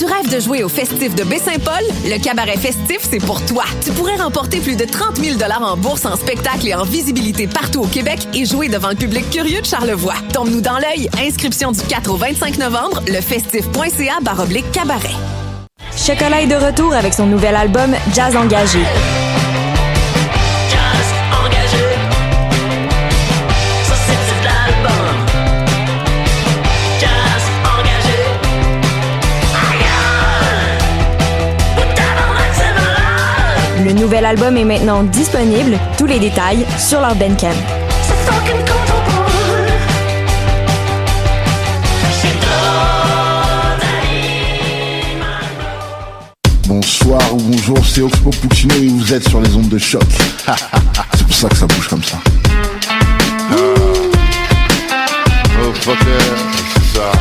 Tu rêves de jouer au festif de Baie-Saint-Paul? Le cabaret festif, c'est pour toi. Tu pourrais remporter plus de 30 000 en bourse, en spectacle et en visibilité partout au Québec et jouer devant le public curieux de Charlevoix. Tombe-nous dans l'œil. Inscription du 4 au 25 novembre, lefestif.ca baroblique cabaret. Chocolat est de retour avec son nouvel album Jazz Engagé. Nouvel album est maintenant disponible, tous les détails sur leur Bandcamp. Bonsoir ou bonjour, c'est Oxpo Puccino et vous êtes sur les ondes de choc. c'est pour ça que ça bouge comme ça. Oh, fucker, c'est ça.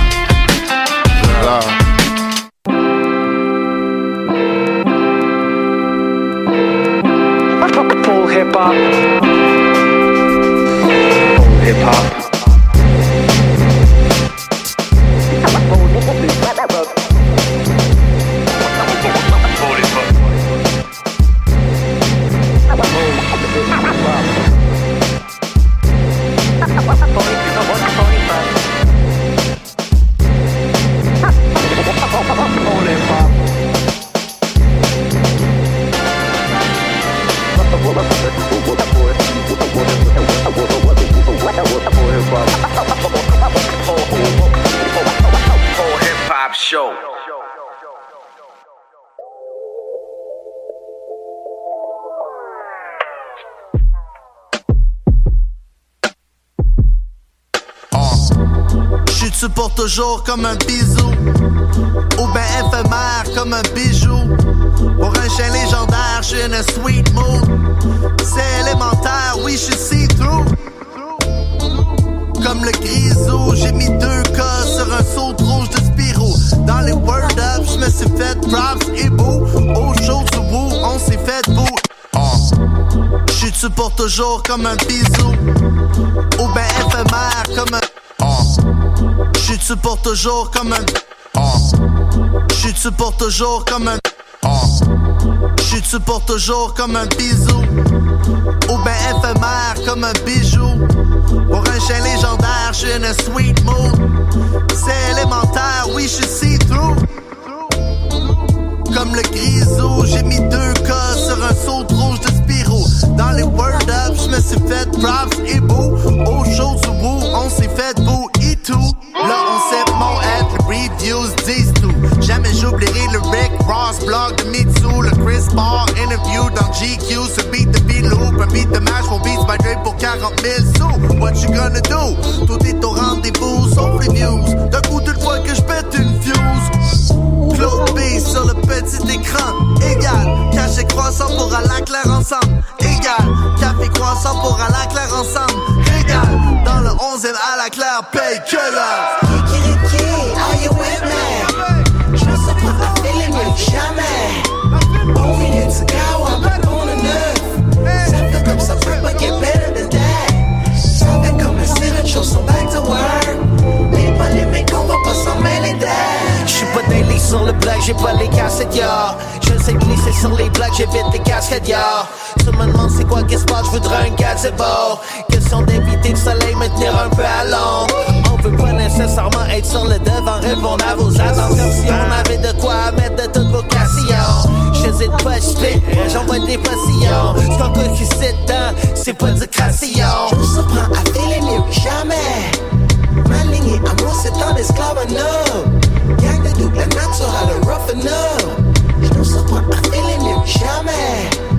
Hip hop. Hip hop. Comme un bisou. Ou ben éphémère comme un bijou. Pour un chien légendaire, je suis a sweet mood C'est élémentaire, oui je suis see-through Comme le grisou, j'ai mis deux cas sur un saut rouge de Spiro Dans les word up, je me suis fait props et beau Au show du woo, on s'est fait beau Je suis pour toujours comme un bisou? Ou ben éphémère comme un je suis pour toujours comme un. Je suis pour toujours comme un. Je suis pour toujours comme un bisou. Ou ben éphémère comme un bijou. Pour un chien légendaire, je suis in a sweet mood. C'est élémentaire, oui, je suis see-through. Comme le grisou, j'ai mis deux cas sur un saut rouge de Spiro. Dans les word up, je me suis fait props et beau. Au show du on s'est fait beau reviews disent tout. Jamais j'oublierai le Rick Ross blog de Mitsu, le Chris Paul interview dans GQ, ce beat de B-Loop, un beat de match for Beats by Dre pour 40 000 sous. What you gonna do? Tout est au rendez-vous, sauf les views. D'un coup, toute fois que je pète une fuse. Claude B sur le petit écran, égal. Cachet croissant pour à la claire ensemble, égal. Café croissant pour à la claire ensemble, égal. Dans le 11ème à la claire, paye que là. Kikiriki, are you with me? Je me sens prêt à filer mieux que jamais. On vient de se gawa, mais on le neuf. Ça fait comme ça, peut pas get better than that. Ça fait comme un signature, son back to work. Les palais, mais qu'on va pas s'en mêler d'air. J'suis pas daily sur le blague, j'ai pas les cassettes, y'a. Je sais glisser sur les blagues, j'évite les casquettes, y'a. Tu me demandes c'est quoi qu'est-ce que je voudrais un gazebo. Question d'éviter le soleil, me tenir un peu à l'ombre. On veut pas nécessairement être sur le devant, répondre à vos attentes si on avait de quoi mettre de toutes vos questions. J'hésite pas, j'split, j'envoie des postillons. C'est encore qui c'est dedans, c'est pas du crasillon. Je me surprends à filer mieux que jamais. Ma ligne est moi, c'est un esclave homme. Gang de double nature à le rough up. Je me surprends à filer mieux que jamais.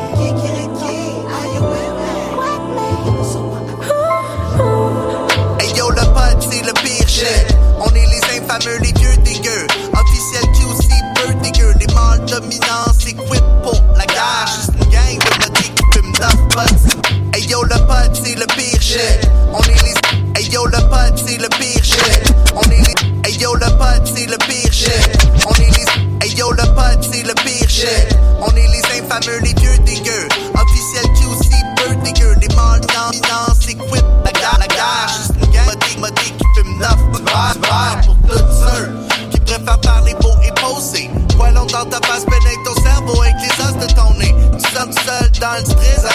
On est les infameux, les vieux dégueux. Officiel QC, peu dégueu. Les mâles dominants s'équipent pour la guerre. Juste une gang de modés qui fument potes. Hey yo, le pod, c'est le pire shit. On est les. Hey yo, le pod, c'est le pire shit. On est les. Hey yo, le pod, c'est le pire shit. On est les. Hey yo, le pod, c'est le pire shit. On est les infameux, les vieux dégueux. Longtemps ta face pénètre ton cerveau avec les os de ton nez. Nous sommes seuls dans le stress.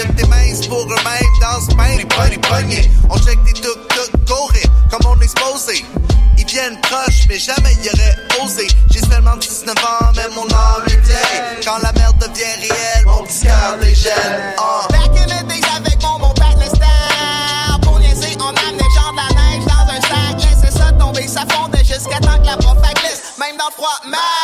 Toutes tes mains pour eux-mêmes dans ce pain. Les. On check des tuk tuk courir comme on est supposé. Ils viennent proches, mais jamais ils auraient osé. J'ai seulement 19 ans, mais mon âme est vieille. Quand la merde devient réelle, mon petit cœur dégèle. Ah. Back in the days avec mon bon père le star Pour niaiser, on amenait genre de la neige dans un sac Laissez ça tomber, ça fondait jusqu'à temps que la prof glisse Même dans le froid, mad,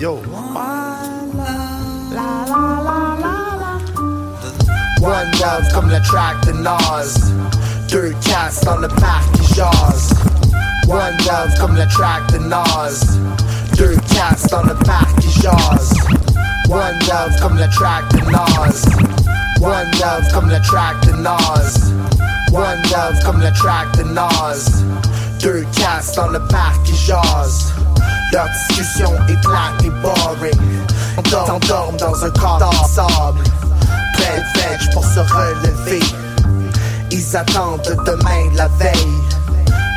Yo. One love comme la track de Nas. Deux casses dans le parc qui jase. One love comme la track de Nas. Deux casses dans le parc qui jase. One love comme la track de Nas. One love comme la track de Nas. One love comme la track de Nas. Deux casses dans le parc qui jase. Leur discussion est plate et boring. On t'endorme dans un corps de sable. Plein veg pour se relever. Ils attendent demain la veille.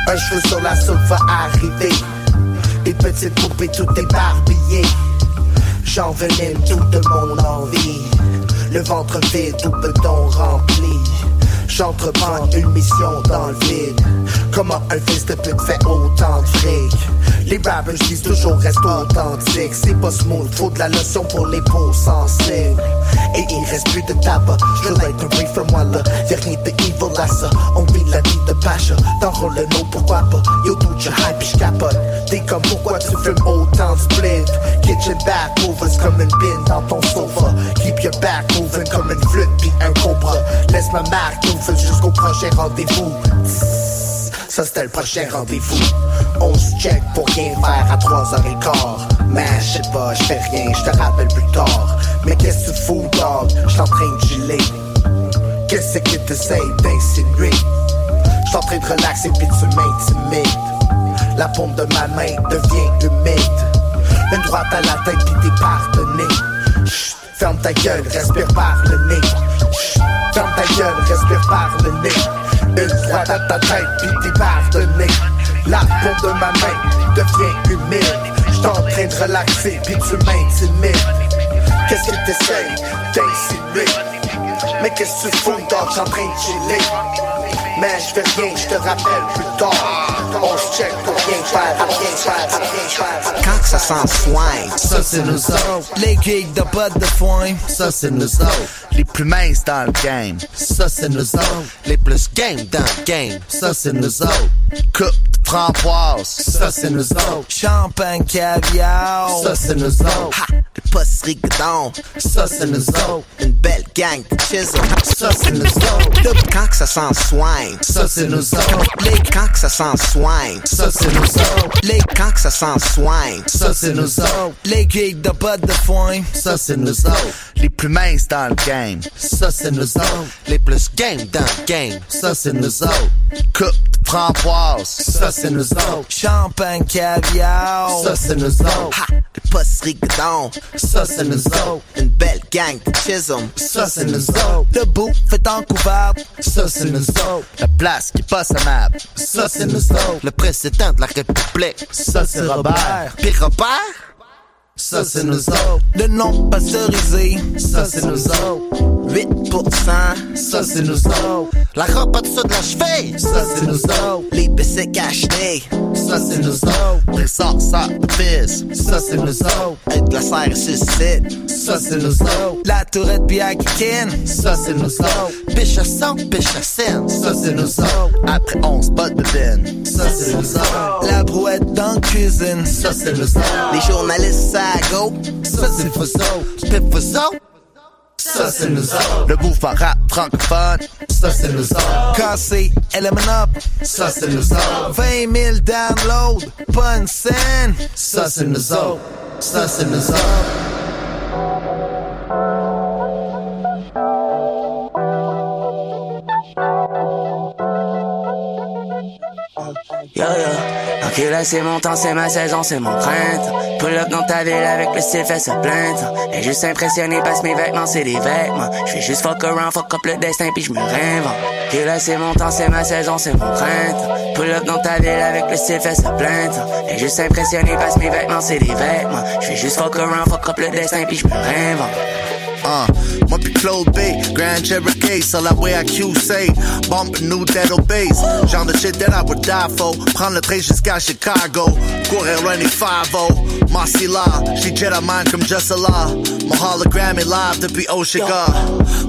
Un cheveu sur la soupe va arriver. Des petites poupées tout éparpillées. J'envenime tout de mon envie. Le ventre vide, tout beton rempli. J'entreprends une mission dans le vide. Comment un fils de pute fait autant de fric? Les rappers disent toujours reste authentique. C'est pas smooth, faut de la lotion pour les peaux sensibles. Et il reste plus de tabac. Je être un reefer, moi. Y'a rien de evil ça. On vit la vie de Pacha. T'enrôles le nom, pourquoi pas? Yo, tout je hype, pis j'capote. T'es comme pourquoi tu fumes autant de split? Kitchen back movers comme une bin dans ton sofa. Keep your back moving comme une flûte pis un cobra. Laisse ma marque ouverte jusqu'au prochain rendez-vous. Ça c'était le prochain rendez-vous. On se check pour rien faire à 3h15. Mais je sais pas, je fais rien, je te rappelle plus tard. Mais qu'est-ce que tu fous, dog? J'suis en train de geler. Qu'est-ce que t'essayes d'insinuer? J'suis en train de relaxer puis tu m'intimides. La paume de ma main devient humide. Une droite à la tête puis t'es pardonné. Chut, ferme ta gueule, respire par le nez. Chut, ferme ta gueule, respire par le nez. Une droite à ta tête puis t'es pardonné. La paume de ma main devient humide. J'suis en train de relaxer puis tu m'intimides. Qu'est-ce que t'essayes d'insinuer? Mais qu'est-ce que tu fous, dog? J'suis en train de chiller. Mais je fais rien, je te rappelle plus tard. On se check pour rien faire, pour rien faire, pour rien faire. Quand que ça sent soin, Ça c'est nous autres. Les gigs de bottes de foin, ça c'est nous autres. Les plus minces dans le game, ça c'est nous autres. Les plus game dans le game, ça c'est nous autres. Framboise, ça c'est nous autres. Champagne caviar, ça c'est nous autres. ha, les postes rigodons, Ça c'est nous autres. une belle gang de chisel. Ça c'est nous autres. Quand que ça sent soin, Ça c'est nous autres. les quand ça sent soin, Ça c'est nous autres. les quand ça sent soin, Ça c'est nous autres. Les gigs de bottes de foin, ça c'est nous autres. Les plus minces dans le game, ça c'est nous autres. les plus game dans le game. ça c'est nous autres. Coupe ça c'est nous autres. Champagne caviar, ça c'est nous autres. Ha, les postes rigodons, Ça c'est nous autres. une belle gang de chisel. Ça c'est nous autres. Debout, fait en couvert, ça c'est nous autres. La place qui passe à map, ça c'est nous autres. Le président de la République, Ça c'est Robert, puis Robert, ça c'est nous autres. Le nom pasteurisé, ça c'est nous autres. 8%, Ça c'est nous autres. la robe en dessous de la cheville, Ça c'est nous autres. les bicycles achetés, Ça c'est nous autres. trésor ça pisse, Ça c'est nous autres. avec la serre suscite, Ça c'est nous autres. La tourette puis ça c'est nous autres. biche à sang, biche à scène, Ça c'est nous autres. après 11 bottes de ben, Ça c'est nous autres. La brouette dans la cuisine, ça c'est nous autres. les journalistes ça go, Ça vous autres. pip vous autres, Ça c'est nous autres. Le rap francophone, Element Up, ça c'est nous autres. 20 000 downloads, pas c'est. Yo yo, ok là c'est mon temps, c'est ma saison, c'est mon printemps. Pull up dans ta ville avec le style fait se plaindre. Et juste impressionné parce mes vêtements c'est des vêtements. Je fais juste fuck around, fuck up le destin puis je me réinvente. Ok là c'est mon temps, c'est ma saison, c'est mon printemps. Pull up dans ta ville avec le style fait se plaindre. Et juste impressionné parce mes vêtements c'est des vêtements. Je fais juste fuck around, fuck up le destin puis je me réinvente. Uh, moi pis Claude B, Grand Cherokee, sur la way à QC, bump a new dead bass, genre de shit that I would die for, prendre le train jusqu'à Chicago, courir loin des 5 Marcy là, j'suis Jedi mind comme Jessala, mon hologram est live depuis Oshiga,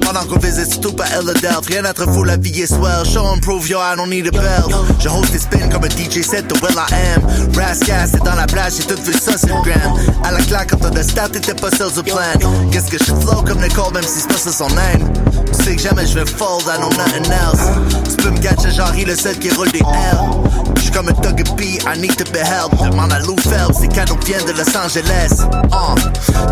pendant qu'on visite Stupa Philadelphia, rien à trop fou, la vie est swell, show and prove yo, I don't need a bell, je host des spins comme un DJ set de Will I Am, Rascal c'est dans la plage, j'ai tout vu ça sur gram, à la claque quand on a start, t'étais pas seul au plan, qu'est-ce que je flow comme Nicole, même si c'est pas ça son name. Tu sais que jamais je vais fold, I know nothing else. Tu peux me genre, il le seul qui roule des L. J'suis comme un Thug B, I need to be helped. Demande à Lou Phelps, ces cadeaux viennent de Los Angeles. Uh.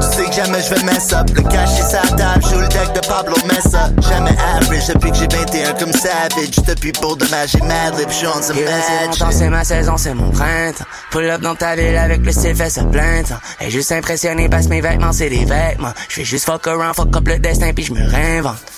Tu sais que jamais je vais mess up. Le cash est sa table, joue le deck de Pablo Messa. Jamais average depuis que j'ai 21 comme Savage. Depuis pour de j'ai mad lib, j'suis on some Ok, là, c'est ma saison, c'est mon printemps. Pull up dans ta ville avec le style fait se plaindre. Et juste impressionné parce que mes vêtements c'est des vêtements. Je fais juste fuck around, fuck up le destin puis je me réinvente.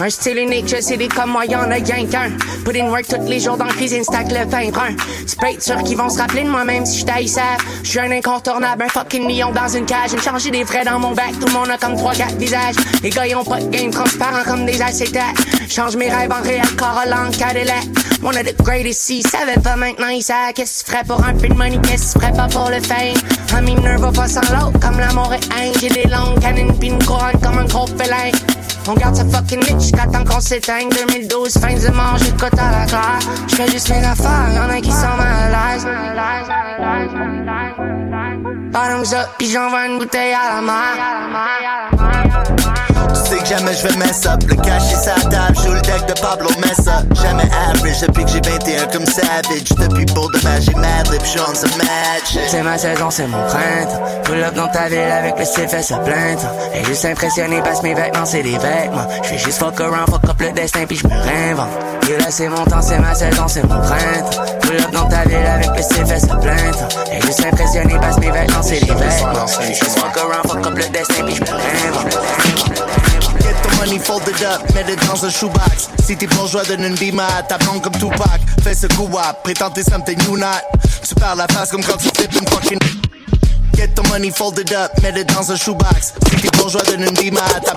Un style unique, je sais des comme moi, y'en a rien qu'un. Put in work tous les jours dans la cuisine, stack le pain brun. Tu peux sûr qu'ils vont se rappeler de moi même si je taillissable. Je suis un incontournable, un fucking million dans une cage. J'ai changé des vrais dans mon bac, tout le monde a comme 3-4 visages. Les gars, ils ont pas de game transparent comme des acétates. Change mes rêves en réel, Corolla en Cadillac. One of the greatest, s'ils savaient pas maintenant, ils savent qu'est-ce que tu ferais pour un peu de money, qu'est-ce que tu ferais pas pour le fame. Un mineur va pas sans l'autre, comme l'amour et haine. J'ai des longues canines pis une couronne comme un gros félin. On garde sa fucking niche jusqu'à temps qu'on s'éteigne. 2012, fin du manche, j'écoute à la claire. J'fais juste mes affaires, y'en a qui sont mal à Bottoms up, pis j'envoie une bouteille à la mer que jamais je vais mess up. Le cash est sa table, joue le deck de Pablo Messa. Jamais average depuis que j'ai 21 comme Savage. Depuis pour de j'ai mad lip, j'suis on the match. C'est ma saison, c'est mon printemps. Pull up dans ta ville avec le fait se plaindre. Et juste impressionné parce que mes vêtements, c'est des vêtements. J'fais juste fuck around, fuck up le destin, puis j'me réinvente. Et là, c'est mon temps, c'est ma saison, c'est mon printemps. Pull up dans ta ville avec le fait se plaindre. Et juste impressionné parce que mes vêtements, c'est des vêtements. J'fais juste fuck around, fuck up le destin, puis j'me réinvente. Get the money folded up, mets le dans un shoebox. Si t'es bourgeois, donne une bima à ta blonde comme Tupac. Fais ce coup up, prétends something you not. Tu parles la face comme quand tu flippes une fucking. Get the money folded up, mets le dans un shoebox. Si t'es bourgeois, donne une bima à ta.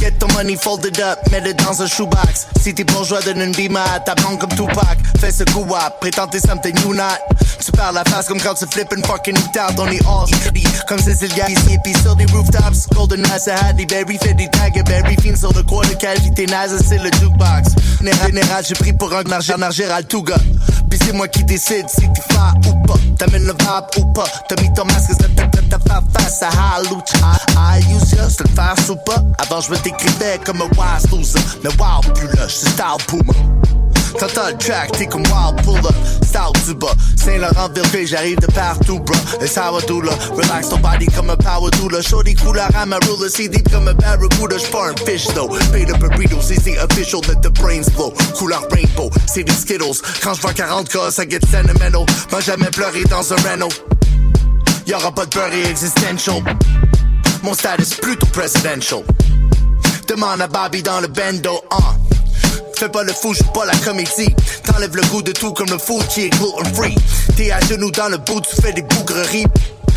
Get the money folded up, mets le dans un shoebox. Si t'es bourgeois, donne une bima à ta blonde comme Tupac. Fais ce coup up, prétends t'es something you not. Tu parles la face comme quand tu flippes une fucking out. On est all city, comme Cecilia ici. Puis sur des rooftops, Golden Nights à Halle Berry. Fait des Tiger Berry, fin sur le coin de qualité naze, c'est le jukebox. Général, j'ai pris pour un argent Gérald Touga. Puis c'est moi qui décide si t'es fat ou pas. T'amènes le vibe ou pas. T'as mis ton masque, c'est ta ta ta face à Halucha. I use c'est le face ou pas. Avant, je me décrivais comme un wise loser. Mais wow, plus là, j'suis style boomer. T'entends le track, t'es comme wild pull up, style du bas. Saint-Laurent, Ville, j'arrive de partout, bro. Tout là. Relax ton body comme un power tool. Shorty couleur à ma ruler, c'est deep comme un barracuda. J'pars un fish though. Pay the burrito, c'est the official, let the brains flow. Couleur rainbow, c'est des Skittles. Quand j'vois 40 cas, ça get sentimental. M'a jamais pleuré dans un Renault. Y'aura pas de beurre existential. Mon status plutôt presidential. Demande à Bobby dans le bendo, ah. Fais pas le fou, j'suis pas la comédie. T'enlèves le goût de tout comme le food qui est gluten free. T'es à genoux dans le bout, tu fais des bougreries.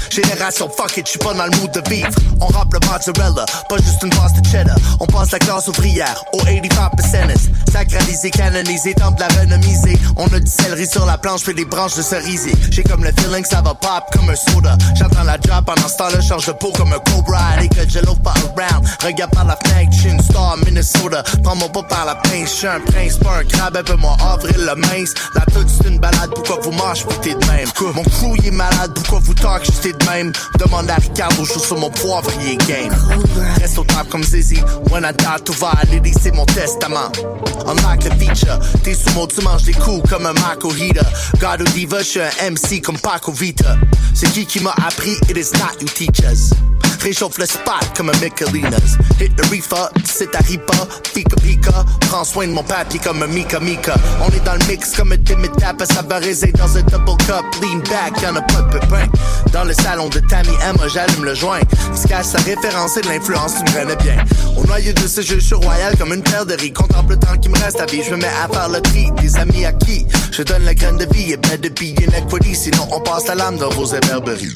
Génération fuck it, j'suis pas dans le mood de vivre. On rappe le mozzarella, pas juste une passe de cheddar. On passe la classe ouvrière aux 85%. Sacralisé, canonisé, temps de la renomiser. On a du céleri sur la planche, fait des branches de cerisier. J'ai comme le feeling que ça va pop comme un soda. J'entends la job pendant ce temps-là, change de peau comme un cobra. Et que je pas around. Regarde par la fenêtre, j'suis une star, Minnesota. Prends-moi pas par la pince, j'suis un prince, pas un crabe, un peu moi avril le mince. La toute c'est une balade, pourquoi vous marchez, t'es de même? Mon crew est malade, pourquoi vous talk, j'étais même. Demande à Ricardo, je sur mon poivrier game. Reste au top comme Zizi, when I die, tout va aller, c'est mon testament. Unlock the feature, t'es sous mon, tu manges des coups comme un Marco Heater. God ou Diva, je suis un MC comme Paco Vita. C'est qui qui m'a appris, it is not you teachers. Réchauffe le spot comme un Michelinas. Hit the reefer, c'est ta ripa, pika pika. Prends soin de mon papier comme un Mika Mika. On est dans le mix comme un timid tap à savariser dans un double cup. Lean back, y'en a pas de pépin. Dans le salon de Tammy Emma, j'allume le joint. Tu caches sa référence et l'influence, tu me bien. Au noyau de ce jeu, je suis royal comme une paire de riz. Contemple le temps qui me reste à vie, je me mets à faire le tri. Des amis à qui je donne la graine de vie et pas de billets inequity. Sinon, on passe la lame dans vos éberberies.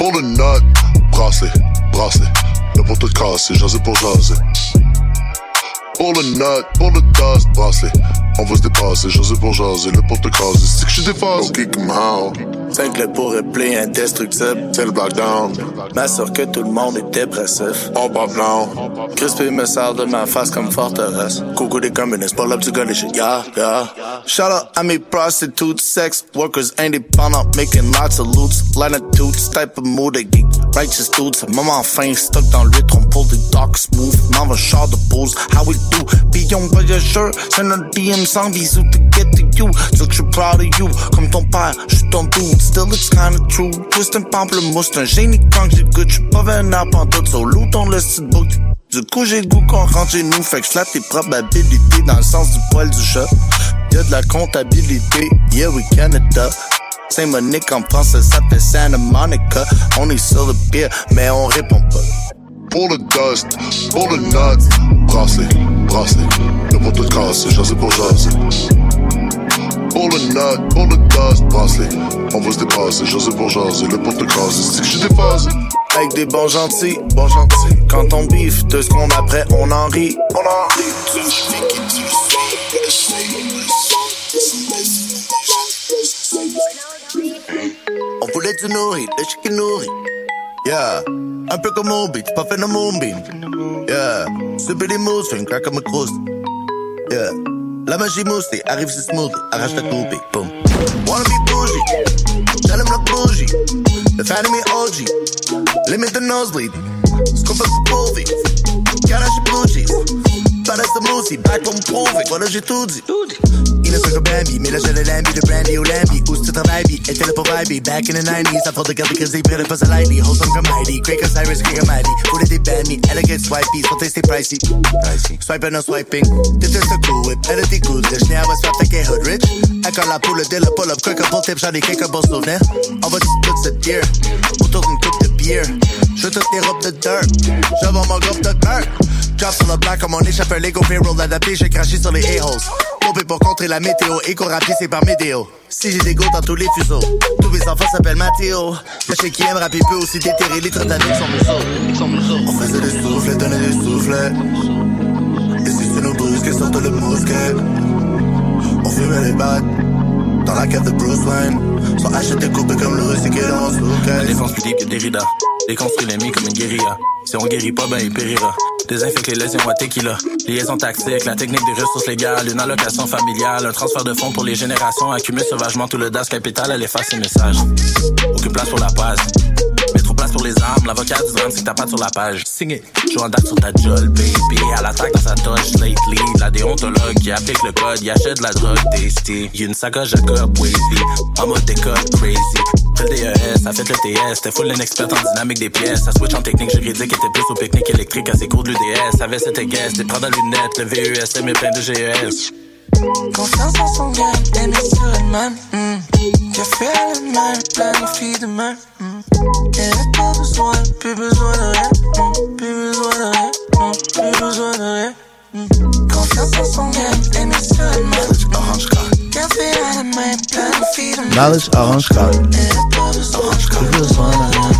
Pour le nut, bracelet, bracelet. Tout casser, jaser pour jaser. Pour le nut, pour le dust, bracelet. On va se dépasser, jaser pour jaser. Le pour te caser, c'est que je suis déphasé. Ok, comme how. 5 clés pour replay indestructible. C'est le down. M'assure que tout le monde est dépressif. On pop now. Crispy me sert de ma face comme forteresse. Coucou des communistes, pull up to gun shit, yeah, yeah. Shout out à mes prostitutes, sex workers indépendants, making lots of loots. Latitudes, type of mood, they geek. Righteous dudes, moment fin, stuck dans l'huître, on pull des dark smooth. M'en va char de pose, how we do? Billon voyageur, c'est notre DM sans bisous to get to you. Proud of you, comme ton père, je ton dude. Still it's kinda true. Twist un pamplemousse, un génie quand j'écoute. Je suis pas vénère pantoute, so loot on le book. Du coup, j'ai le goût qu'on rentre chez nous, fait que j'flatte tes probabilités dans le sens du poil du chat. Y'a de la comptabilité, yeah we Canada. Saint-Monique en français, ça fait Santa Monica. On est sur le pied, mais on répond pas. Pour le dust, pour le nut, bracelet, bracelet. Le pour tout casser, jaser pour jaser. pour le nut, pour le dust, bracelet. On va se dépasser, José pour jaser, le pour te caser, c'est que je dépasse. Avec des bons gentils, bons gentils. Quand on biffe, deux secondes après, on en rit. On en rit. On voulait du nourri, le chicken nourri. Yeah. Un peu comme mon beat, pas fait de moonbeam. Yeah. Super des mousses, fais une craque comme un crust. Yeah. La magie moussée, arrive c'est smooth, arrache ta toupée. Boom. Wanna be bougie. J'allume la bougie. The fan of me OG. Limit the nosebleed. Scoop up the movie. Garage blue cheese. Balance the moussi, back on prove it. Voilà, j'ai tout dit. Il ne fait que Bambi, mais là j'ai le lambi de Brandy au lambi. Où tu travailles, était là pour vibe. Back in the 90s, à force de garder que j'ai pris le pas à lightly. Wholesome comme Heidi, Craig Osiris, Craig Mighty. Voulez des bandy, elegant swipey, sont testés pricey. Swiping no swiping. Déteste le coup, whip, elle était cool. Le chien va swap, fait qu'elle hood rich. Encore la poule, le pull up, quick up, tip, j'en ai quelques bons souvenirs. On va tout cette deer, autour d'une coupe de bière. Je toutes les robes de dirt, je vends mon groupe de dirt. Drop sur le black comme on échappe un Lego payroll adapté, j'ai craché sur les a-holes. Pompé pour contrer la météo, éco rapide c'est par météo. Si j'ai des go dans tous les fuseaux, tous mes enfants s'appellent Mathéo. Chien qui aime rapper peut aussi déterrer les traits avec son museau. On faisait des soufflets, donnait des soufflets. Et si c'est nos brusques, sortent le mousquet? On fumait les battes dans la cave de Bruce Wayne. Sont achetés coupés comme le qu'elle en sous La défense plus deep que Derrida. Déconstruit l'ennemi comme une guérilla. Si on guérit pas, ben il périra. Désinfecte les lésions à tequila. Liaison tactique, la technique des ressources légales, une allocation familiale, un transfert de fonds pour les générations, accumule sauvagement tout le DAS capital, elle efface ses messages. Aucune place pour la page. Place pour les armes, l'avocat du drame, c'est que t'as pas sur la page. Signe Joue en date sur ta jolle, baby. À l'attaque dans sa touch lately. La déontologue qui applique le code, il achète de la drogue tasty. Y'a une sacoche à cop wavy. En mode décode crazy. Fait le DES, ça fait le TS. T'es full experte en dynamique des pièces. Ça switch en technique juridique, était plus au pique-nique électrique à ses cours de l'UDS. Avait cette guest, t'es prends dans lunettes, le VESM est plein de GES. Confiance en son game, aimé sur elle-même. Mm. Café à la main, planifie demain. Mm. Elle a pas besoin, plus besoin de rien. Mm. Plus besoin de rien, non, plus besoin de rien. Mm. Confiance en son game, aimé sur elle-même. Orange card. Café à la main, planifie demain. Knowledge orange card. Elle a pas besoin, plus besoin de rien.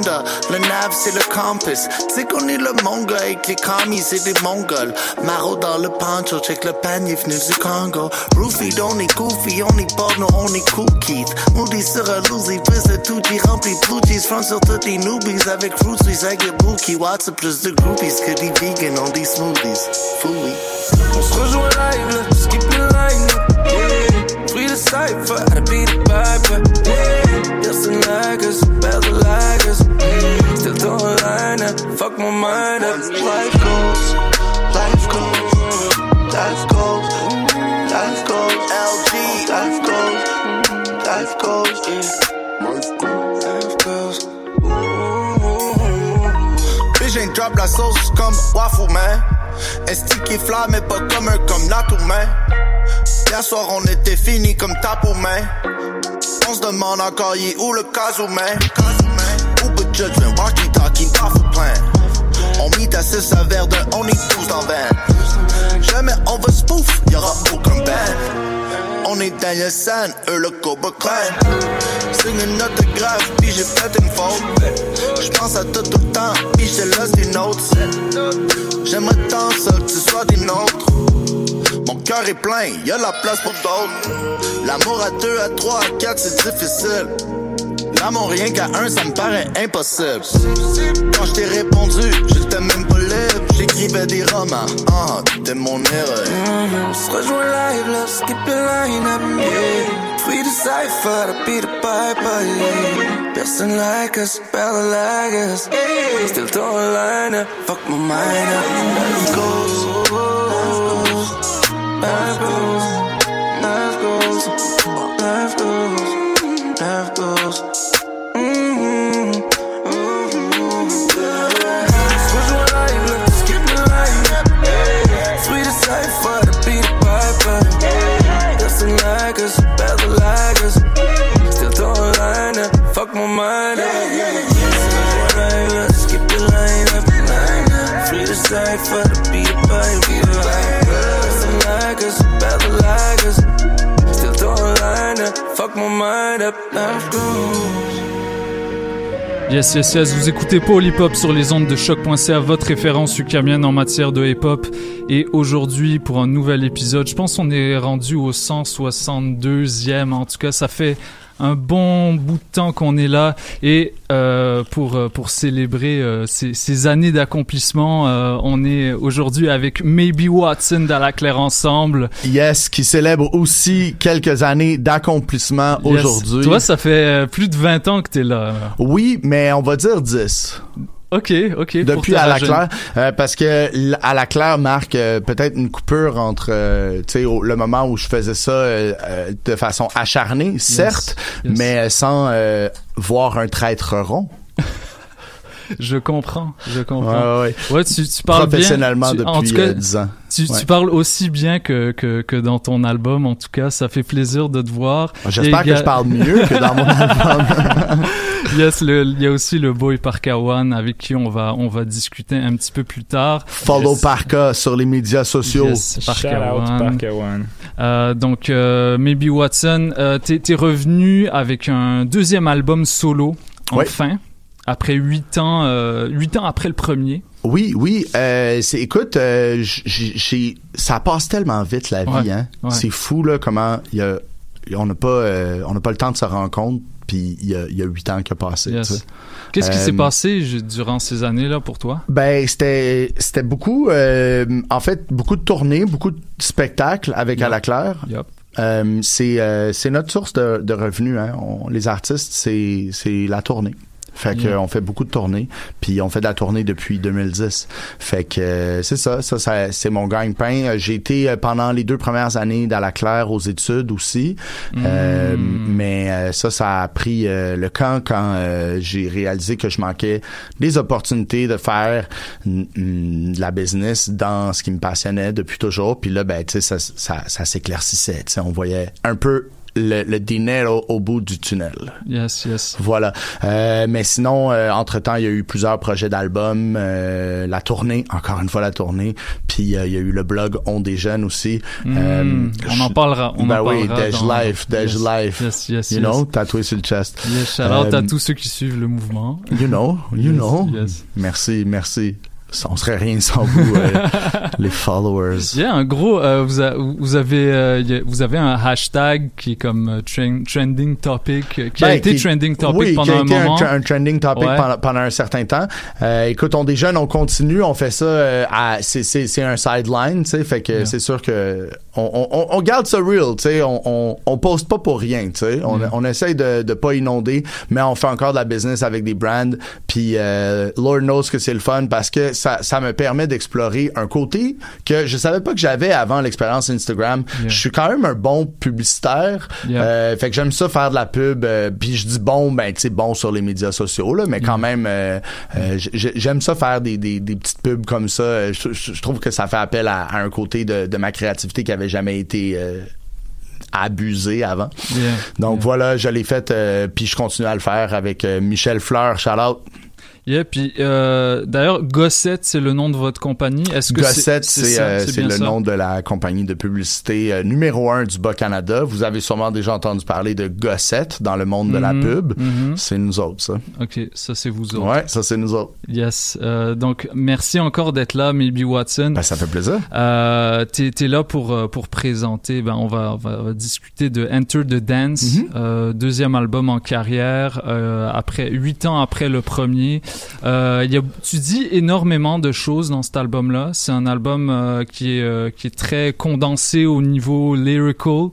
Honda. Le nav c'est le campus. Sais qu'on est le mongol avec les commis, c'est des mongols. Maro dans le pancho, check le panier venu du Congo. Roofied, on est goofy, on est non on est cookies. Moody sur un loose, il pèse de tout, il remplit blue cheese. Front sur tous les newbies avec fruits, ils avec bookie. Watts a plus de groupies que des vegans on des smoothies. Fooey. On se rejoint live, skip le line. Yeah. Free the cypher, I beat the piper. Yeah. Personne like us, better like us. Still don't fuck mind up. Life goes, life goes, life goes, life goes, LG, life goes, life goes. Life ain't drop la sauce comme Waffle Man. Esti qui flamme mais pas comme un comme Nato Man? Hier soir on était fini comme tapo man. On se demande encore y est où le casou man? Uber judgment, walkie talkie, baffle plan. On mit à 6 à verre on est tous dans van. Jamais on va spoof, y'aura aucun band. On est dans le scène, eux le Cobra Clan. Signe une autographe, puis j'ai fait une faute. J'pense à tout tout le temps, puis j'ai laisse des notes. J'aimerais tant ça que tu sois des nôtres. Mon cœur est plein, y a la place pour d'autres. L'amour à deux, à trois, à quatre, c'est difficile. L'amour rien qu'à un, ça me paraît impossible. Quand je t'ai répondu, j'étais même pas libre. J'écrivais des romans, ah, t'es mon héros. On se rejoint live, là, skip le line up, yeah. Free the cypher, I beat the piper, yeah. Person like us, better like us. Yeah. Still don't line up, fuck my mind up. Life goes, life goes, life goes, life goes, life light Yes, yes, yes, vous écoutez Paul Hip Hop sur les ondes de choc.ca, votre référence ukamienne en matière de hip hop. Et aujourd'hui, pour un nouvel épisode, je pense qu'on est rendu au 162e. En tout cas, ça fait un bon bout de temps qu'on est là et euh, pour euh, pour célébrer euh, ces, ces années d'accomplissement, euh, on est aujourd'hui avec Maybe Watson dans la claire ensemble. Yes, qui célèbre aussi quelques années d'accomplissement Yes. aujourd'hui. Toi, ça fait plus de 20 ans que t'es là. Oui, mais on va dire 10. Ok, ok. Depuis à la. Claire, euh, parce que à la Claire marque euh, peut-être une coupure entre, euh, tu sais, au- le moment où je faisais ça euh, euh, de façon acharnée, certes, yes. mais euh, sans euh, voir un traître rond. Je comprends, je comprends. Ouais, Ouais, tu, tu parles bien. Professionnellement tu- en depuis tout cas, euh, 10 ans. Tu, tu Ouais. parles aussi bien que, que, que dans ton album, en tout cas, ça fait plaisir de te voir. J'espère que je parle mieux que dans mon album. yes, le- il y a aussi le boy Parkawan avec qui on va, on va discuter un petit peu plus tard. Follow Parka sur les médias sociaux. Yes, Shout out Parkawan. Parkawan. Euh, donc, euh, Maybe Watson, euh, t'es, revenu avec un deuxième album solo, enfin, après huit ans, euh, huit ans après le premier. Oui, oui. Euh, c'est, écoute, euh, j'ai, ça passe tellement vite la vie. Ouais, Hein? ouais. C'est fou là comment il y a, on n'a pas, euh, on n'a pas le temps de se rendre compte. Puis il y a, huit ans qui a passé. Yes. Qu'est-ce qui Euh, s'est passé je- durant ces années-là pour toi? Ben c'était c'était beaucoup euh, en fait beaucoup de tournées, beaucoup de spectacles avec Yep. à la Claire. Yep. Euh, c'est euh, c'est notre source de, de revenus hein. On- les artistes c'est c'est la tournée. Fait que Yeah. on fait beaucoup de tournées, puis on fait de la tournée depuis 2010. Fait que euh, c'est ça, ça, ça c'est mon gagne-pain. Euh, J'ai été euh, pendant les deux premières années dans la Claire aux études aussi, Euh, mais ça, ça a pris euh, le camp quand euh, j'ai réalisé que je manquais des opportunités de faire mm, mm, de la business dans ce qui me passionnait depuis toujours. Puis là, ben, tu sais, ça, ça, ça s'éclaircissait. Tu sais, on voyait un peu le, le dinero au bout du tunnel. Yes, yes. Voilà. Euh, mais sinon, euh, entre-temps, il y a eu plusieurs projets d'albums, euh, la tournée, encore une fois la tournée, puis euh, il y a eu le blog On des jeunes aussi. Mm, Euh, on en parlera. On ben en oui, parlera Dej dans- Life, Dej Yes, Life. Yes, yes, you know, tatoué sur le chest. Yes, shout out Euh, à tous ceux qui suivent le mouvement. You know, you Yes, know. yes. Merci, merci. On serait rien sans vous, euh, les followers. Yeah, en gros, euh, vous, a- vous avez euh, vous avez un hashtag qui est comme trend- trending topic, qui a Ben, été qui- trending topic oui, pendant qui a un été moment. Un, un trending topic Ouais. pendant, pendant un certain temps. Écoute, on des jeunes, on continue, on fait ça. à- c'est, c'est, c'est un sideline, tu sais. Fait que Yeah. c'est sûr que on, on, on garde ça real, tu sais. On, on, on poste pas pour rien, tu sais. On, Yeah. on essaye de, de pas inonder, mais on fait encore de la business avec des brands. Puis Lord knows que c'est le fun parce que ça, ça me permet d'explorer un côté que je savais pas que j'avais avant l'expérience Instagram. Yeah. Je suis quand même un bon publicitaire. Yeah. Euh, fait que j'aime ça faire de la pub. euh, Puis je dis bon, ben tu sais bon sur les médias sociaux là, mais quand même euh, j- j'aime ça faire des, des, des petites pubs comme ça. Je, trouve que ça fait appel à, à un côté de, de ma créativité qui avait jamais été abusé avant. Donc voilà, je l'ai fait, puis je continue à le faire avec Michel Fleur, shout out. Yeah, puis euh, d'ailleurs, Gossette, c'est le nom de votre compagnie. Est-ce que Gossette, c'est euh, le ça? nom de la compagnie de publicité euh, numéro un du Bas-Canada. Vous avez sûrement déjà entendu parler de Gossette dans le monde de la Mhm, pub. mhm. C'est nous autres, ça. Ok, ça c'est vous autres. Ouais, ça c'est nous autres. Yes. Donc merci encore d'être là, Maybe Watson. Ben, ça fait plaisir. T'es, t'es là pour pour présenter. Ben on va on va, discuter de Enter the Dance, Mhm. deuxième album en carrière après huit ans après le premier. Euh, il y a, tu dis énormément de choses dans cet album-là. C'est un album euh, qui est euh, qui est très condensé au niveau lyrical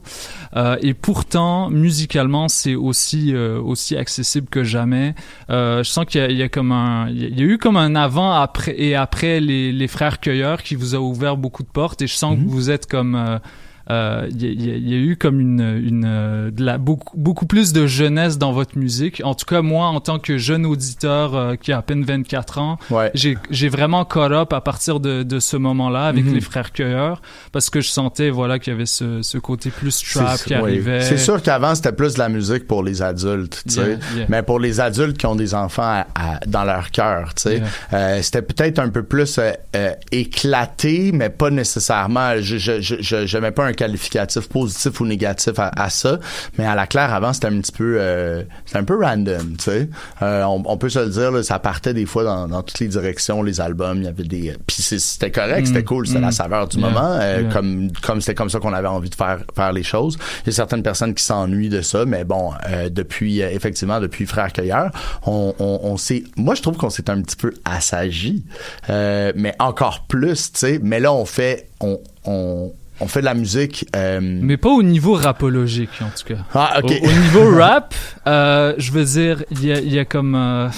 euh, et pourtant musicalement c'est aussi euh, aussi accessible que jamais. Euh, je sens qu'il y a, y a comme un il y a- eu comme un avant après et après les, les frères cueilleurs qui vous a ouvert beaucoup de portes et je sens que vous êtes comme euh, euh, il y, a- il y a- il y a eu comme une, une euh, de la, beaucoup, beaucoup plus de jeunesse dans votre musique. En tout cas, moi, en tant que jeune auditeur euh, qui a à peine 24 ans, Ouais. j'ai vraiment caught up à partir de, de ce moment-là avec Mhm. les frères cueilleurs parce que je sentais voilà qu'il y avait ce, ce côté plus trap qui oui. arrivait. C'est sûr qu'avant, c'était plus de la musique pour les adultes, tu sais. Yeah. Mais pour les adultes qui ont des enfants à- à- dans leur cœur, tu sais, Yeah. euh, c'était peut-être un peu plus éclaté, mais pas nécessairement. Je je je je, je mets pas un qualificatif positif ou négatif à, à ça, mais à la claire avant c'était un petit peu, euh, c'était un peu random, tu sais. Euh, on, on peut se le dire, là, ça partait des fois dans, dans toutes les directions, les albums, il y avait des, puis c'est- c'était correct, Mm, c'était cool, c'était mm. la saveur du Yeah, moment, euh, yeah. comme comme c'était comme ça qu'on avait envie de faire faire les choses. Il y a certaines personnes qui s'ennuient de ça, mais bon, euh, depuis euh, effectivement depuis Frère Cueilleur, on, on, on s'est, moi je trouve qu'on s'est un petit peu assagi, euh, mais encore plus, tu sais. Mais là on fait, on on on fait de la musique. euh, Mais pas au niveau rapologique, en tout cas. Ah, ok. Au, au niveau rap, euh, je veux dire, il y a, il y a comme... euh,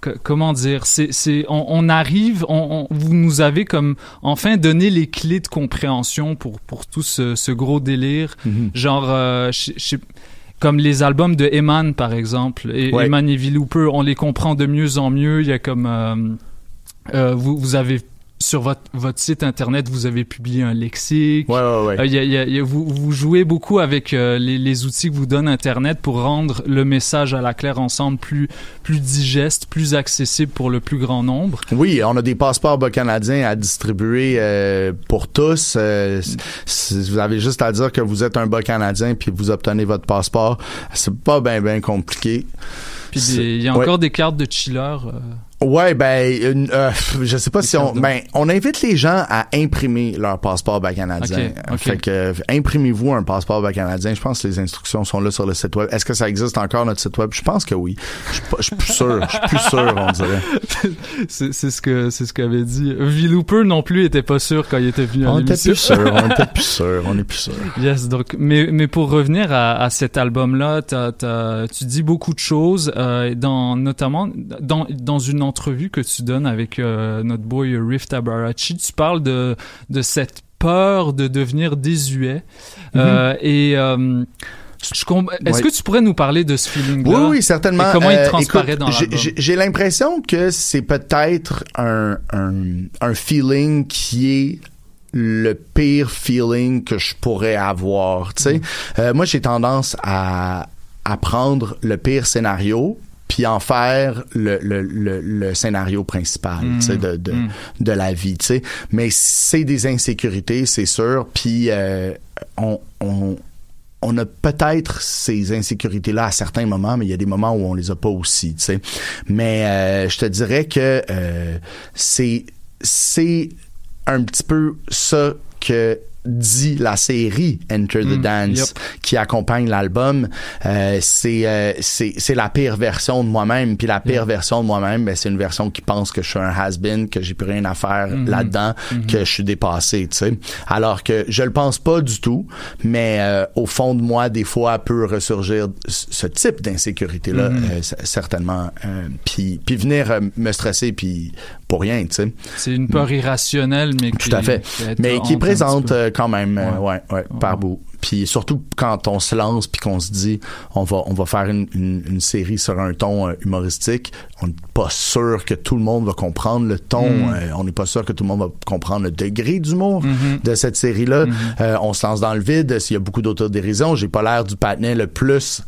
que- comment dire c'est c'est on, on arrive on, on- vous nous avez comme enfin donné les clés de compréhension pour pour tout ce, ce gros délire Mhm. genre je- je- comme les albums de Eman par exemple et Ouais. Eman et V-Looper on les comprend de mieux en mieux il y a comme euh, vous vous avez sur votre, votre site internet, vous avez publié un lexique. Ouais, ouais, ouais. Euh, il y a- il y a- il y a- vous, vous jouez beaucoup avec euh, les, les outils que vous donne Internet pour rendre le message à la claire ensemble plus, plus digeste, plus accessible pour le plus grand nombre. Oui, on a des passeports bas canadiens à distribuer euh, pour tous. Vous avez juste à dire que vous êtes un bas canadien puis vous obtenez votre passeport. C'est pas bien bien compliqué. Puis il y a encore des cartes de chiller. Ouais, ben, euh, je sais pas si on, ben, on invite les gens à imprimer leur passeport bas canadien. Ok, ok. Fait que, imprimez-vous un passeport bas canadien. Je pense que les instructions sont là sur le site web. Est-ce que ça existe encore notre site web? Je pense que oui. Je je suis plus sûr. Je suis plus sûr, on dirait. c'est ce que c'est ce qu'avait dit. V-Looper non plus était pas sûr quand il était venu On était plus sûr. On était plus sûr. On est plus sûr. Yes, donc, mais, mais pour revenir à, à cet album-là, t'as- t'as- tu dis beaucoup de choses, euh, dans, notamment dans, dans une entrevue que tu donnes avec euh, notre boy Riff Tabarachi, tu parles de, de cette peur de devenir désuet. Euh, et euh, com- est-ce Ouais. que tu pourrais nous parler de ce feeling-là? Oui, oui, certainement. Et comment il Euh, transparaît écoute, dans l'album? j'ai- l'impression que c'est peut-être un, un, un feeling qui est le pire feeling que je pourrais avoir. Tu sais, Euh, moi j'ai tendance à, à prendre le pire scénario puis en faire le, le, le, le scénario principal Mm. tu sais, de, de, Mm. de la vie. tu sais. Mais c'est des insécurités, c'est sûr. Puis euh, on, on, on a peut-être ces insécurités-là à certains moments, mais il y a des moments où on les a pas aussi, tu sais. Mais euh, je te dirais que euh, c'est c'est un petit peu ça que dit la série Enter the Mm, Dance yep. qui accompagne l'album euh, c'est euh, c'est c'est la pire version de moi-même puis la pire version de moi-même ben, c'est une version qui pense que je suis un has-been que j'ai plus rien à faire Mhm. là-dedans Mhm. que je suis dépassé tu sais alors que je le pense pas du tout mais euh, au fond de moi des fois peut ressurgir ce type d'insécurité là Mhm. certainement euh, puis puis venir euh, me stresser puis pour rien tu sais C'est une peur irrationnelle, mais qui, tout à fait. qui Mais qui présente euh, quand même, euh, ouais, ouais, par bout. Puis surtout quand on se lance puis qu'on se dit on va on va faire une, une, une série sur un ton euh, humoristique, on n'est pas sûr que tout le monde va comprendre le ton, Mm. euh, on n'est pas sûr que tout le monde va comprendre le degré d'humour Mhm. de cette série là. Mhm. on se lance dans le vide, s'il y a beaucoup d'autodérision, j'ai pas l'air du patinet le plus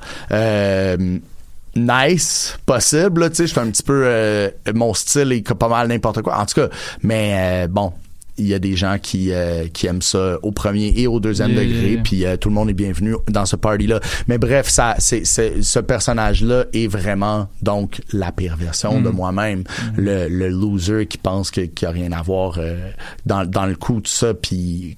nice possible tu sais je suis un petit peu euh, mon style est pas mal n'importe quoi en tout cas mais euh, bon il y a des gens qui euh, qui aiment ça au premier et au deuxième Yeah, degré yeah, yeah. puis euh, tout le monde est bienvenu dans ce party là mais bref ça c'est c'est ce personnage là est vraiment donc la pire version Mm. de moi-même le, le loser qui pense que qu'il y a rien à voir euh, dans dans le coup de ça puis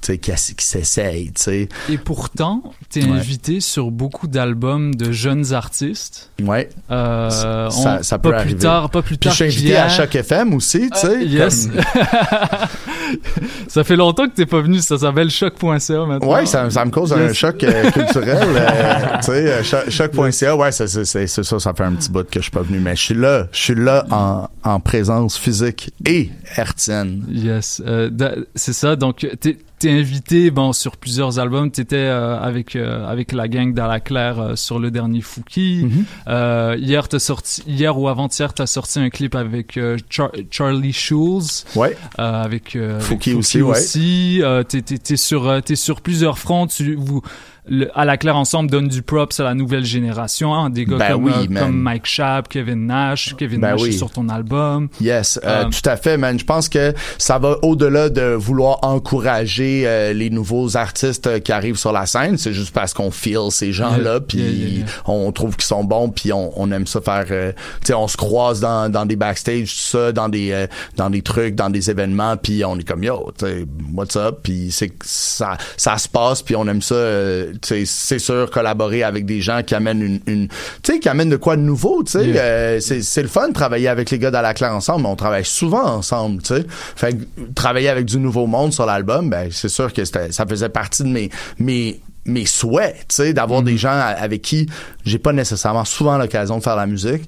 qui, qui s'essaye tu sais Et pourtant, t'es Ouais. invité sur beaucoup d'albums de jeunes artistes. Ouais. Euh, ça, on- ça peut pas arriver. plus tard, pas plus Puis tard. je suis invité à chaque FM aussi, tu. Euh, yes. comme- ça fait longtemps que t'es pas venu. Ça s'appelle choc.ca maintenant. Ouais, ça, ça me cause un choc euh, culturel. euh, tu sais, euh, choc- choc.ca, ouais, c'est ça, ça fait un petit bout que je suis pas venu, mais je suis là, je suis là en, en présence physique et hertzienne. Yes, c'est ça. Donc, t'es t'es invité, bon, sur plusieurs albums. T'étais euh, avec euh, avec la gang la Claire euh, sur le dernier Fouki. Mm-hmm. Euh, hier, t'as sorti, hier ou avant-hier, t'as sorti un clip avec euh, Char- Charlie Schulz. Ouais. Euh, avec, euh, avec Fouki aussi, ouais. aussi. Euh, t'es t'es- t'es sur t'es sur plusieurs fronts. Tu vous le- à la Claire ensemble donne du props à la nouvelle génération, hein, des gars Ben comme, oui, euh, comme Mike Schaap, Kevin Nash, Kevin Ben Nash oui. est sur ton album. Yes, euh, Euh, tout à fait, man. Je pense que ça va au-delà de vouloir encourager euh, les nouveaux artistes euh, qui arrivent sur la scène. C'est juste parce qu'on feel ces gens-là, puis yeah, yeah, yeah. on trouve qu'ils sont bons, puis on, on aime ça faire. euh, tu sais, on se croise dans, dans des backstage, tout ça, dans des euh, dans des trucs, dans des événements, puis on est comme yo, tu sais, what's up, puis c'est que ça ça se passe, puis on aime ça. C'est sûr collaborer avec des gens qui amènent une, une tu sais, qui amènent de quoi de nouveau, tu sais. Yeah. Euh, c'est c'est le fun de travailler avec les gars dans la claire ensemble, mais on travaille souvent ensemble, tu sais. Fait que travailler avec du nouveau monde sur l'album, ben c'est sûr que ça faisait partie de mes mes mes souhaits, tu sais, d'avoir des gens avec qui j'ai pas nécessairement souvent l'occasion de faire la musique,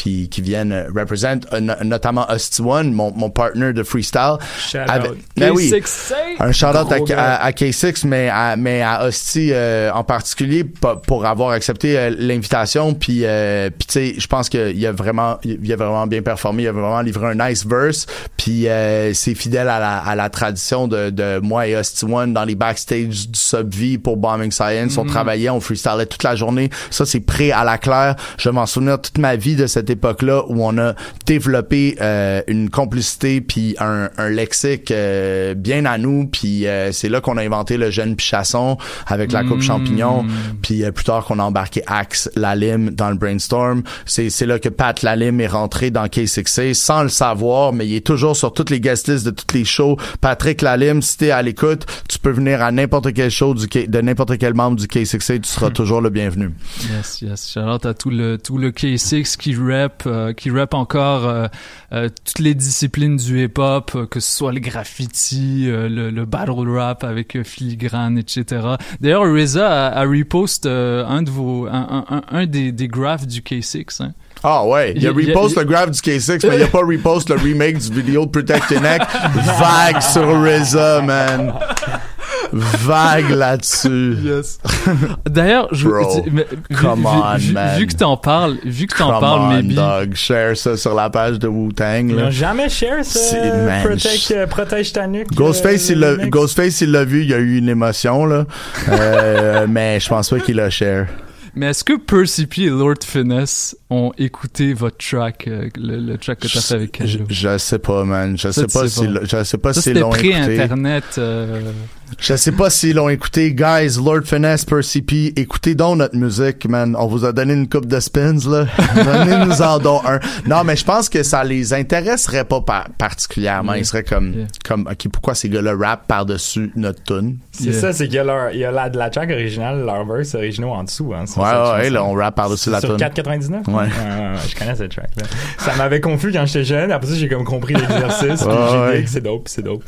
puis qui viennent euh, represent, euh, no- notamment Hosty One, mon, mon partner de freestyle. Shout Avec- out. Ben oui. K6, Un shout out à, gars. à- à K6, mais à, mais à Hosty euh, en particulier pa- pour avoir accepté euh, l'invitation. Puis, euh, puis tu sais, je pense qu'il a vraiment, il a vraiment bien performé. Il a vraiment livré un nice verse. Puis euh, c'est fidèle à la, à la tradition de, de moi et Hosty One dans les backstage du Subv pour Bombing Science. On Mhm. travaillait, on freestylait toute la journée. Ça, c'est prêt à la claire. Je m'en souviens toute ma vie de cette époque-là où on a développé euh, une complicité puis un, un lexique euh, bien à nous. Puis euh, c'est là qu'on a inventé le jeune Pichasson avec la coupe champignon. Puis euh, plus tard qu'on a embarqué Axe Lalim dans le brainstorm. C'est c'est là que Pat Lalim est rentré dans K6A sans le savoir, mais il est toujours sur toutes les guest lists de toutes les shows. Patrick Lalim, si t'es à l'écoute, tu peux venir à n'importe quel show du K- de n'importe quel membre du K6A, tu seras toujours le bienvenu. Yes, yes. Shout out à tout le, tout le K6 qui rap, euh, qui rap encore euh, euh, toutes les disciplines du hip-hop, que ce soit le graffiti, le, le battle rap avec filigrane, etc. D'ailleurs, Reza a, a repost un de vos, un, un, un, des, des graphes du K6. Hein. Ah ouais, il y a repost le graph du K6, mais il y a pas repost le remake du vidéo de Protect Your Neck. Vague sur RZA, man. Vague là-dessus. Yes. D'ailleurs, je Bro, tu- mais- vu- come vu, on, vu- man. vu que t'en parles, vu que t'en Come parles, on, maybe. dog. Share ça sur la page de. Ils là. n'ont jamais share ça. C'est- man, Protect, euh, protège ta nuque. Ghostface, euh, il l'a. Ghostface, il l'a vu, il y a eu une émotion, là. Euh, mais je pense pas qu'il l'a share. Mais est-ce que Percy P et Lord Finesse ont écouté votre track, euh, le, le track que t'as fait avec Je, Kendo? je sais pas, man. Je Ça, sais pas sais si, pas. je sais pas Ça, c'était l'ont écouté. pré-internet. euh, Je sais pas s'ils l'ont écouté. Guys, Lord Finesse, Percy P, écoutez donc notre musique, man. On vous a donné une coupe de spins, là. Donnez-nous en don un. Non, mais je pense que ça les intéresserait pas par- particulièrement. Yeah. Ils seraient comme, Yeah. comme, OK, pourquoi ces gars-là rap par-dessus notre tune? C'est ça, c'est qu'il y a, leur, il y a la, de la track originale, leur verse originaux en dessous. Hein, sur Ouais, ouais, là, on rap par-dessus la Sur tune. 4,99? Ouais. ouais, je connais cette track-là. Ça m'avait confus quand j'étais jeune. Après ça, j'ai comme compris l'exercice. puis Ouais, j'ai ouais. dit que c'est dope, c'est dope.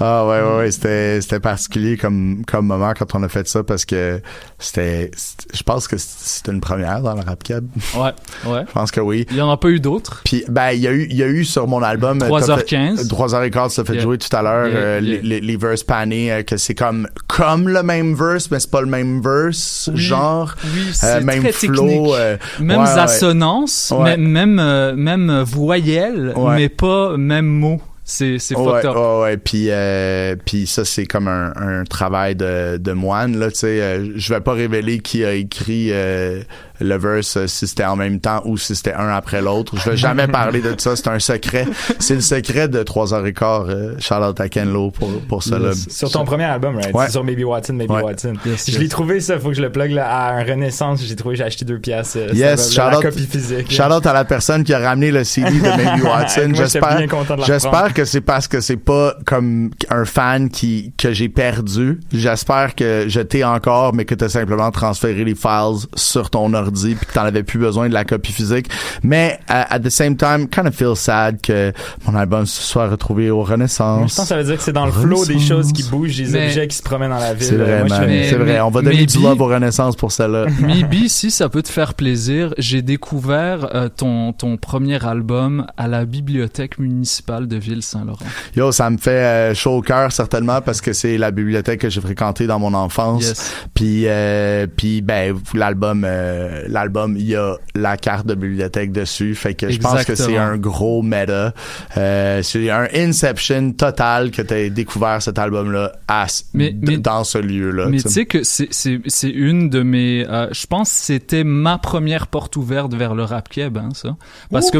Ah ouais ouais ouais c'était c'était particulier comme comme moment quand on a fait ça parce que c'était je pense que c'était une première dans le rap cab. Ouais, ouais. Je pense que oui. Il y en a pas eu d'autres? Puis ben il y a eu il y a eu sur mon album 3h15. 3h15 ça fait Yeah. jouer tout à l'heure Yeah, euh, yeah. Les, les, les verses panés euh, que c'est comme comme le même verse mais c'est pas le même verse Oui, genre oui, euh, même très flow technique. euh, Même ouais, ouais. assonance, Ouais. même même, euh, même voyelle, Ouais. mais pas même mot. C'est c'est ouais, fucked up. ouais, ouais. Puis, euh, puis ça, c'est comme un, un travail de, de moine, là, tu sais. euh, je vais pas révéler qui a écrit euh, le verse, euh, si c'était en même temps ou si c'était un après l'autre. Je vais jamais parler de ça, c'est un secret. C'est le secret de 3h15, euh, Charlotte à Kenlo pour, pour ça, là. Sur ton premier album, right? Ouais. Sur Maybe Watson, Maybe Ouais. Watson. Yes, je yes. l'ai trouvé, ça, faut que je le plug là, à un Renaissance. J'ai trouvé, j'ai acheté deux pièces. euh, Yes, ça, la shout out, copie physique. shout out à la personne qui a ramené le CD de Maybe Watson. J'espère, la j'espère que c'est parce que c'est pas comme un fan qui, que j'ai perdu. J'espère que je t'ai encore, mais que t'as simplement transféré les files sur ton ordi puis que t'en avais plus besoin de la copie physique. Mais, uh, at the same time, kind of feel sad que mon album se soit retrouvé au Moi, je Renaissance. pense que ça veut dire que c'est dans le flow des Renaissance. choses qui bougent, des Mais- objets qui se promènent dans la ville. C'est vrai, je C'est vrai. On va donner du love au Renaissance pour celle-là. Maybe, si ça peut te faire plaisir, j'ai découvert euh, ton, ton premier album à la bibliothèque municipale de Ville-Saint-Laurent. Yo, ça me fait euh, chaud au cœur certainement parce que c'est la bibliothèque que j'ai fréquentée dans mon enfance. Yes. Puis euh, puis ben l'album euh, l'album il y a la carte de bibliothèque dessus, fait que je pense que c'est un gros méta. Euh, c'est un inception total que tu as découvert cet album là à ce- Mais- d- mais- dans ce lieu là. Mais tu sais que c'est- une de mes... euh, je pense que c'était ma première porte ouverte vers le rap keb, hein, ça. Parce que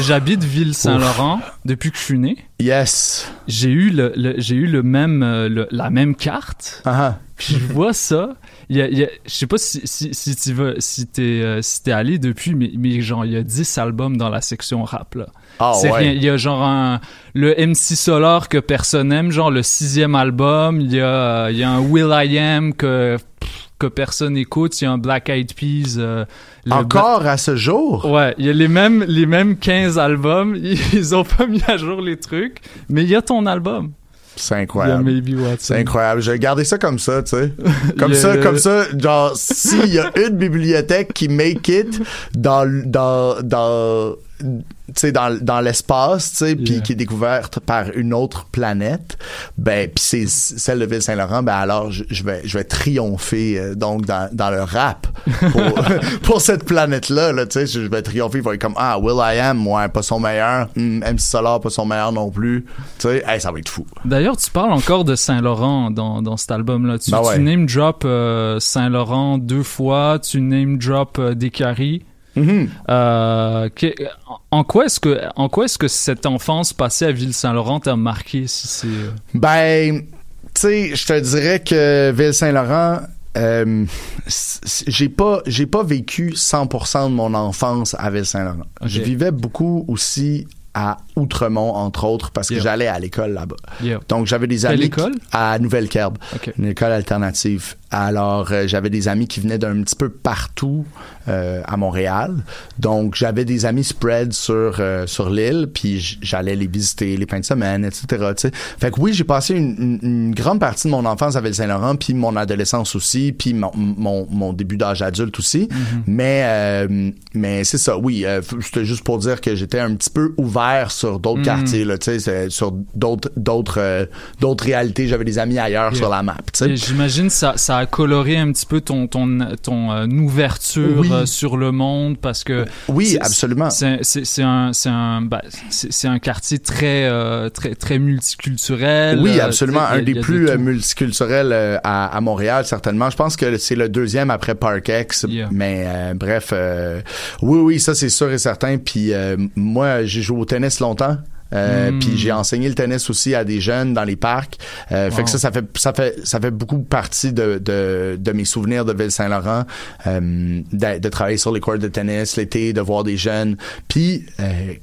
j'habite Ville-Saint-Laurent depuis que je suis né. Yes. J'ai eu le, le- j'ai eu le même le- la même carte. Ah Puis je vois ça. Y a, il y a- je sais pas si, si, si tu vas si t'es euh, si allé depuis, mais, mais genre il y a 10 albums dans la section rap là. Ah C'est ouais. rien. Il y a genre un le MC Solar que personne aime, genre le sixième album. Il y a euh, il y a un Will I Am que pff, que personne écoute. Il y a un Black Eyed Peas. euh, Encore à ce jour? Ouais, il y a les mêmes, les mêmes 15 albums. Ils ont pas mis à jour les trucs, mais il y a ton album. C'est incroyable. C'est incroyable. J'ai gardé ça comme ça, tu sais. Comme ça, comme ça, genre, s'il y a une bibliothèque qui make it dans, dans, dans, dans, dans l'espace, tu sais, puis Yeah. qui est découverte par une autre planète, ben, puis c'est celle de Ville-Saint-Laurent, ben alors, je, vais, je vais triompher, euh, donc, dans, dans le rap pour, pour cette planète-là, là, tu sais, je vais triompher, il va être comme, ah, Will I Am, ouais, pas son meilleur, Hmm, MC Solar, pas son meilleur non plus, tu sais, hey, ça va être fou. D'ailleurs, tu parles encore de Saint-Laurent dans, dans cet album-là. Tu, Ben ouais. tu name drop euh, Saint-Laurent deux fois, tu name drop euh, Descaries. Mm-hmm. Euh, que- en quoi est-ce que en quoi est-ce que cette enfance passée à Ville-Saint-Laurent t'a marqué si c'est euh, Ben, tu sais, je te dirais que Ville-Saint-Laurent, euh, j'ai pas j'ai pas vécu 100% de mon enfance à Ville-Saint-Laurent. Je vivais beaucoup aussi à Outremont entre autres parce que Yeah. j'allais à l'école là-bas. Yeah. Donc j'avais des amis qui- à Nouvelle-Kerbe, une école alternative. Alors euh, j'avais des amis qui venaient d'un petit peu partout euh, à Montréal. Donc j'avais des amis spread sur euh, sur l'île, puis j'allais les visiter les fins de semaine, etc. tu sais. Fait que oui, j'ai passé une, une- une grande partie de mon enfance à Ville-Saint-Laurent, puis mon adolescence aussi, puis mon, mon, mon début d'âge adulte aussi. Mais euh, mais c'est ça, oui. euh, C'était juste pour dire que j'étais un petit peu ouvert sur d'autres quartiers, là, tu sais, c'est- sur d'autres d'autres euh, d'autres réalités. J'avais des amis ailleurs Yeah. sur la map, tu sais. Et J'imagine ça ça a coloré un petit peu ton ton ton euh, ouverture Oui. euh, sur le monde parce que Oui, absolument. C'est c'est c'est un c'est un bah, c'est un quartier très euh, très très multiculturel. Oui, absolument. Un a- des a de plus multiculturels à, à Montréal, certainement. Je pense que c'est le deuxième après Park X. Yeah. Mais bref, oui, oui, ça c'est sûr et certain. Puis moi, j'ai joué au tennis longtemps. Euh. Puis j'ai enseigné le tennis aussi à des jeunes dans les parcs. Euh, Fait que ça, ça fait, ça fait, ça fait beaucoup partie de, de, de mes souvenirs de Ville-Saint-Laurent, euh, de, de travailler sur les cours de tennis l'été, de voir des jeunes. Puis euh,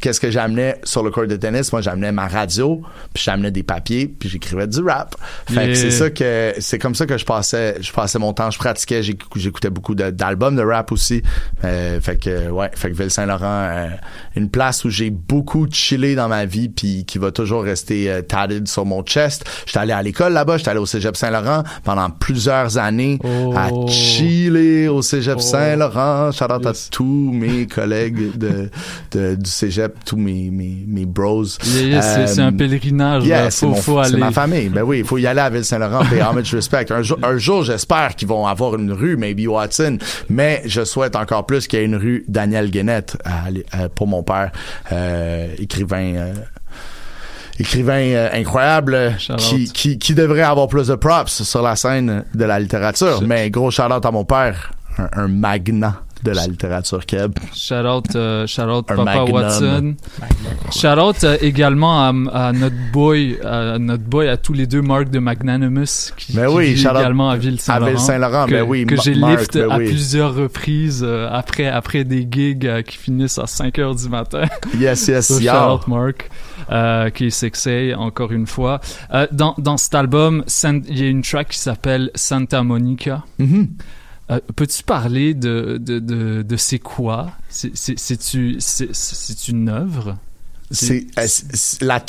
qu'est-ce que j'amenais sur le court de tennis? Moi, j'amenais ma radio, puis j'amenais des papiers, puis j'écrivais du rap. Fait que c'est ça que c'est comme ça que je passais je passais mon temps, je pratiquais, j'éc- j'écoutais beaucoup d'albums de rap aussi. Euh, fait que ouais, fait que Ville-Saint-Laurent euh, une place où j'ai beaucoup chillé dans ma vie puis qui va toujours rester euh, tatted sur mon chest. J'étais allé à l'école là-bas, j'étais allé au Cégep Saint-Laurent pendant plusieurs années à Oh. chiller au Cégep Saint-Laurent. Shout out à tous mes collègues de, de- du Cégep, tous mes mes, mes bros. Yeah, yeah, c'est- c'est un pèlerinage, Yeah, là. c'est Faut- faut aller. ma famille. Ben oui, il faut y aller à Ville-Saint-Laurent, pay homage respect. Un jour, un jour j'espère qu'ils vont avoir une rue, maybe Watson, mais je souhaite encore plus qu'il y ait une rue Daniel Guénette à aller- à- pour mon père, euh, écrivain. euh, écrivain euh, incroyable euh, qui, qui, qui devrait avoir plus de props sur la scène de la littérature. Mais gros shout out à mon père, un, un magnat de la littérature keb. Shout out, euh, shout out Papa magnum. Watson. Shout out euh, également à, à notre boy, à notre boy, à tous les deux Marc de Magnanimous qui, Ben qui oui, shout out également à Ville-Saint-Laurent. à Ville-Saint-Laurent, que, ben oui, que j'ai lift ben à oui. plusieurs reprises euh, après après des gigs euh, qui finissent à 5 heures du matin. Yes, yes, So, shout out. Euh, qui sexy encore une fois. Dans, dans cet album, il y a une track qui s'appelle Santa Monica. Mhm. Euh, Peux-tu parler de, de, de, de c'est quoi? C'est- une œuvre? C'est euh, la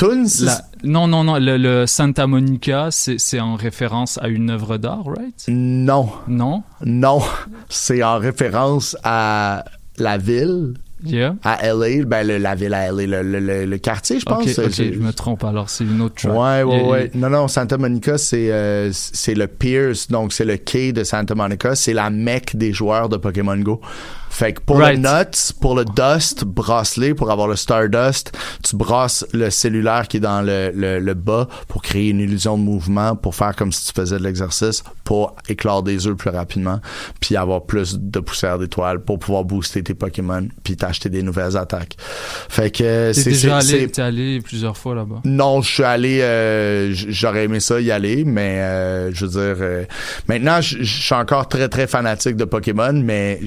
La- non, non, non. Le, le Santa Monica, c'est c'est en référence à une œuvre d'art, right? Non. Non? Non. C'est en référence à la ville. Yeah. À LA, ben le- la ville à LA, le, le, le- quartier, je pense. Ok, je me trompe alors, c'est une autre track. Ouais, ouais, Il y a- ouais. Non, non, Santa Monica, c'est euh, c'est le Pierce, donc c'est le quai de Santa Monica. C'est la mecque des joueurs de Pokémon Go. Fait que pour Right. le nuts, pour le dust, bracelet, pour avoir le stardust, tu brasses le cellulaire qui est dans le, le, le bas pour créer une illusion de mouvement, pour faire comme si tu faisais de l'exercice, pour éclore des œufs plus rapidement, puis avoir plus de poussière d'étoiles pour pouvoir booster tes Pokémon, puis t'acheter des nouvelles attaques. Fait que T'es c'est déjà allé, t'es allé plusieurs fois là-bas. non, je suis allé, euh, j'aurais aimé ça y aller, mais euh, je veux dire, euh, maintenant, je suis encore très très fanatique de Pokémon, mais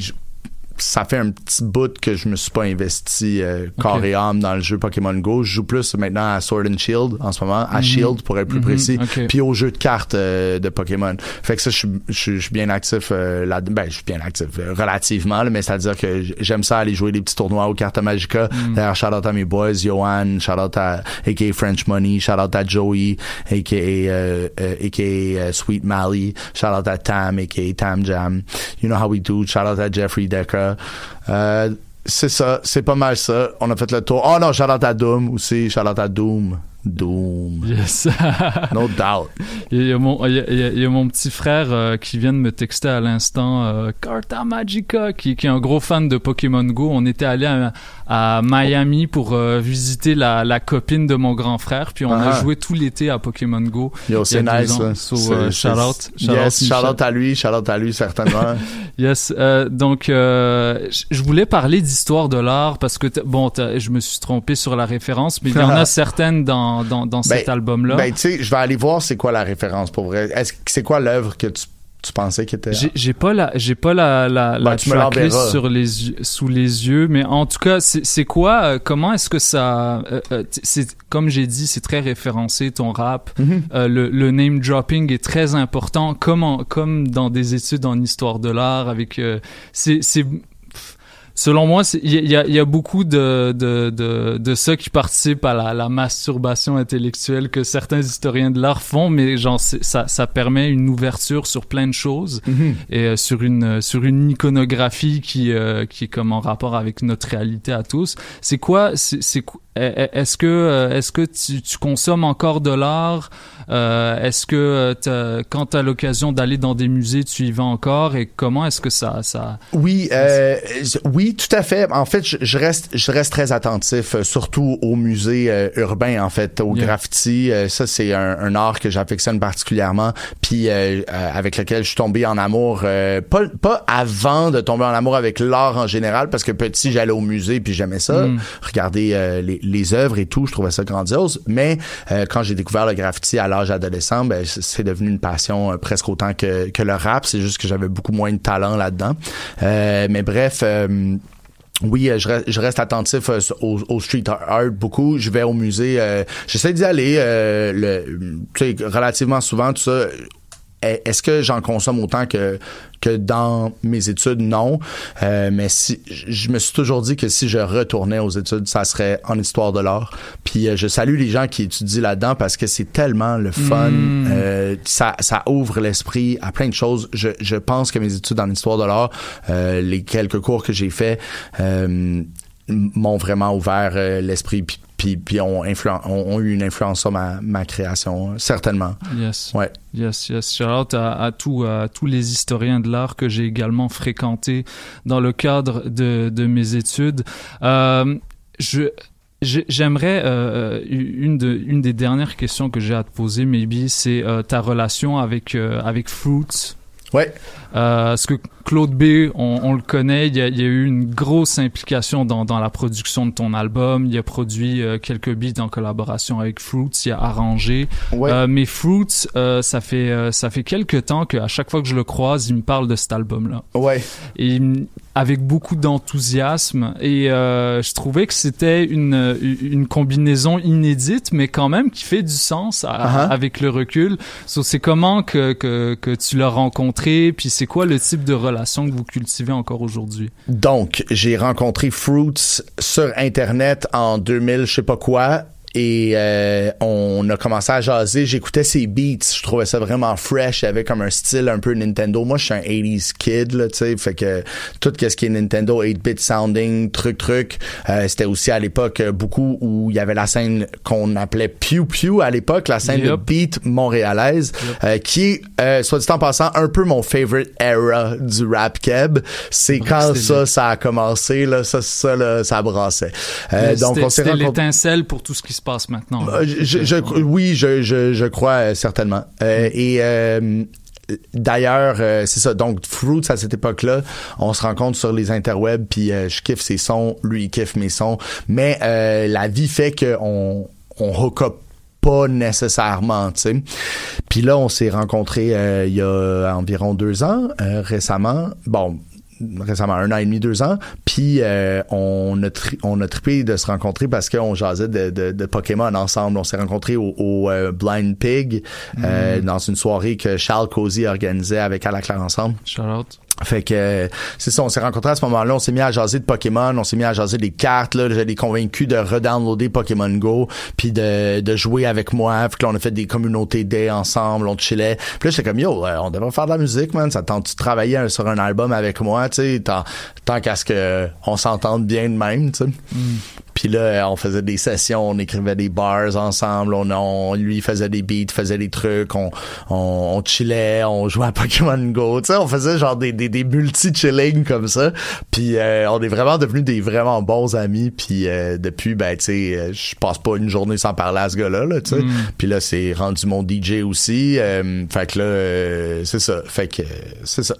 ça fait un petit bout que je me suis pas investi euh, corps et âme dans le jeu Pokémon Go. Je joue plus maintenant à Sword and Shield en ce moment, à Mhm. Shield pour être plus Mhm, précis, ok. puis au jeu de cartes euh, de Pokémon. Fait que ça, je suis- je suis je suis bien actif euh, là. Ben, je suis bien actif euh, relativement, là, mais c'est-à-dire que j'aime ça aller jouer des petits tournois aux cartes Magica. Mhm. D'ailleurs, shout out à mes boys, Johan, shout out à aka French Money, shout out à Joey, aka euh, euh, aka euh, Sweet Mally, shout out à Tam, aka Tam Jam. You know how we do. Shout out à Jeffrey Decker. Euh, c'est ça, c'est pas mal ça. On a fait le tour. Oh non, out à Doom aussi, out à Doom. Doom. Yes. no doubt. Il y, a mon, il y a- il y mon petit frère euh, qui vient de me texter à l'instant, euh, Carta Magica, qui, qui est un gros fan de Pokémon Go. On était allé à, à Miami pour euh, visiter la, la copine de mon grand frère, puis on Ah. a joué tout l'été à Pokémon Go. Yo, c'est nice. ça. So, c'est- shout out. Shout yes, out, shout out à lui, shout out à lui, certainement. Yes, euh, donc je voulais parler d'histoire de l'art parce que bon, je me suis trompé sur la référence, mais il y en a certaines dans dans, dans cet Ben, album-là? Ben, tu sais, je vais aller voir c'est quoi la référence pour vrai. Est-ce que c'est quoi l'œuvre que tu, tu pensais qui était. J'ai pas la j'ai pas la la, Ben, la sur les sous les yeux mais en tout cas c'est quoi euh, comment est-ce que ça euh, euh, c'est comme j'ai dit c'est très référencé ton rap Mhm. Euh, le, le name dropping est très important comme en- comme dans des études en histoire de l'art avec c'est Selon moi, il y, a- y y beaucoup de, de, de, de ça qui participent à la, la masturbation intellectuelle que certains historiens de l'art font, mais genre ça, ça permet une ouverture sur plein de choses Mhm. et euh, sur une sur une iconographie qui euh, qui est comme en rapport avec notre réalité à tous. C'est quoi c'est qu- est-ce que euh, est-ce que tu, tu consommes encore de l'art Euh, Est-ce que euh, t'as- quand tu as l'occasion d'aller dans des musées, tu y vas encore et comment est-ce que ça ça Oui, euh, oui, tout à fait. En fait, je, je reste, je reste très attentif, euh, surtout aux musées euh, urbains, en fait, au Yeah. graffiti. Euh, ça, c'est un, un art que j'affectionne particulièrement, puis avec lequel je suis tombé en amour. euh, pas, pas avant de tomber en amour avec l'art en général, parce que petit, j'allais au musée puis j'aimais ça, Mm. regarder euh, les, les œuvres et tout, je trouvais ça grandiose. Mais euh, quand j'ai découvert le graffiti à l'âge adolescent, ben, c'est devenu une passion euh, presque autant que, que le rap. C'est juste que j'avais beaucoup moins de talent là-dedans. Euh, mais bref. euh, oui, je reste, attentif au, au street art beaucoup. Je vais au musée. J'essaie d'y aller euh, le, relativement souvent. Tout ça. Est- Est-ce que j'en consomme autant que que dans mes études? Non, Euh, mais si je me suis toujours dit que si je retournais aux études, ça serait en histoire de l'art. Puis euh, je salue les gens qui étudient là-dedans parce que c'est tellement le fun. Mm. Euh, ça, ça ouvre l'esprit à plein de choses. Je, je pense que mes études en histoire de l'art, euh, les quelques cours que j'ai faits, euh, m'ont vraiment ouvert euh, l'esprit puis, puis, puis ont, influen- ont, ont eu une influence sur ma, ma création, certainement. Yes. Ouais. Yes, yes. Shout out à, à, tout, à tous les historiens de l'art que j'ai également fréquentés dans le cadre de, de mes études. Euh, je, j'ai- J'aimerais euh, une de une des dernières questions que j'ai à te poser, maybe, c'est euh, ta relation avec euh, avec Fruits. Ouais. Euh, parce que Claude B, on, on le connaît, il y, a, il y a eu une grosse implication dans, dans la production de ton album. Il a produit euh, quelques beats en collaboration avec Fruits, il a arrangé. Ouais. Euh, mais Fruits, euh, ça fait ça fait quelques temps qu'à chaque fois que je le croise, il me parle de cet album-là. Ouais. Et avec beaucoup d'enthousiasme. Et je trouvais que c'était une, une combinaison inédite, mais quand même qui fait du sens à- Uh-huh. avec le recul. So, c'est comment que, que, que tu l'as rencontré, puis c'est quoi le type de relation que vous cultivez encore aujourd'hui? Donc, j'ai rencontré Fruits sur Internet en 2000, je sais pas quoi. Et euh, on a commencé à jaser. J'écoutais ses beats, je trouvais ça vraiment fresh. Il y avait comme un style un peu Nintendo. Moi, je suis un 80s kid, là, tu sais, fait que tout ce qui est Nintendo, 8-bit sounding, truc, truc. Euh, C'était aussi à l'époque euh, beaucoup où il y avait la scène qu'on appelait Pew Pew à l'époque, la scène de beat montréalaise, euh, qui est, euh, soit dit en passant, un peu mon favorite era du rap keb. C'est quand ça, ça a commencé, là, ça, ça, là, ça brassait. Euh, donc, on s'est l'étincelle pour tout ce qui se passe maintenant. là. Je, je- oui, je, je, crois euh, certainement. Euh, et euh, D'ailleurs, euh, c'est ça. Donc, Fruits, à cette époque-là, on se rencontre sur les interwebs, puis euh, je kiffe ses sons, lui, il kiffe mes sons. Mais euh, la vie fait qu'on on hook up pas nécessairement, tu sais. Puis là, on s'est rencontrés il y a environ deux ans, récemment. Bon, récemment, un an et demi, deux ans. Puis euh, on a tri- on a trippé de se rencontrer parce qu'on jasait de, de, de Pokémon ensemble. On s'est rencontrés au, au, euh, Blind Pig euh, dans une soirée que Charles Cozy organisait avec À la Claire ensemble. Shout out. Fait que c'est ça, on s'est rencontrés à ce moment-là, on s'est mis à jaser de Pokémon, on s'est mis à jaser des cartes, là, j'étais convaincu de redownloader Pokémon Go, puis de, de jouer avec moi, puis que là, on a fait des communautés day ensemble, on chillait. Puis là, j'étais comme yo, euh, on devrait faire de la musique, man, ça tente de travailler sur un album avec moi, tu sais, tant, tant qu'à ce que on s'entende bien de même, tu sais. Puis là, on faisait des sessions, on écrivait des bars ensemble, on, on lui faisait des beats, faisait des trucs, on, on, on chillait, on jouait à Pokémon Go, tu sais, on faisait genre des, des, des multi-chilling comme ça. Puis euh, on est vraiment devenus des vraiment bons amis. Puis euh, depuis, ben tu sais, euh, je passe pas une journée sans parler à ce gars-là, là, tu sais. Mm. Puis là, c'est rendu mon DJ aussi. euh, fait que là, euh, c'est ça. Fait que euh, c'est ça.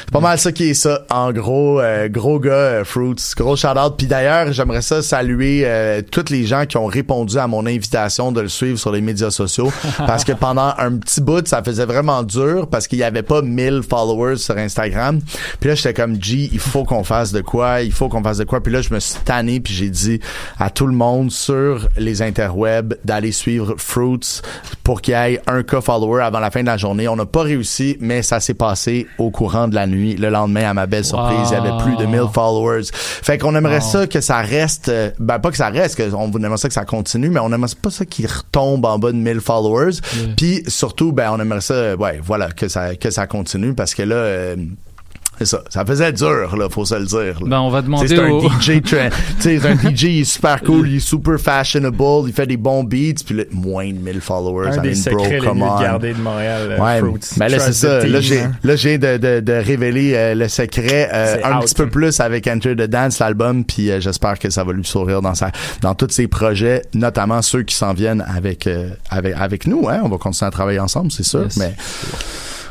C'est pas mal ça qui est ça. En gros, euh, gros gars, euh, Fruits, gros shout-out. Puis d'ailleurs, j'aimerais ça saluer euh, tous les gens qui ont répondu à mon invitation de le suivre sur les médias sociaux. parce que pendant un petit bout, ça faisait vraiment dur parce qu'il y avait pas 1000 followers sur Instagram. Puis là, j'étais comme, G, il faut qu'on fasse de quoi, il faut qu'on fasse de quoi? Puis là, je me suis tanné puis j'ai dit à tout le monde sur les interwebs d'aller suivre Fruits pour qu'il y ait un cas follower avant la fin de la journée. On n'a pas réussi, mais ça s'est passé au courant de la nuit. Le lendemain, à ma belle surprise, il y avait plus de 1000 followers. Fait qu'on aimerait Wow. ça que ça reste, euh, ben pas que ça reste, que on aimerait ça que ça continue, mais on aimerait pas ça qu'il retombe en bas de 1000 followers. Puis surtout, ben on aimerait ça, ouais, voilà, que ça que ça continue parce que là. euh, c'est ça. Ça faisait dur, là, faut se le dire. là. Ben, on va demander C'est un au- DJ, sais, c'est un DJ, il est super cool, il est super fashionable, il fait des bons beats, puis là, moins de 1000 followers. Un I des bro, les come mieux on. gardés de Montréal, euh, Ouais, Fruits. ben là, c'est ça. team, Là, j'ai, hein. là, j'ai de, de, de révéler euh, le secret euh, un out. petit peu plus avec Enter the Dance, l'album, puis euh, j'espère que ça va lui sourire dans sa, dans tous ses projets, notamment ceux qui s'en viennent avec, euh, avec, avec nous, hein. On va continuer à travailler ensemble, c'est sûr, Yes. mais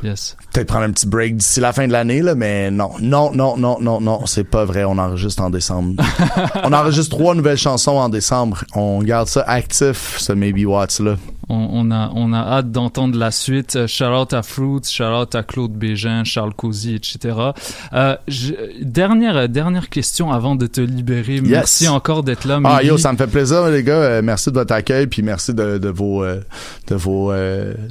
Yes. peut-être prendre un petit break d'ici la fin de l'année, là, mais non, non, non, non, non, non, c'est pas vrai. On enregistre en décembre. on enregistre trois nouvelles chansons en décembre. On garde ça actif, ce Maybe Watts là. On, on a, on a hâte d'entendre la suite. Euh, shout out à Fruits, shout out à Claude Bégin, Charles Cozy, etc. Euh, je- dernière, dernière question avant de te libérer. Merci encore d'être là. Ah yo, ça me fait plaisir les gars. Euh, merci de votre accueil puis merci de, de vos euh, de vos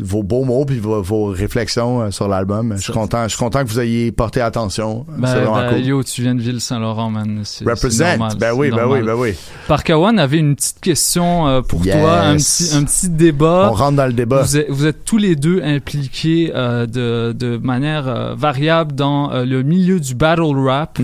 vos beaux mots puis vos, vos réflexions euh, sur l'album. Je suis content, je suis content que vous ayez porté attention. Ben, ben, cool. Yo, tu viens de Ville-Saint-Laurent, man. Represent. normal, Ben oui, ben oui, ben oui. Parkawan avait une petite question euh, pour Yes. toi, un petit, un petit débat. On rentre dans le débat. Vous êtes, vous êtes tous les deux impliqués euh, de, de manière euh, variable dans euh, le milieu du battle rap.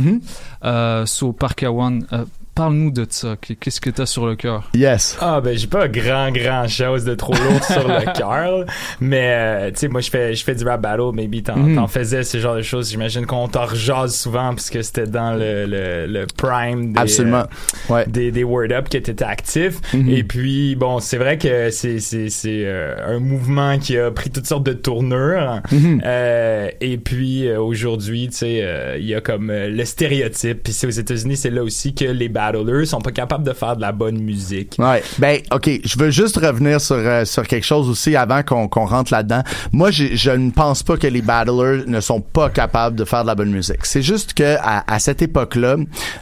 So, Parkawan, euh, parle-nous de ça. Qu'est-ce que tu as sur le cœur? Yes. Ah ben j'ai pas grand grand chose de trop lourd sur le cœur, mais euh, tu sais moi je fais je fais du rap battle, maybe t'en t'en faisais ce genre de choses. J'imagine qu'on t'en rejase souvent puisque c'était dans le, le, le prime des, Absolument. euh, des des word up que t'étais actif. Mhm. Et puis bon c'est vrai que c'est c'est c'est euh, un mouvement qui a pris toutes sortes de tournures. Mhm. Euh, et puis euh, aujourd'hui tu sais euh, il y a comme euh, le stéréotype. Puis c'est aux États-Unis c'est là aussi que les battlers sont pas capables de faire de la bonne musique. Ouais, ben ok, je veux juste revenir sur euh, sur quelque chose aussi avant qu'on qu'on rentre là-dedans. Moi, je ne pense pas que les battlers ne sont pas capables de faire de la bonne musique. C'est juste que à, à cette époque-là,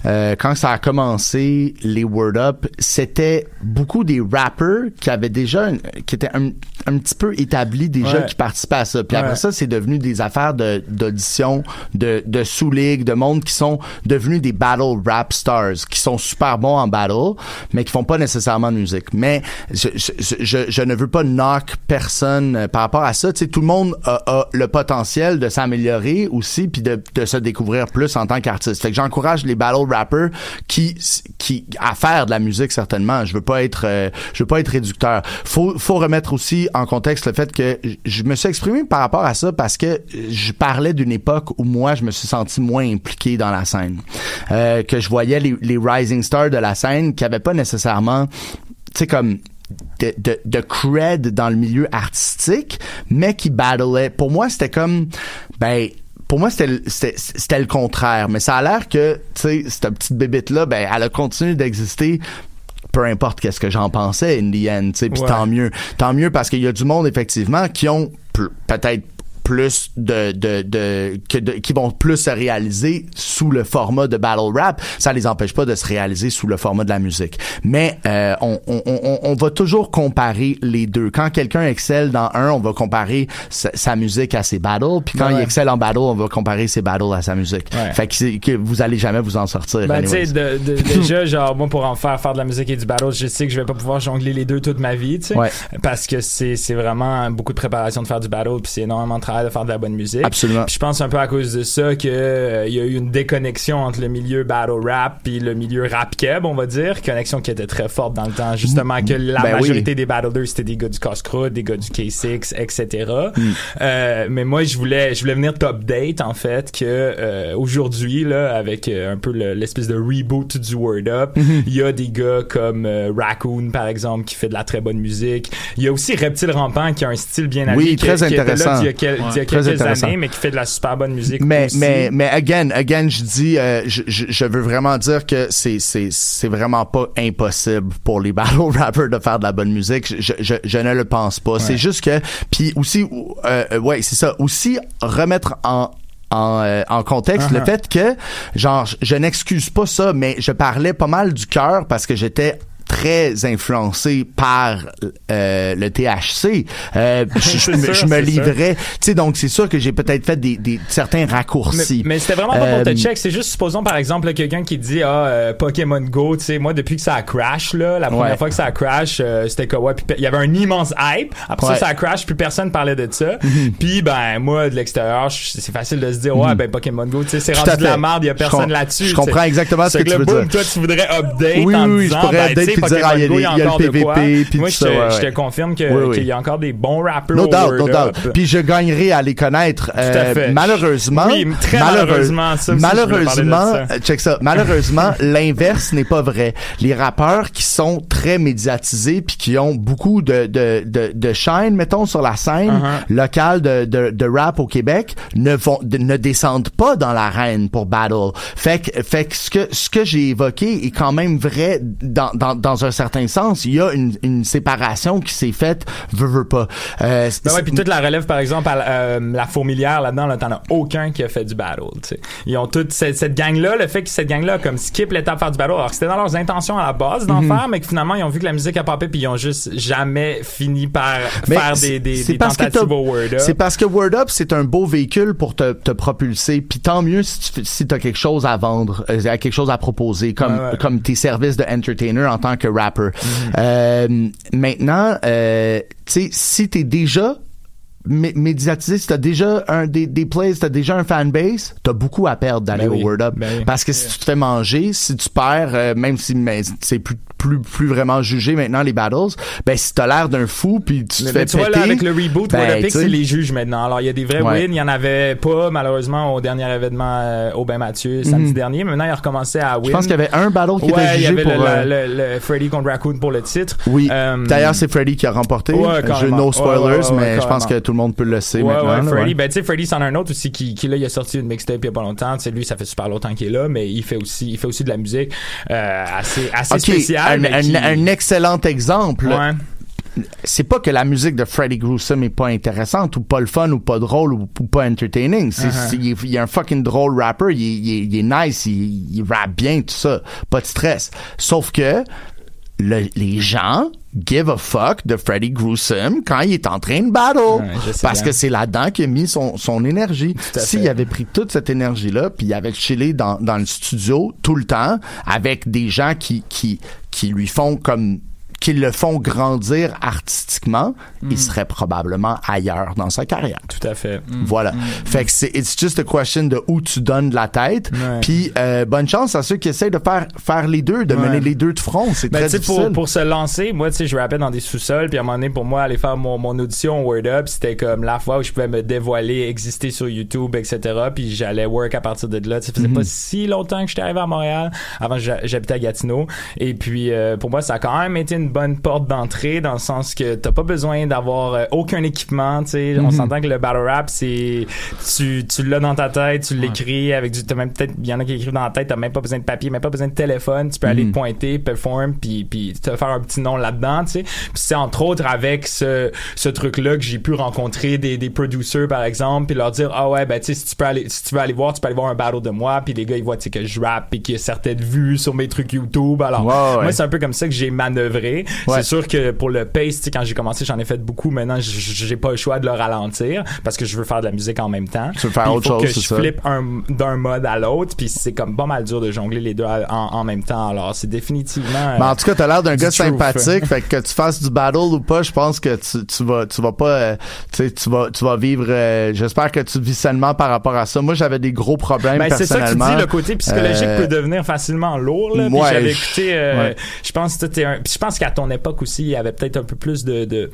euh, quand ça a commencé, les Word Up, c'était beaucoup des rappers qui avaient déjà, un- qui étaient un, un petit peu établis déjà, Ouais. qui participaient à ça. Puis après ça, c'est devenu des affaires de d'audition, de de sous-ligue, de monde qui sont devenus des battle rap stars, qui sont super bons en battle, mais qui font pas nécessairement de musique. Mais je, ne veux pas knock personne euh, par rapport à ça. Tout le monde a, le potentiel de s'améliorer aussi, puis de, se découvrir plus en tant qu'artiste. Fait j'encourage les battle rappers qui qui à faire de la musique certainement. Je veux pas être euh, je veux pas être réducteur. Faut faut remettre aussi en contexte le fait que je me suis exprimé par rapport à ça parce que je parlais d'une époque où moi je me suis senti moins impliqué dans la scène, euh, que je voyais les, les rising stars de la scène qui avaient pas nécessairement, tu sais comme de, de, de cred dans le milieu artistique, mais qui battleaient. Pour moi, c'était comme, ben, pour moi, c'était le- c'était c'était le contraire. Mais ça a l'air que, tu sais, cette petite bébête-là, ben, elle a continué d'exister peu importe qu'est-ce que j'en pensais in the end, tu sais, puis Ouais. tant mieux. Tant mieux parce qu'il y a du monde, effectivement, qui ont peut-être plus de, de, de, que de- qui vont plus se réaliser sous le format de battle rap ça les empêche pas de se réaliser sous le format de la musique mais euh, on, on, on, on va toujours comparer les deux quand quelqu'un excelle dans un on va comparer sa, sa musique à ses battles puis quand Ouais. il excelle en battle on va comparer ses battles à sa musique Ouais. fait que, c'est- que vous allez jamais vous en sortir Ben, tu sais, de- de- déjà, genre, moi, pour en faire, faire de la musique et du battle, je sais que je vais pas pouvoir jongler les deux toute ma vie, tu sais. Ouais. Parce que c'est, c'est vraiment beaucoup de préparation de faire du battle, puis c'est énormément de travail de faire de la bonne musique. Absolument. Puis je pense un peu à cause de ça que euh, il y a eu une déconnexion entre le milieu battle rap puis le milieu rap keb, on va dire. Connexion qui était très forte dans le temps, justement, que la Ben oui. majorité des battlers, c'était des gars du Casse-Croûte, des gars du K6, etc. Mm. Euh, mais moi, je voulais, je voulais venir t'update, en fait, que euh, aujourd'hui, là, avec euh, un peu le- l'espèce de reboot du Word Up, Mm-hmm. il y a des gars comme euh, Raccoon, par exemple, qui fait de la très bonne musique. Il y a aussi Reptile Rampant, qui a un style bien Oui, qui- très qui était là intéressant. d'il y a, quel- d'il y a quelques années, mais qui fait de la super bonne musique mais aussi. mais mais again again je dis euh, je, je, je veux vraiment dire que c'est c'est c'est vraiment pas impossible pour les battle rappers de faire de la bonne musique. Je je, je ne le pense pas. C'est juste que puis aussi euh, ouais c'est ça. Aussi remettre en en, euh, en contexte le Uh-huh. fait que genre je, je n'excuse pas ça mais je parlais pas mal du cœur parce que j'étais très influencé par euh, le THC. Euh, je, me- je livrais. Tu sais, donc c'est sûr que j'ai peut-être fait des, des certains raccourcis. Mais, mais c'était vraiment pas pour Euh, te check, c'est juste supposons par exemple quelqu'un qui dit ah euh, Pokémon Go, tu sais moi depuis que ça a crash là, la première Ouais. fois que ça a crash, euh, c'était quoi? Ouais, il y avait un immense hype. Après Ouais. ça ça a crash, plus personne parlait de ça. Mhm. Puis ben moi de l'extérieur, c'est facile de se dire ouais Mhm. ben Pokémon Go, tu sais c'est rendu de la merde, il y a personne là-dessus. je comprends exactement ce Fait que tu veux boum, dire. Toi tu voudrais update Oui, en oui, je disant pourrais ben, update puis dire, ah, il y a y a le. PVP, puis Moi tout je ça, te- ouais, je te confirme que Oui, oui. qu'il y a encore des bons rappers No doubt, no doubt. Puis je gagnerai à les connaître. à fait. Malheureusement, Oui, très malheureusement, ça aussi, malheureusement, ça. euh, check ça. Malheureusement, l'inverse n'est pas vrai. Les rappeurs qui sont très médiatisés puis qui ont beaucoup de de de, de shine, mettons sur la scène Uh-huh. locale de, de de rap au Québec, ne vont de- ne descendent pas dans l'arène pour battle. Fait que fait que ce que ce que j'ai évoqué est quand même vrai dans dans dans un certain sens. Il y a une une séparation qui s'est faite, veut veut pas. Euh, Ben ouais, puis toute la relève, par exemple, à la- euh, la fourmilière, là-dedans, là, t'en as aucun qui a fait du battle, tu sais. Ils ont toute cette, cette gang-là, le fait que cette gang-là comme skip l'étape faire du battle, alors que c'était dans leurs intentions à la base d'en Mhm. faire, mais que finalement, ils ont vu que la musique a popé puis ils ont juste jamais fini par Mais faire des, des, c'est des parce que tentatives au Word Up. C'est parce que Word Up, c'est un beau véhicule pour te, te propulser. Puis tant mieux si tu si as quelque chose à vendre, euh, quelque chose à proposer, comme, Ouais, ouais. comme tes services de entertainer en tant que rapper. Mm-hmm. Euh, maintenant, euh, tu sais, si t'es déjà médiatisé, si t'as déjà un des, des plays, si t'as déjà un fanbase, t'as beaucoup à perdre d'aller Ben oui. au Word Up. Ben. Parce que si tu te fais manger, si tu perds, euh, même si mais c'est plus, plus, plus vraiment jugé maintenant les battles, ben si t'as l'air d'un fou puis tu te Mais, fais mais tu vois, là, péter, avec le reboot, ben, Word Up c'est les juges maintenant. Alors, il y a des vrais Ouais. wins. Il y en avait pas, malheureusement, au dernier événement euh, au Bain Mathieu, samedi Mhm. dernier. Mais maintenant, il a recommencé à win. Je pense qu'il y avait un battle qui ouais, était il y jugé avait pour. le, euh, le, le Freddy contre Raccoon pour le titre. Oui. Euh, D'ailleurs, c'est Freddy qui a remporté. Ouais. Je no Ouais, spoilers, ouais, ouais, mais je pense que tout le monde peut le sait Ouais, maintenant. ouais, là, Freddy. ouais. Ben, tu sais, Freddy, c'en a un autre aussi qui, qui, là, il a sorti une mixtape il y a pas longtemps. Sais, lui, ça fait super longtemps qu'il est là, mais il fait aussi, il fait aussi de la musique, euh, assez, assez spéciale. un, mais un- qui- un excellent exemple. Ouais. C'est pas que la musique de Freddy Gruesome est pas intéressante ou pas le fun ou pas drôle ou, ou pas entertaining. C'est, Uh-huh. c'est- il, est, il est un fucking drôle rapper. Il, est- il est- il est nice. Il, il rappe bien, tout ça. Pas de stress. Sauf que le- les gens give a fuck de Freddy Gruesome quand il est en train de battle. Ouais, parce bien. que c'est là-dedans qu'il a mis son, son énergie. S'il avait pris toute cette énergie-là, puis il avait chillé dans, dans le studio tout le temps avec des gens qui, qui, qui lui font comme qui le font grandir artistiquement, Mm. il serait probablement ailleurs dans sa carrière. Tout à fait. Voilà. Fait que c'est it's just a question de où tu donnes la tête. Ouais. Puis euh, bonne chance à ceux qui essayent de faire faire les deux, de Ouais. mener les deux de front. C'est Ben, très difficile. pour, pour se lancer, moi, tu sais, je rappais dans des sous-sols, puis à un moment donné, pour moi, aller faire mon, mon audition au Word Up, c'était comme la fois où je pouvais me dévoiler, exister sur YouTube, etc. Puis j'allais work à partir de là. Ça faisait Mhm. pas si longtemps que j'étais arrivé à Montréal. Avant, j'ha- j'habitais à Gatineau. Et puis, euh, pour moi, ça a quand même été une bonne porte d'entrée, dans le sens que t'as pas besoin d'avoir euh, aucun équipement, tu sais. On Mhm. s'entend que le battle rap, c'est, tu, tu l'as dans ta tête, tu l'écris avec du, t'as même peut-être, il y en a qui écrivent dans la tête, t'as même pas besoin de papier, même pas besoin de téléphone, tu peux aller Mhm. te pointer, perform, puis, puis te faire un petit nom là-dedans, tu sais. Puis c'est entre autres avec ce, ce truc-là que j'ai pu rencontrer des, des producers, par exemple, puis leur dire, ah ouais, ben tu sais, si tu peux aller, si tu veux aller voir, tu peux aller voir un battle de moi, puis les gars, ils voient, tu sais, que je rappe, puis qu'il y a certaines vues sur mes trucs YouTube. Alors, ouais. moi, c'est un peu comme ça que j'ai manœuvré. Ouais. C'est sûr que pour le pace, quand j'ai commencé, j'en ai fait beaucoup. Maintenant, j'ai pas le choix de le ralentir parce que je veux faire de la musique en même temps. Tu veux faire autre faut que chose, je c'est ça. flippe un- d'un mode à l'autre, puis c'est comme pas mal dur de jongler les deux en, en même temps. Alors, c'est définitivement. Mais en tout cas, t'as l'air d'un du gars truth. sympathique, fait que que tu fasses du battle ou pas, je pense que tu, tu vas tu vas pas euh, tu vas tu vas vivre euh, j'espère que tu vis sainement par rapport à ça. Moi, j'avais des gros problèmes Ben, c'est ça que tu dis, le côté psychologique Euh, peut devenir facilement lourd. Là. Ouais, j'avais écouté, ouais. je pense que t'es un, je pense qu'à ton époque aussi, il y avait peut-être un peu plus de, de,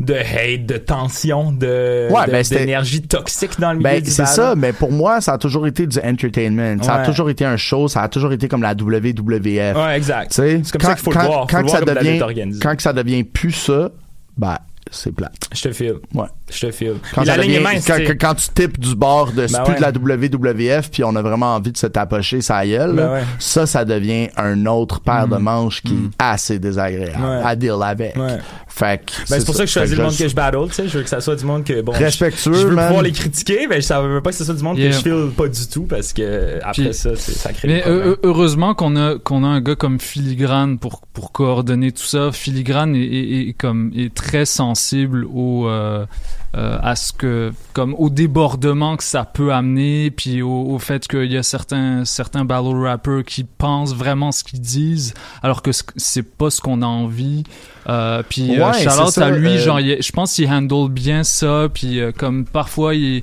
de hate, de tension, de, Ouais, de- ben, d'énergie toxique dans le milieu Ben, du c'est ça, mais pour moi, ça a toujours été du entertainment. Ça a toujours été un show, ça a toujours été comme la WWF. Ouais, exact. C'est comme ça qu'il faut le quand, voir. Faut Quand le que voir ça devient, quand que ça devient plus ça, ben, c'est plate. Je te file. Ouais. Je te file. Quand, la ligne devient- mince, quand, tu sais. quand tu types du bord de Ben plus ouais. de la WWF puis on a vraiment envie de se tapocher sa gueule, Ben ouais. ça, ça devient un autre paire de manches qui est assez désagréable à deal avec. Fait que Ben, c'est pour ça que je choisis le monde je- que je battle, tu sais. Je veux que ça soit du monde que, bon. je- Respectueux, Je, veux man. pouvoir les critiquer, mais ça veut pas que ce soit du monde Yeah. que je file pas du tout parce que après Puis- ça, c'est- ça crée Mais euh, heureusement qu'on a qu'on a un gars comme Filigrane pour pour coordonner tout ça. Filigrane est, est- est comme est très sensible au euh, euh, à ce que comme au débordement que ça peut amener, puis au, au fait qu'il y a certains certains battle rappers qui pensent vraiment ce qu'ils disent, alors que ce- c'est pas ce qu'on a envie. Euh, puis euh, Ouais, à lui, euh, genre je pense qu'il handle bien ça, puis euh, comme parfois il-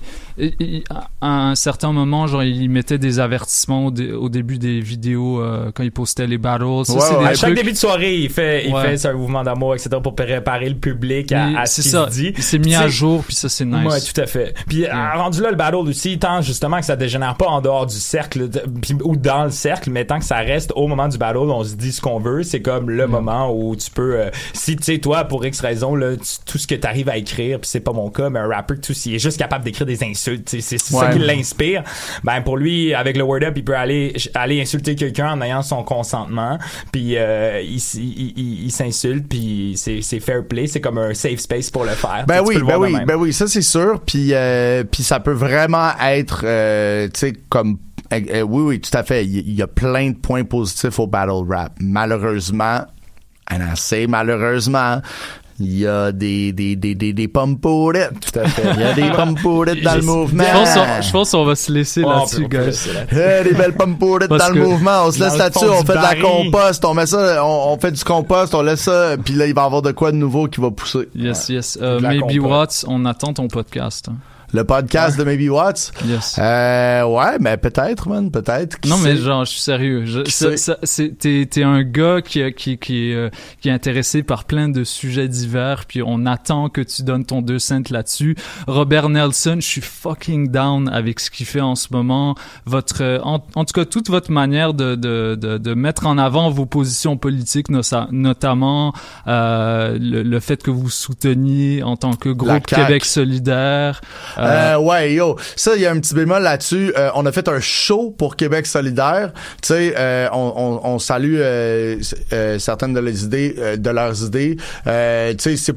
à un certain moment genre il mettait des avertissements au, dé- au début des vidéos euh, quand il postait les battles. Ça, Ouais, c'est ouais. des à chaque trucs- début de soirée, il fait, il Ouais. fait un mouvement d'amour, etc., pour préparer le public à, à ce c'est qu'il dit. Il s'est mis à jour, puis ça c'est nice. Ouais, tout à fait. Puis euh, rendu là, le battle aussi, tant justement que ça dégénère pas en dehors du cercle, de- ou dans le cercle, mais tant que ça reste au moment du battle, on se dit ce qu'on veut, c'est comme le moment où tu peux, euh, si tu sais, toi, pour X raison, là, tu- tout ce que tu arrives à écrire, puis c'est pas mon cas, mais un rapper, tout, s'il est juste capable d'écrire des insultes, c'est ça qui l'inspire, ben pour lui, avec le word up, il peut aller, aller insulter quelqu'un en ayant son consentement, puis euh, il, s- il, il- il s'insulte, puis c'est fair play, c'est comme un safe space pour le faire. Ben oui, ben oui, ben oui, ça c'est sûr. Puis euh, puis ça peut vraiment être, euh, tu sais, comme oui, oui, tout à fait. Il y, a plein de points positifs au battle rap. Malheureusement, say malheureusement. Il y a des, des, des, des, des pommes pourrites. Tout à fait. Il y a des pommes pourrites dans le Je mouvement. je pense qu'on va se laisser là-dessus, guys. des belles pommes pourrites dans le mouvement. On se laisse là-dessus, on fait de la compost, on met ça, on, on fait du compost, on laisse ça, puis là, il va y avoir de quoi de nouveau qui va pousser. Yes, yes. Euh, Maybe. Watts, on attend ton podcast. Le podcast de Maybe Watts. Yes. Euh, ouais, mais peut-être, man, peut-être. Non, mais genre, je suis sérieux. T'es, un gars qui, qui, qui, est, euh, qui est intéressé par plein de sujets divers, puis on attend que tu donnes ton deux cents là-dessus. Robert Nelson, je suis fucking down avec ce qu'il fait en ce moment. Votre, euh, en, en tout cas, toute votre manière de, de, de, de mettre en avant vos positions politiques, notamment euh, le, le fait que vous souteniez en tant que groupe. Québec solidaire. Euh, Euh, ouais, yo, ça, il y a un petit bémol là-dessus. Euh, on a fait un show pour Québec solidaire. Tu sais, euh, on, on, on salue euh, euh, certaines de les idées, euh, de leurs idées. Euh, tu sais, c'est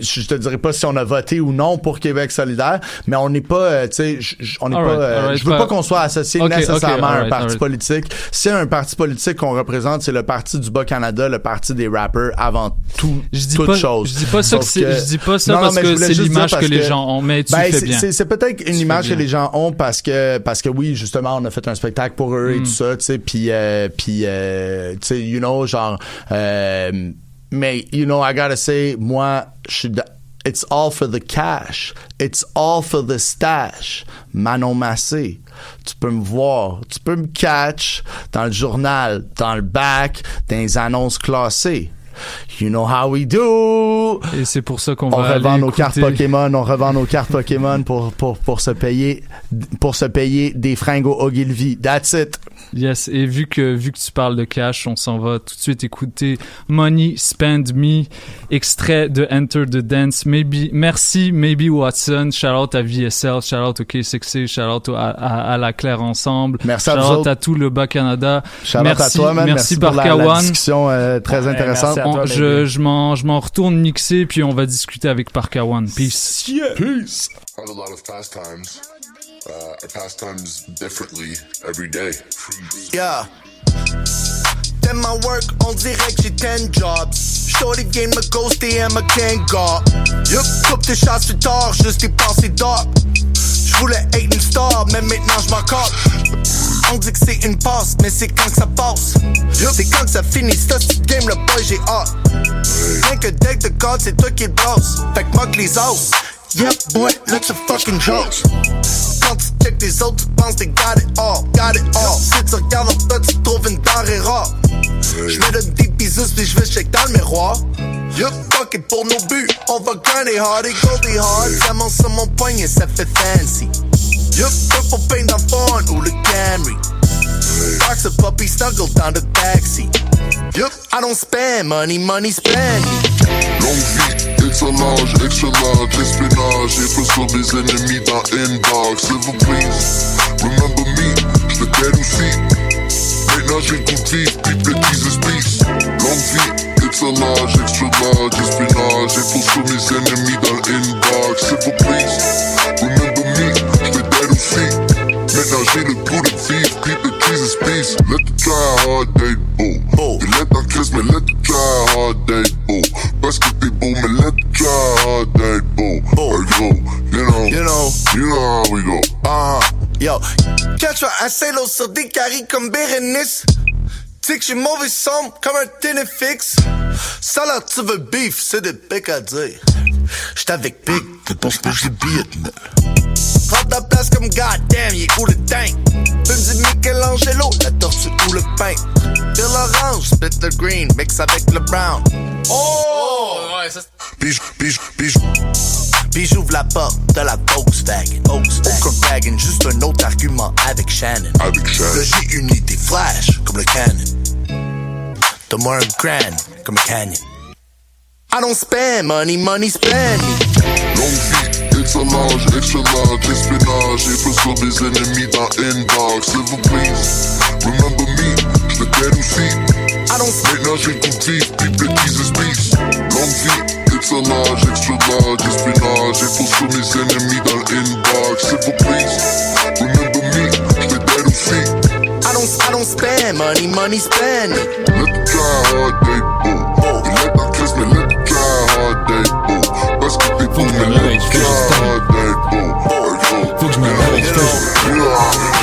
je te dirais pas si on a voté ou non pour Québec solidaire, mais on n'est pas, euh, tu sais, on n'est pas, euh, je veux pas qu'on soit associé nécessairement à un parti politique. Si un parti politique qu'on représente, c'est le parti du Bas-Canada, le parti des rappers avant tout, Je dis toute pas- chose. je dis pas ça que je dis pas ça Non, parce mais que c'est l'image que les gens ont, mais tu fais c'est- bien. c'est- C'est peut-être une image que les gens ont parce que, parce que oui, justement, on a fait un spectacle pour eux et Mm. tout ça, tu sais, puis, euh, puis, euh, tu sais, you know, genre, euh, mais, you know, I gotta say, moi, It's all for the cash. It's all for the stash. Manon Massé. Tu peux me voir. Tu peux me catch dans le journal, dans le bac, dans les annonces classées. You know how we do. Et c'est pour ça qu'on On va revend aller nos cartes Pokémon, on revend nos cartes Pokémon pour, pour, pour se payer, pour se payer des fringues au Ogilvy. That's it. Yes, et vu que vu que tu parles de cash, on s'en va tout de suite écouter Money Spend Me, extrait de Enter the Dance. Maybe, merci, Maybe Watson. Shout out à VSL, shout out au K6C, shout out à, à, à la Claire Ensemble. Merci à shout vous out autres. à tout le bas Canada. Shout out merci, à toi, man. merci, pour la, la discussion euh, très intéressante. On- je je m'en je m'en retourne mixer puis on va discuter avec Parkawan. Peace. Peace. I have a lot of pastimes. Uh, pastimes differently every day. Yeah. Then my work, on dirait que j'ai 10 jobs. Shorty vient me ghoster et me can't go. Yup, coupe tes chasses plus tard, juste des pensées d'or. J'voulais être une star, mais maintenant j'm'en casse. On dit que c'est une passe, mais c'est quand que ça passe. C'est quand que ça finit, ça c'est game, le boy j'ai hâte. Rien que deck de code, c'est toi qui le boss. Fait que moque les os. Yep, boy, let's a fucking joke. Quand tu check les autres, tu penses they got it all, got it all. Si tu regardes en bas, tu trouves une denrée rare. J'me donne des bisous, puis j'vais check dans le miroir. Yup, fuck it pour nos buts. On va grinder hard et goldy hard. Diamant sur mon poignet, ça fait fancy. Yup, purple paint dans Fawn ou le Camry. Box of puppy snuggle down the backseat. Yep, I don't spend money, money spend me. Longue vie, extra large, extra large, espionnage, et sur mes ennemis dans inbox. Silver please, remember me, j'te t'aide aussi. Maintenant j'ai le goût de vivre, people Jesus peace. Longue vie, extra large, extra large, espionnage, et sur mes ennemis dans inbox. Silver please, remember me, j'te t'aide aussi. Maintenant j'ai le goût de Jesus peace. Let the try hard day, oh. Et let dans Chris, mais let the try hard day, t'es beau, mais let the try hard day, oh. Yo, you know, You know. you know how we go. Ah, yo. Catch un salo sur des caries comme Bérénice. Que j'ai mauvais sombre comme un ténéfix. Ça là, tu veux beef, c'est des pics à dire. J'étais avec Big, ce que j'ai billets de ta place comme goddamn, il est où le tank? Fume du Michelangelo, la tortue ou le pain. Feel l'orange, split the green, mix avec le brown. Oh! Ouais, ça Puis puis puis puis j'ouvre la porte de la Volkswagen. Volkswagen. Aucun wagon, juste un autre argument avec Shannon. Avec Shannon. Là, j'ai une idée flash, comme le Canon. Donne-moi un grand, comme le Canyon. I don't spend money, money spend me. Longue vie, extra large, extra large, espionnage, et peu sur mes ennemis dans inbox. Silver please, remember me, j'te t'aide aussi. I don't Maintenant j'ai le goût de vivre, people Jesus peace. Longue vie, extra large, extra large, espionnage, et peu sur mes ennemis dans inbox. Silver please, remember me, j'te t'aide aussi. I don't, I don't spend money, money spend. Let the try hard day, oh. Et let dans Chris, mais let the try hard day, oh. Parce que t'es beau, mais let Cause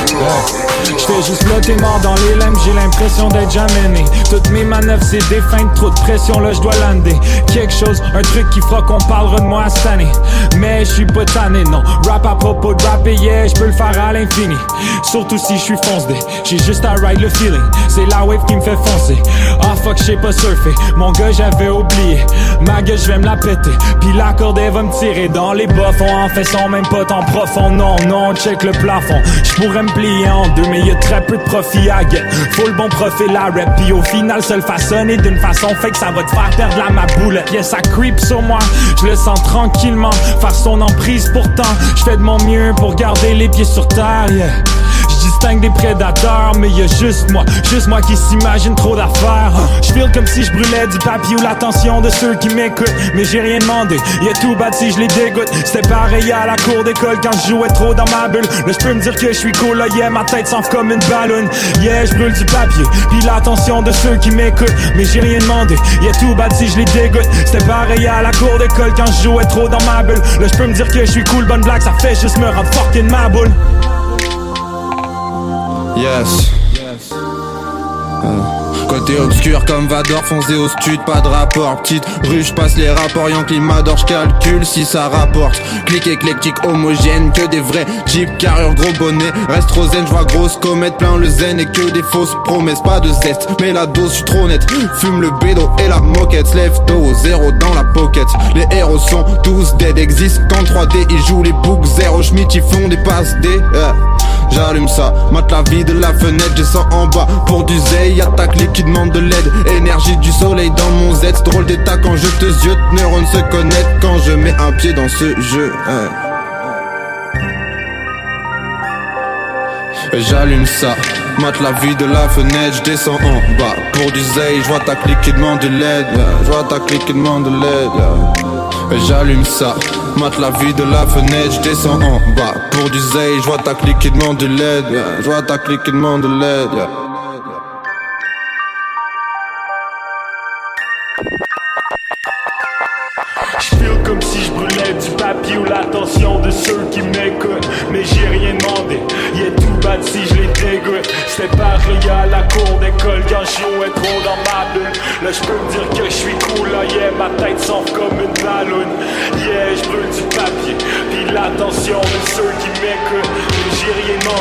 J'fais juste t'es mort dans les lames, j'ai l'impression d'être jamais né. Toutes mes manœuvres, c'est des feintes, trop de pression, là, je dois lander. Quelque chose, un truc qui fera qu'on parlera de moi cette année. Mais je suis pas tanné, non. Rap à propos de rap, et yeah, je peux le faire à l'infini. Surtout si je suis foncé, j'ai juste à ride le feeling. C'est la wave qui me fait foncer. Ah fuck, je sais pas surfer. Mon gars, j'avais oublié. Ma gueule, je vais me la péter. Puis la corde, elle va me tirer dans les bas fonds. En fait, son même pas tant profond. Non, non, check le plafond. Je pourrais me plier en deux, mais y très peu de profit à get. Faut le bon profil à rap. Au final, se le façonner d'une façon fait que ça va te faire perdre la ma boulette. Yeah, ça creep sur moi. Je le sens tranquillement. Faire son emprise pourtant. Je fais de mon mieux pour garder les pieds sur terre. Distingue des prédateurs, mais y a juste moi, juste moi qui s'imagine trop d'affaires. Je feel comme si je brûlais du papier ou l'attention de ceux qui m'écoutent, mais j'ai rien demandé. Y a tout bâti, je les dégoûte. C'était pareil à la cour d'école quand je jouais trop dans ma bulle. Là, je peux me dire que je suis cool, là, yeah, ma tête s'enfle comme une ballonne. Yeah, je brûle du papier, puis l'attention de ceux qui m'écoutent, mais j'ai rien demandé. Y a tout bâti, je les dégoûte. C'était pareil à la cour d'école quand je jouais trop dans ma bulle. Là, je peux me dire que je suis cool, bonne blague, ça fait juste me rendre fucking ma boule. Yes. Euh, Côté obscur comme Vador, foncé au stud, pas de rapport. Petite rue, je passe les rapports, Yankee Mador, je calcule si ça rapporte. Clic éclectique homogène, que des vrais jeep, carrure gros bonnet. Reste trop zen, je vois grosse comète, plein le zen et que des fausses promesses. Pas de zeste, mais la dose, je suis trop net. Fume le bédo et la moquette, lève tôt, zéro dans la pocket. Les héros sont tous dead, existent qu'en 3D, ils jouent les boucs, zéro Schmidt, ils font des passes D. euh. J'allume ça, mate la vie de la fenêtre, descends en bas pour du zay, y'a ta clique qui demande de l'aide, énergie du soleil dans mon Z, drôle d'état quand je te ziote, neurones se connectent quand je mets un pied dans ce jeu. hein. J'allume ça, mate la vie de la fenêtre, je descends en bas pour du zay, je vois ta clique qui demande de l'aide, je vois ta clique qui demande de l'aide. J'allume ça, mate la vie de la fenêtre, je descends en bas pour du zay, je vois ta clique qui demande de l'aide, je vois ta clique qui demande de l'aide. Comme si je brûlais du papier ou l'attention de ceux qui m'écoutent. Mais j'ai rien demandé, y a tout bâti, je les dégoûte. C'était pareil à la cour d'école quand je jouais trop dans ma bulle. Là, je peux me dire que je suis cool, là, yeah, ma tête s'enfle comme une ballonne. Yeah, je brûle du papier, puis l'attention de ceux qui m'écoutent. Je les dégoûte.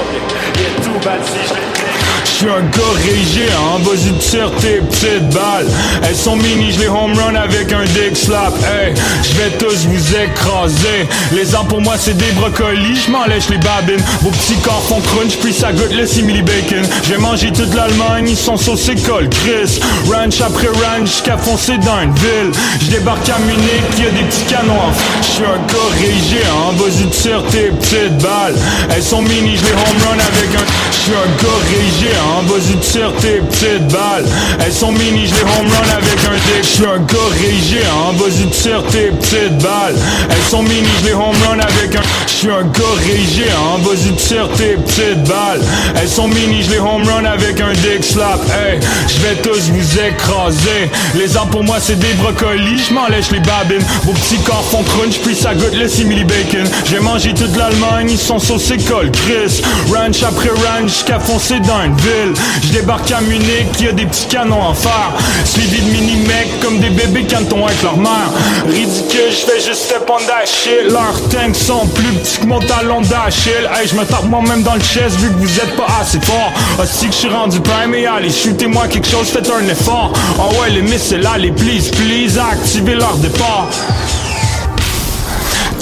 Je suis un gars géant, vas-y tire tes petites balles. Elles sont mini, je les home run avec un dick slap. Hey, je vais tous vous écraser. Les ans pour moi c'est des brocolis, je les babines. Vos petits corps font crunch, puis ça goûte le simili bacon. J'ai mangé toute l'Allemagne, ils sont saucés col Chris. Ranch après ranch, jusqu'à foncer dans une ville. Je débarque à Munich, y a des petits canons. Je suis un gars géant, vas-y tire tes petites balles. Elles sont je les home run avec un Je suis un gars géant, vas-y tire tes petites balles. Elles sont mini, je les home run avec un dick. Je suis un gars géant, vas-y tire tes petites balles. Elles sont mini, je les home run avec un Je suis un gars géant, vas-y tire tes petites balles. Elles sont mini, je les home run avec un dick slap. Hey, je vais tous vous écraser. Les ans pour moi c'est des brocolis, je m'en lèche les babines. Vos petits corps font crunch, puis ça goûte le simili bacon. J'ai mangé toute l'Allemagne, ils sont saucés col Chris. Ranch après ranch, jusqu'à foncer dans une ville. Je débarque à Munich, y a des petits canons en fer Suivi de mini-mecs comme des bébés cantons avec leur mère Ridicule, je fais juste step on shit Leurs tanks sont plus petits que mon talon d'Achille. Hey, je me tape moi-même dans le chest vu que vous êtes pas assez fort. Aussi que je suis rendu prime et allez, shootez-moi quelque chose, faites un effort. Oh ouais, les missiles, allez, please, please, activez leur départ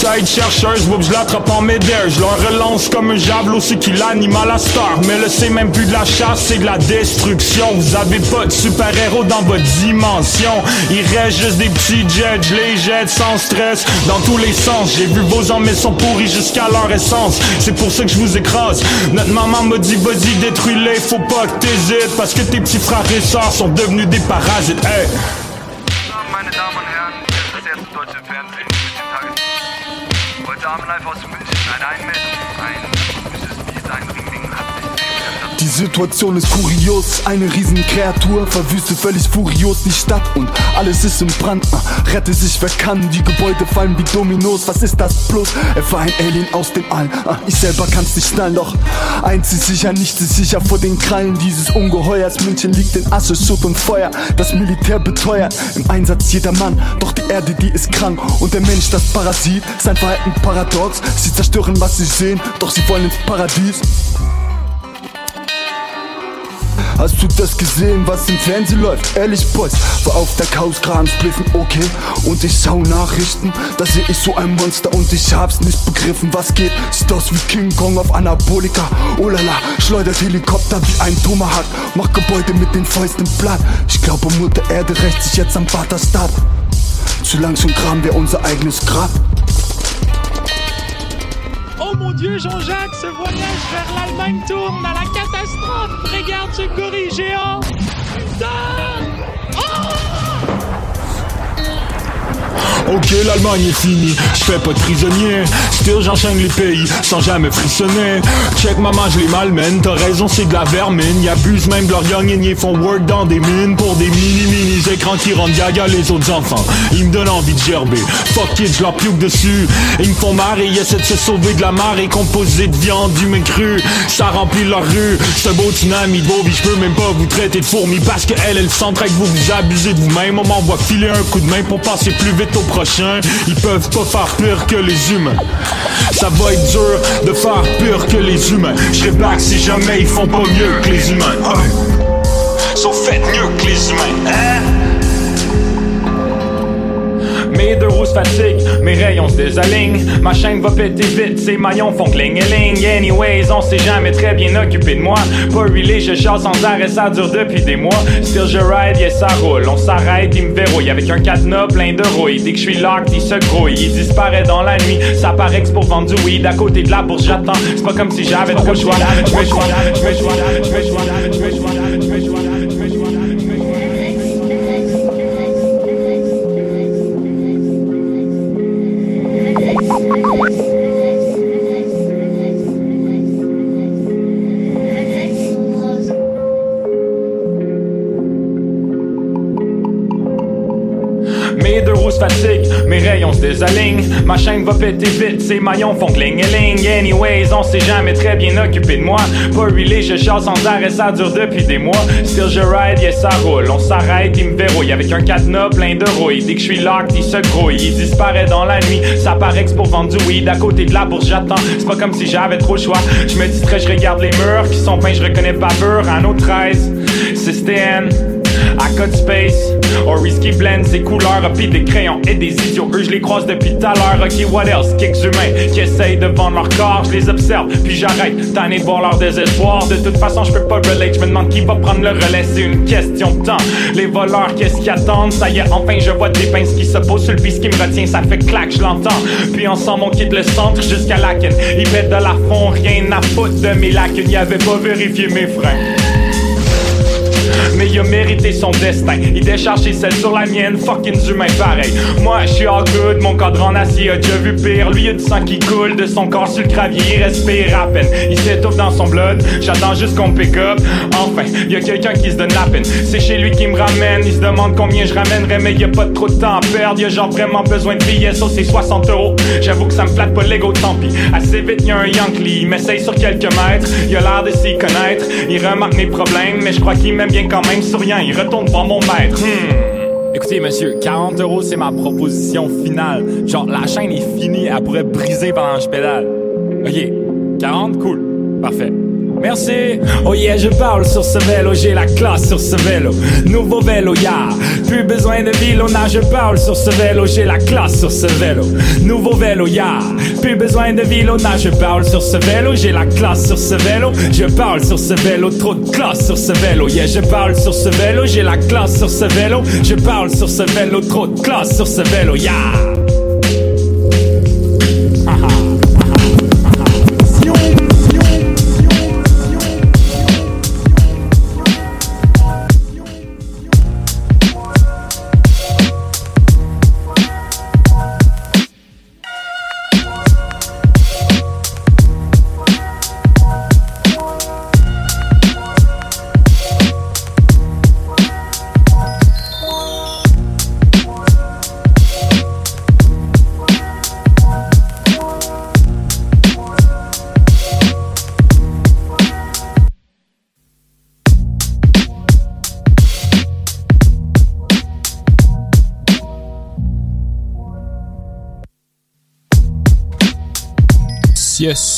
Tête chercheuse, whoop, je l'attrape en médaille. Je leur relance comme un javelot, c'est qui l'anime à la star. Mais là c'est même plus de la chasse, c'est de la destruction. Vous avez pas de super-héros dans votre dimension. Il reste juste des petits jets, je les jette sans stress. Dans tous les sens, j'ai vu vos hommes ils sont pourris jusqu'à leur essence. C'est pour ça que je vous écrase. Notre maman m'a dit vas-y détruis-les, faut pas que t'hésites. Parce que tes petits frères et sœurs sont devenus des parasites. Hey Situation ist kurios, eine Riesenkreatur verwüstet völlig furios die Stadt und alles ist im Brand. Ah, Rette sich wer kann, die Gebäude fallen wie Dominos. Was ist das bloß? Er war ein Alien aus dem All. Ah, Ich selber kann's nicht schnallen, doch eins ist sicher, nichts ist sicher vor den Krallen dieses Ungeheuers. München liegt in Asche, Schutt und Feuer. Das Militär beteuert im Einsatz jeder Mann. Doch die Erde, die ist krank und der Mensch, das Parasit. Sein Verhalten paradox. Sie zerstören, was sie sehen, doch sie wollen ins Paradies. Hast du das gesehen, was im Fernsehen läuft? Ehrlich, Boys, war auf der Couch gerade spliffen, okay. Und ich schau Nachrichten, da seh ich so ein Monster und ich hab's nicht begriffen, was geht. Sieht aus wie King Kong auf Anabolika. Oh la la, schleudert Helikopter wie ein Tomahawk. Macht Gebäude mit den Fäusten platt. Ich glaube, Mutter Erde rächt sich jetzt am Vaterstab. Zu langsam graben wir unser eigenes Grab. Oh mon Dieu, Jean-Jacques, ce voyage vers l'Allemagne tourne à la catastrophe. Regarde ce gorille géant. Ok, l'Allemagne est finie, je fais pas de prisonnier. Still, j'enchaîne les pays sans jamais frissonner. Check, maman, je les malmène. T'as raison, c'est de la vermine. Ils abusent même de leur young ils font work dans des mines pour des mini-mini écrans qui rendent gaga les autres enfants. Ils me donnent envie de gerber. Fuck it, je leur pioque dessus. Ils me font marrer, ils essaient de se sauver de la marée composée de viande humaine crue. Ça remplit leur rue. C'est beau tsunami de je peux même pas vous traiter de fourmis parce que elle, elle s'entraîne que vous vous abusez de vous-même. On m'envoie filer un coup de main pour passer plus vite au prochain. Ils peuvent pas faire pire que les humains. Ça va être dur de faire pire que les humains. Je back si jamais ils font pas mieux que les humains. Sont faites mieux que les humains, hein? Mes deux roues se fatiguent, mes rayons se désalignent. Ma chaîne va péter vite, ces maillons font cling ling Anyways, on s'est jamais très bien occupé de moi. Pas really, je chasse sans arrêt, ça dure depuis des mois. Still je ride, yes ça roule. On s'arrête, il me verrouille avec un cadenas plein de rouille. Dès que je suis locked, il se grouille. Il disparaît dans la nuit, ça paraît que pour vendre du weed. À côté de la bourse, j'attends. C'est pas comme si j'avais trop choix. Ma chaîne va péter vite, ces maillons font cling ling Anyways, on s'est jamais très bien occupé de moi. Pas je chasse sans arrêt, ça dure depuis des mois. Still je ride, yes ça roule. On s'arrête, il me verrouille avec un cadenas plein de rouille. Dès que je suis locked, il se grouille. Il disparaît dans la nuit, ça paraît que pour vendre du weed. À côté de la bourse, j'attends. C'est pas comme si j'avais trop le choix. Je me distrais, je regarde les murs qui sont peints, je reconnais pas peur. Un autre 13, c'est. À code space, or risky blend ses couleurs, pis des crayons et des idiots. Eux, je les croise depuis tout à l'heure. Ok, what else? Kicks humains qui essayent de vendre leur corps, je les observe, puis j'arrête. Tanné de voir leur désespoir. De toute façon, je peux pas relate. Je me demande qui va prendre le relais, c'est une question de temps. Les voleurs, qu'est-ce qu'ils attendent? Ça y est, enfin, je vois des pinces qui se posent sur le piste qui me retient. Ça fait clac, je l'entends. Puis ensemble, on quitte le centre jusqu'à Laken. Ils mettent de la fond, rien à foutre de mes lacunes. Ils avaient pas vérifié mes freins mais il a mérité son destin. Il décharge ses selles sur la mienne, fucking humain pareil. Moi, je suis all good, mon cadre en acier a déjà vu pire. Lui, a du sang qui coule de son corps sur le gravier, il respire à peine. Il s'étouffe dans son blood, j'attends juste qu'on pick up. Enfin, y a quelqu'un qui se donne la peine. C'est chez lui qui me ramène, il se demande combien je ramènerais, mais y a pas trop de temps à perdre. A genre vraiment besoin de billets, ça c'est 60 euros. J'avoue que ça me flatte pas l'ego, tant pis. Assez vite, y a un Yankee, il m'essaye sur quelques mètres. Il a l'air de s'y connaître, il remarque mes problèmes, mais je crois qu'il m'aime bien quand même souriant, il retourne voir mon maître. Hmm. Écoutez, monsieur, 40 euros, c'est ma proposition finale. Genre, la chaîne est finie, elle pourrait briser pendant que je pédale. Ok, 40, cool, parfait. Merci. Oh yeah, je parle sur ce vélo, j'ai la classe sur ce vélo. Nouveau vélo, ya. Plus besoin de vilona, je parle sur ce vélo, j'ai la classe sur ce vélo. Nouveau vélo, ya. Plus besoin de vilona, je parle sur ce vélo, j'ai la classe sur ce vélo. Je parle sur ce vélo, trop de classe sur ce vélo. Yeah, je parle sur ce vélo, j'ai la classe sur ce vélo. Je parle sur ce vélo, trop de classe sur ce vélo, ya. Yes.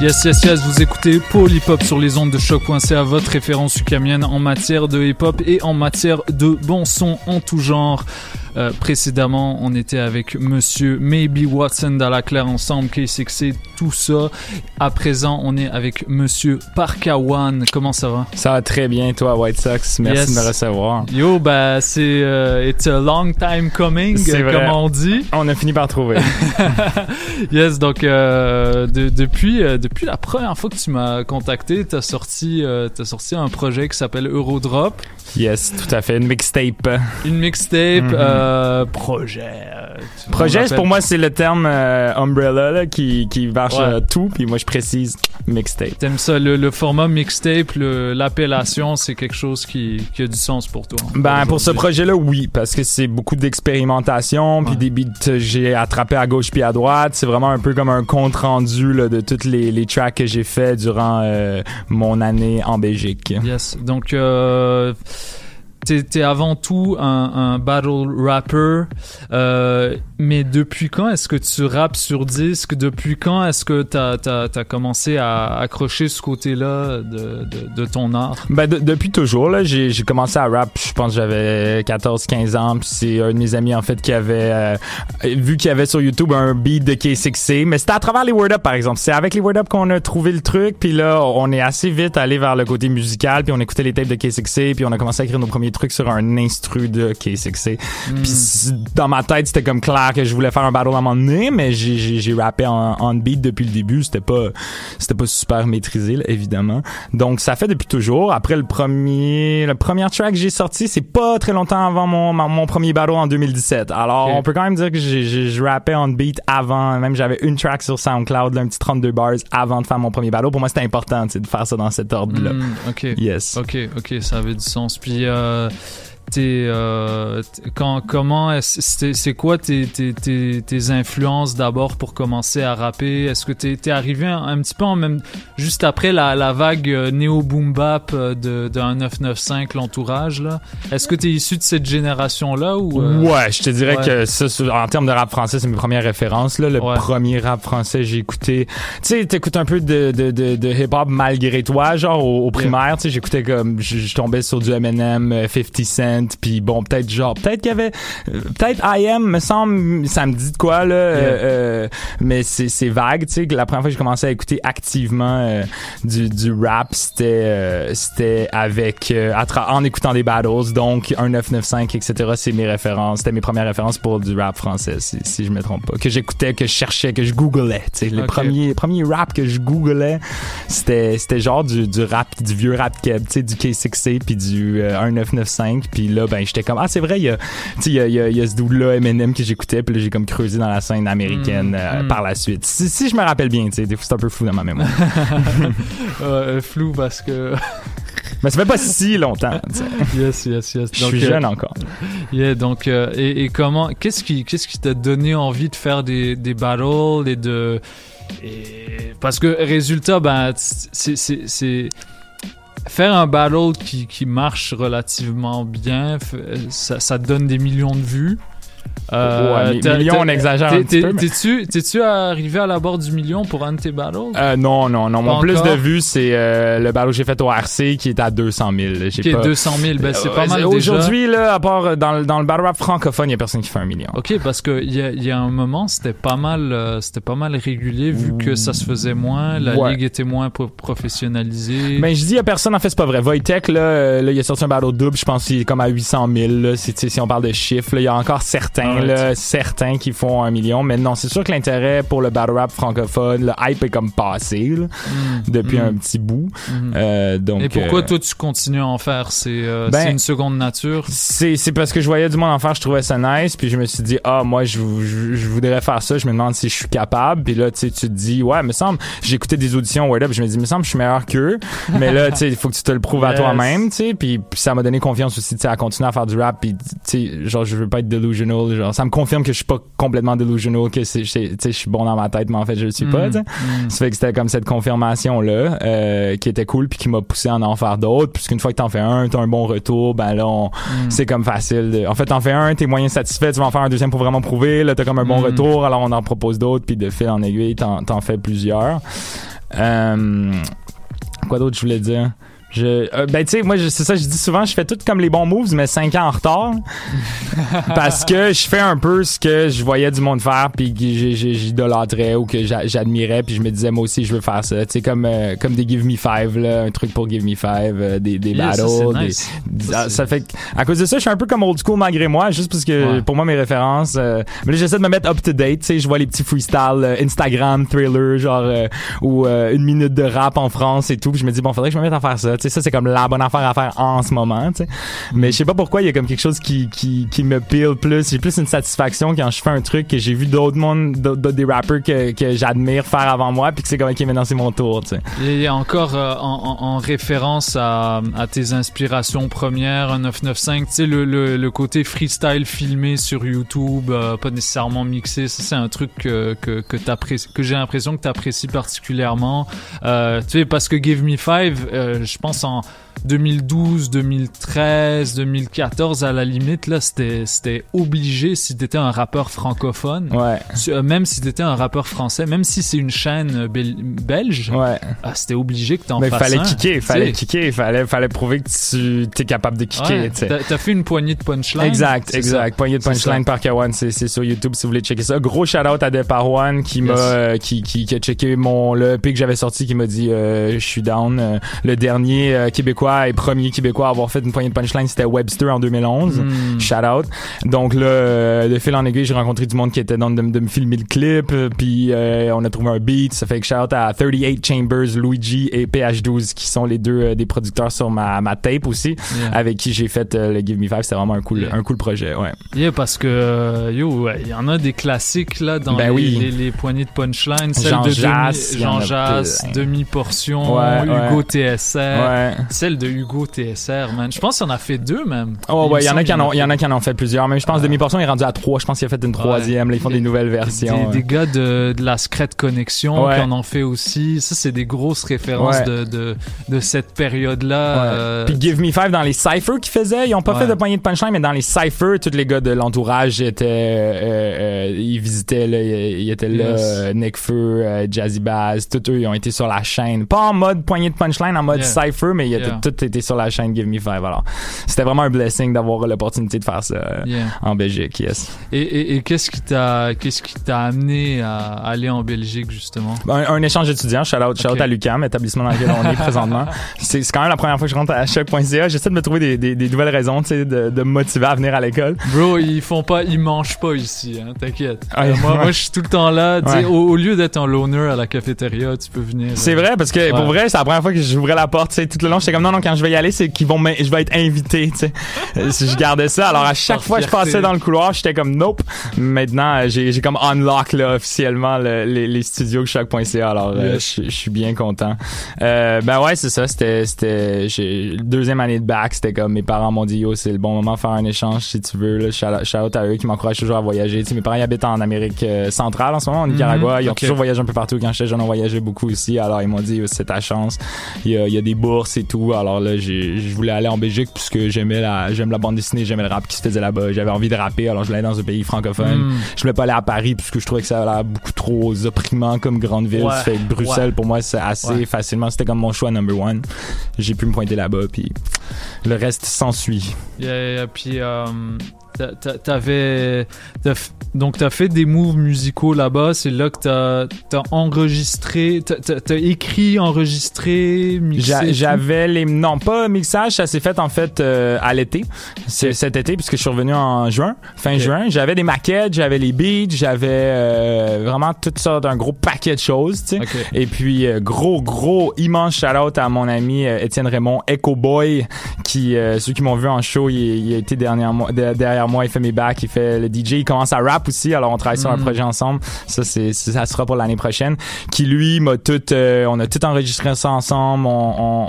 Yes, yes, yes, vous écoutez Paul Hip Hop sur les ondes de choc.ca, votre référence ukamienne en matière de hip hop et en matière de bon son en tout genre. Euh, précédemment, on était avec Monsieur Maybe Watson dans la claire ensemble, K6C, tout ça. À présent, on est avec Monsieur Parkawan. Comment ça va? Ça va très bien, toi, White Sox. Merci Yes. de me recevoir. Yo, bah c'est euh, it's a long time coming, vrai. comme on dit. On a fini par trouver. yes, donc euh, de- depuis depuis la première fois que tu m'as contacté, t'as sorti euh, t'as sorti un projet qui s'appelle Eurodrop, yes, tout à fait. Une mixtape. une mixtape, Mhm. euh, projet. euh, Projet, pour moi, c'est le terme euh, umbrella là, qui, qui marche Ouais. tout. Puis moi, je précise mixtape. T'aimes ça, le, le format mixtape, l'appellation, c'est quelque chose qui, qui a du sens pour toi? Ben pour ce projet-là, oui, parce que c'est beaucoup d'expérimentation, puis des beats que j'ai attrapés à gauche puis à droite. C'est vraiment un peu comme un compte rendu là, de toutes les, les tracks que j'ai fait durant euh, mon année en Belgique. Yes. Donc, euh, t'es, avant tout un, un battle rapper. Euh, mais depuis quand est-ce que tu rappes sur disque? Depuis quand est-ce que t'as, t'as, t'as commencé à accrocher ce côté-là de, de, de ton art? Ben de- depuis toujours là, j'ai commencé à rap, je pense j'avais 14 15 ans, puis c'est un de mes amis en fait qui avait euh, vu qu'il y avait sur YouTube un beat de K6C, mais c'était à travers les Word Up par exemple. C'est avec les Word Up qu'on a trouvé le truc, puis là on est assez vite allé vers le côté musical, puis on écoutait les tapes de K6C, puis on a commencé à écrire nos premiers trucs sur un instru de K6C. Puis c- dans ma tête, c'était comme clair que je voulais faire un battle à un moment donné, mais j'ai rappé en, en beat depuis le début, c'était pas c'était pas super maîtrisé là, évidemment. Donc ça fait depuis toujours. Après le premier le premier track que j'ai sorti, c'est pas très longtemps avant mon mon, premier battle en 2017. Alors on peut quand même dire que je rappais en beat avant, même j'avais une track sur SoundCloud, là, un petit 32 bars avant de faire mon premier battle. Pour moi, c'était important, de faire ça dans cet ordre là. Hmm, ok. Yes. Ok, ok, ça avait du sens. Puis, euh, t'es, euh, quand, comment est-ce, c'est, c'est quoi tes, tes, tes, tes influences d'abord pour commencer à rapper? Est-ce que t'es, t'es arrivé un, un petit peu en même, juste après la, la vague euh, néo boom bap euh, de, de 1995, l'entourage là? Est-ce que t'es issu de cette génération là ou euh, Ouais, je te dirais ouais. que ça, en termes de rap français, c'est mes premières références. Là. Le Ouais. premier rap français, j'ai écouté... Tu sais, t'écoutes un peu de, de, de, de hip-hop malgré toi, genre au, au primaire. Tu sais, j'écoutais comme... Je, tombais sur du Eminem, euh, 50 Cent, puis bon, peut-être genre... Peut-être qu'il y avait... euh, Peut-être I Am, me semble, ça me dit de quoi, là. euh, euh, mais c'est c'est vague, tu sais. La première fois que j'ai commencé à écouter activement euh, du, du rap, c'était euh, c'était avec... euh, à en écoutant des battles, donc un 995, etc. C'est mes références. C'était mes premières références pour du rap français, si, si je me trompe pas. Que j'écoutais, que je cherchais, que je googlais. Tu sais, les premiers, premiers rap que je googlais, c'était c'était genre du, du rap, du vieux rap keb, tu sais, du K6C puis du euh, 1995. Puis là, ben j'étais comme ah c'est vrai, il y a, il y a, y a, y a ce dude là Eminem que j'écoutais. Puis là j'ai comme creusé dans la scène américaine Mm, euh, par la suite. Si, si je me rappelle bien, tu sais, des fois c'est un peu fou dans ma mémoire. euh, flou parce que Mais ça fait pas si longtemps. yes, yes, yes. Je suis euh, jeune encore. Yeah, donc euh, et, et comment qu'est-ce qui qu'est-ce qui t'a donné envie de faire des des battles et de et- parce que résultat ben c'est faire un battle qui qui marche relativement bien ça ça donne des millions de vues. Ouais, mi- t'as- millions, t'as- on exagère un petit peu, t'es- mais- T'es-tu arrivé à la barre du million pour un de tes battles? Euh, non, non, non. Mon plus de vues, c'est euh, le battle que j'ai fait au RC qui est à 200 000. J'ai Qui est pas... 200 000, ben c'est pas Euh, mal déjà. Aujourd'hui, là, à part euh, dans, le- dans le battle rap francophone, il y a personne qui fait un million. Ok, parce que il y a, y a un moment, c'était pas mal, euh, c'était pas mal régulier vu que ça se faisait moins, la Ouais. ligue était moins pro- professionnalisée. Ben, je dis à personne, en fait, c'est pas vrai. Voitech, là, euh, là, il a sorti un battle double, je pense qu'il est comme à 800 000, là, si, si on parle de chiffres, là. Il y a encore certains, Là, certains qui font un million. Mais non, c'est sûr que l'intérêt pour le battle rap francophone, le hype est comme passé, là, Mm, depuis mm. un petit bout. Euh, donc, Et pourquoi euh, toi tu continues à en faire? C'est euh, Ben, une seconde nature? C'est, parce que je voyais du monde en faire, je trouvais ça nice, puis je me suis dit, ah, moi, je, je, je voudrais faire ça, je me demande si je suis capable, puis là, tu te dis, ouais, me semble, j'ai écouté des auditions Word Up, je me dis, me semble, je suis meilleur qu'eux, mais là, tu sais, il faut que tu te le prouves à toi-même, tu sais, puis, puis ça m'a donné confiance aussi, tu sais, à continuer à faire du rap, puis, tu sais, genre, je veux pas être delusional, genre, ça me confirme que je suis pas complètement delusional, que c'est, je suis bon dans ma tête, mais en fait, je le suis pas, Mm, mm. Ça fait que c'était comme cette confirmation-là, euh, qui était cool, puis qui m'a poussé à en faire d'autres, puisqu'une fois que t'en fais un, t'as un bon retour, ben là, on, Mm. c'est comme facile. de- En fait, t'en fais un, t'es moyen satisfait, tu vas en faire un deuxième pour vraiment prouver, là, t'as comme un bon retour, alors on en propose d'autres, puis de fil en aiguille, t'en, t'en fais plusieurs. Euh, quoi d'autre je voulais dire? Je, euh, ben tu sais moi c'est ça je dis souvent je fais tout comme les bons moves mais 5 ans en retard parce que je fais un peu ce que je voyais du monde faire puis que j'idolâtrais ou que j'a- j'admirais puis je me disais moi aussi je veux faire ça tu sais comme euh, comme des Give Me Five là un truc pour Give Me Five euh, des des Yeah, ça, battles des- nice. des- Ça, ça fait à cause de ça je suis un peu comme old school malgré moi juste parce que Ouais. pour moi mes références euh, mais là j'essaie de me mettre up to date tu sais je vois les petits freestyles euh, Instagram thriller genre euh, ou euh, une minute de rap en France et tout puis je me dis bon faudrait que je me mette à faire ça tu sais ça c'est comme la bonne affaire à faire en ce moment tu sais. Mais je sais pas pourquoi il y a comme quelque chose qui qui qui me pile plus. J'ai plus une satisfaction quand je fais un truc que j'ai vu d'autres monde d'autres d'autres- des rappers que que j'admire faire avant moi puis que c'est comme ok maintenant c'est mon tour tu sais. Et encore euh, en, en- en référence à, à tes inspirations premières, un 995, tu sais, le, le, le côté freestyle filmé sur YouTube, euh, pas nécessairement mixé, ça c'est un truc que, que, que, que j'ai l'impression que tu apprécies particulièrement. Euh, tu sais, parce que Give Me Five, euh, je pense en 2012, 2013, 2014, à la limite, là, c'était, obligé si t'étais un rappeur francophone. Ouais. Euh, Même si t'étais un rappeur français, même si c'est une chaîne euh, bel- belge. Ouais. ah, c'était obligé que t'en mais fasses fallait un, kicker fallait kicker fallait fallait prouver que tu t'es capable de kicker Ouais, t'as, fait une poignée de punchline. Exact, exact. ça. Poignée de punchline par Kawan, c'est sur YouTube si vous voulez checker ça. Gros shout out à Deparwan qui m'a euh, qui, qui qui a checké mon le EP que j'avais sorti qui m'a dit euh, je suis down. Le dernier euh, québécois et premier québécois à avoir fait une poignée de punchline c'était Webster en 2011. Mm. Shout out. Donc là euh, de fil en aiguille, j'ai rencontré du monde qui était dans de, de me filmer le clip euh, puis euh, on a trouvé un beat, ça fait que shout out à 38 Chambers, Luigi et PH12 qui sont les deux euh, des producteurs sur ma ma tape aussi Yeah. avec qui j'ai fait euh, le Give Me Five, c'était vraiment un cool Yeah. un cool projet, ouais. Yeah, parce que euh, yo, il y en a des classiques là dans Ben les, oui. les, les poignées de punchline, celle Jean de Jass, demi, Jean Jass, plein. demi portion, Ouais, Hugo ouais. TSR, Ouais. De Hugo TSR, man. Je pense qu'il en a fait deux même. Oh ouais, il y en a qui en ont, il y en a qui en ont fait plusieurs. Même je pense demi portion est rendu à trois. Je pense qu'il a fait une troisième. Là, ils font des nouvelles versions. Des, des gars de, de la Secret Connection Ouais. qui en ont fait aussi. Ça, c'est des grosses références Ouais. de, de, de cette période-là. Euh, Puis Give Me Five dans les cyphers qu'ils faisaient, ils ont pas fait de poignée de punchline, mais dans les cyphers, tous les gars de l'entourage étaient, euh, euh, ils visitaient là, ils, étaient là, Yes. euh, Necfeu, euh, Jazzy Bass, tous eux, ils ont été sur la chaîne, pas en mode poignée de punchline, en mode Yeah. cypher, mais ils étaient Yeah. Tous été sur la chaîne Give Me Five. Alors, c'était vraiment un blessing d'avoir l'opportunité de faire ça euh, Yeah. en Belgique, yes. Et, et, et qu'est-ce qui t'a qu'est-ce qui t'a amené à aller en Belgique justement? Un, un échange étudiant, shout out, shout out Ok. à l'UQAM, établissement dans lequel on est présentement. C'est quand même la première fois que je rentre à choc.ca. J'essaie de me trouver des, des, des nouvelles raisons, tu sais, de, de me motiver à venir à l'école. Bro, ils font pas, ils mangent pas ici, hein, t'inquiète. Ouais, Euh, moi, ouais. moi, je suis tout le temps là. Ouais. Au, au lieu d'être un loner à la cafétéria, tu peux venir. C'est euh, vrai parce que ouais. pour vrai, c'est la première fois que j'ouvrais la porte, tout le long, j'étais comme non non, quand je vais y aller, c'est qu'ils vont je vais être invité, tu sais. Euh, si je gardais ça. Alors à chaque fois que je passais dans le couloir, j'étais comme nope. Maintenant, euh, j'ai comme unlock là officiellement le- les, les studios choc.ca. Alors euh, Yes. je je suis bien content. Euh, ben ouais, c'est ça, c'était c'était deuxième année de bac, c'était comme mes parents m'ont dit yo, c'est le bon moment de faire un échange si tu veux là. Shout out- shout out à eux qui m'encouragent toujours à voyager. Tu sais, mes parents ils habitent en Amérique centrale en ce moment, au Nicaragua, Mhm, ils ont toujours voyagé un peu partout quand j'étais jeune, on voyageait beaucoup aussi. Alors ils m'ont dit c'est ta chance. Il y, a, il y a des bourses et tout. Alors là, je voulais aller en Belgique puisque j'aimais la j'aime la bande dessinée, j'aimais le rap qui se faisait là-bas. J'avais envie de rapper, alors je voulais aller dans un pays francophone. Mm. Je voulais pas aller à Paris puisque je trouvais que ça a l'air beaucoup trop opprimant comme grande ville. Ouais, fait que Bruxelles ouais. pour moi c'est assez Ouais. facilement. C'était comme mon choix number one. J'ai pu me pointer là-bas puis le reste s'ensuit. Yeah, yeah, puis euh, t'avais donc t'as fait des moves musicaux là-bas. C'est là que t'as as enregistré, t'as- écrit, enregistré, mixé. Tout? J'avais les non pas mixage, ça s'est fait en fait euh, à l'été, cet été puisque je suis revenu en juin, fin juin. J'avais des maquettes, j'avais les beats, j'avais euh, vraiment toutes sortes d'un gros paquet de choses, tu sais. Ok. Et puis euh, gros gros immense shout out à mon ami Étienne Raymond Echo Boy qui ceux qui m'ont vu en show, il, il a été derrière moi, de- derrière moi, il fait mes backs, il fait le DJ, il commence à rap aussi. Alors on travaille sur un Mhm. projet ensemble. Ça c'est ça sera pour l'année prochaine. Qui lui m'a tout euh, on a tout enregistré ça ensemble, on,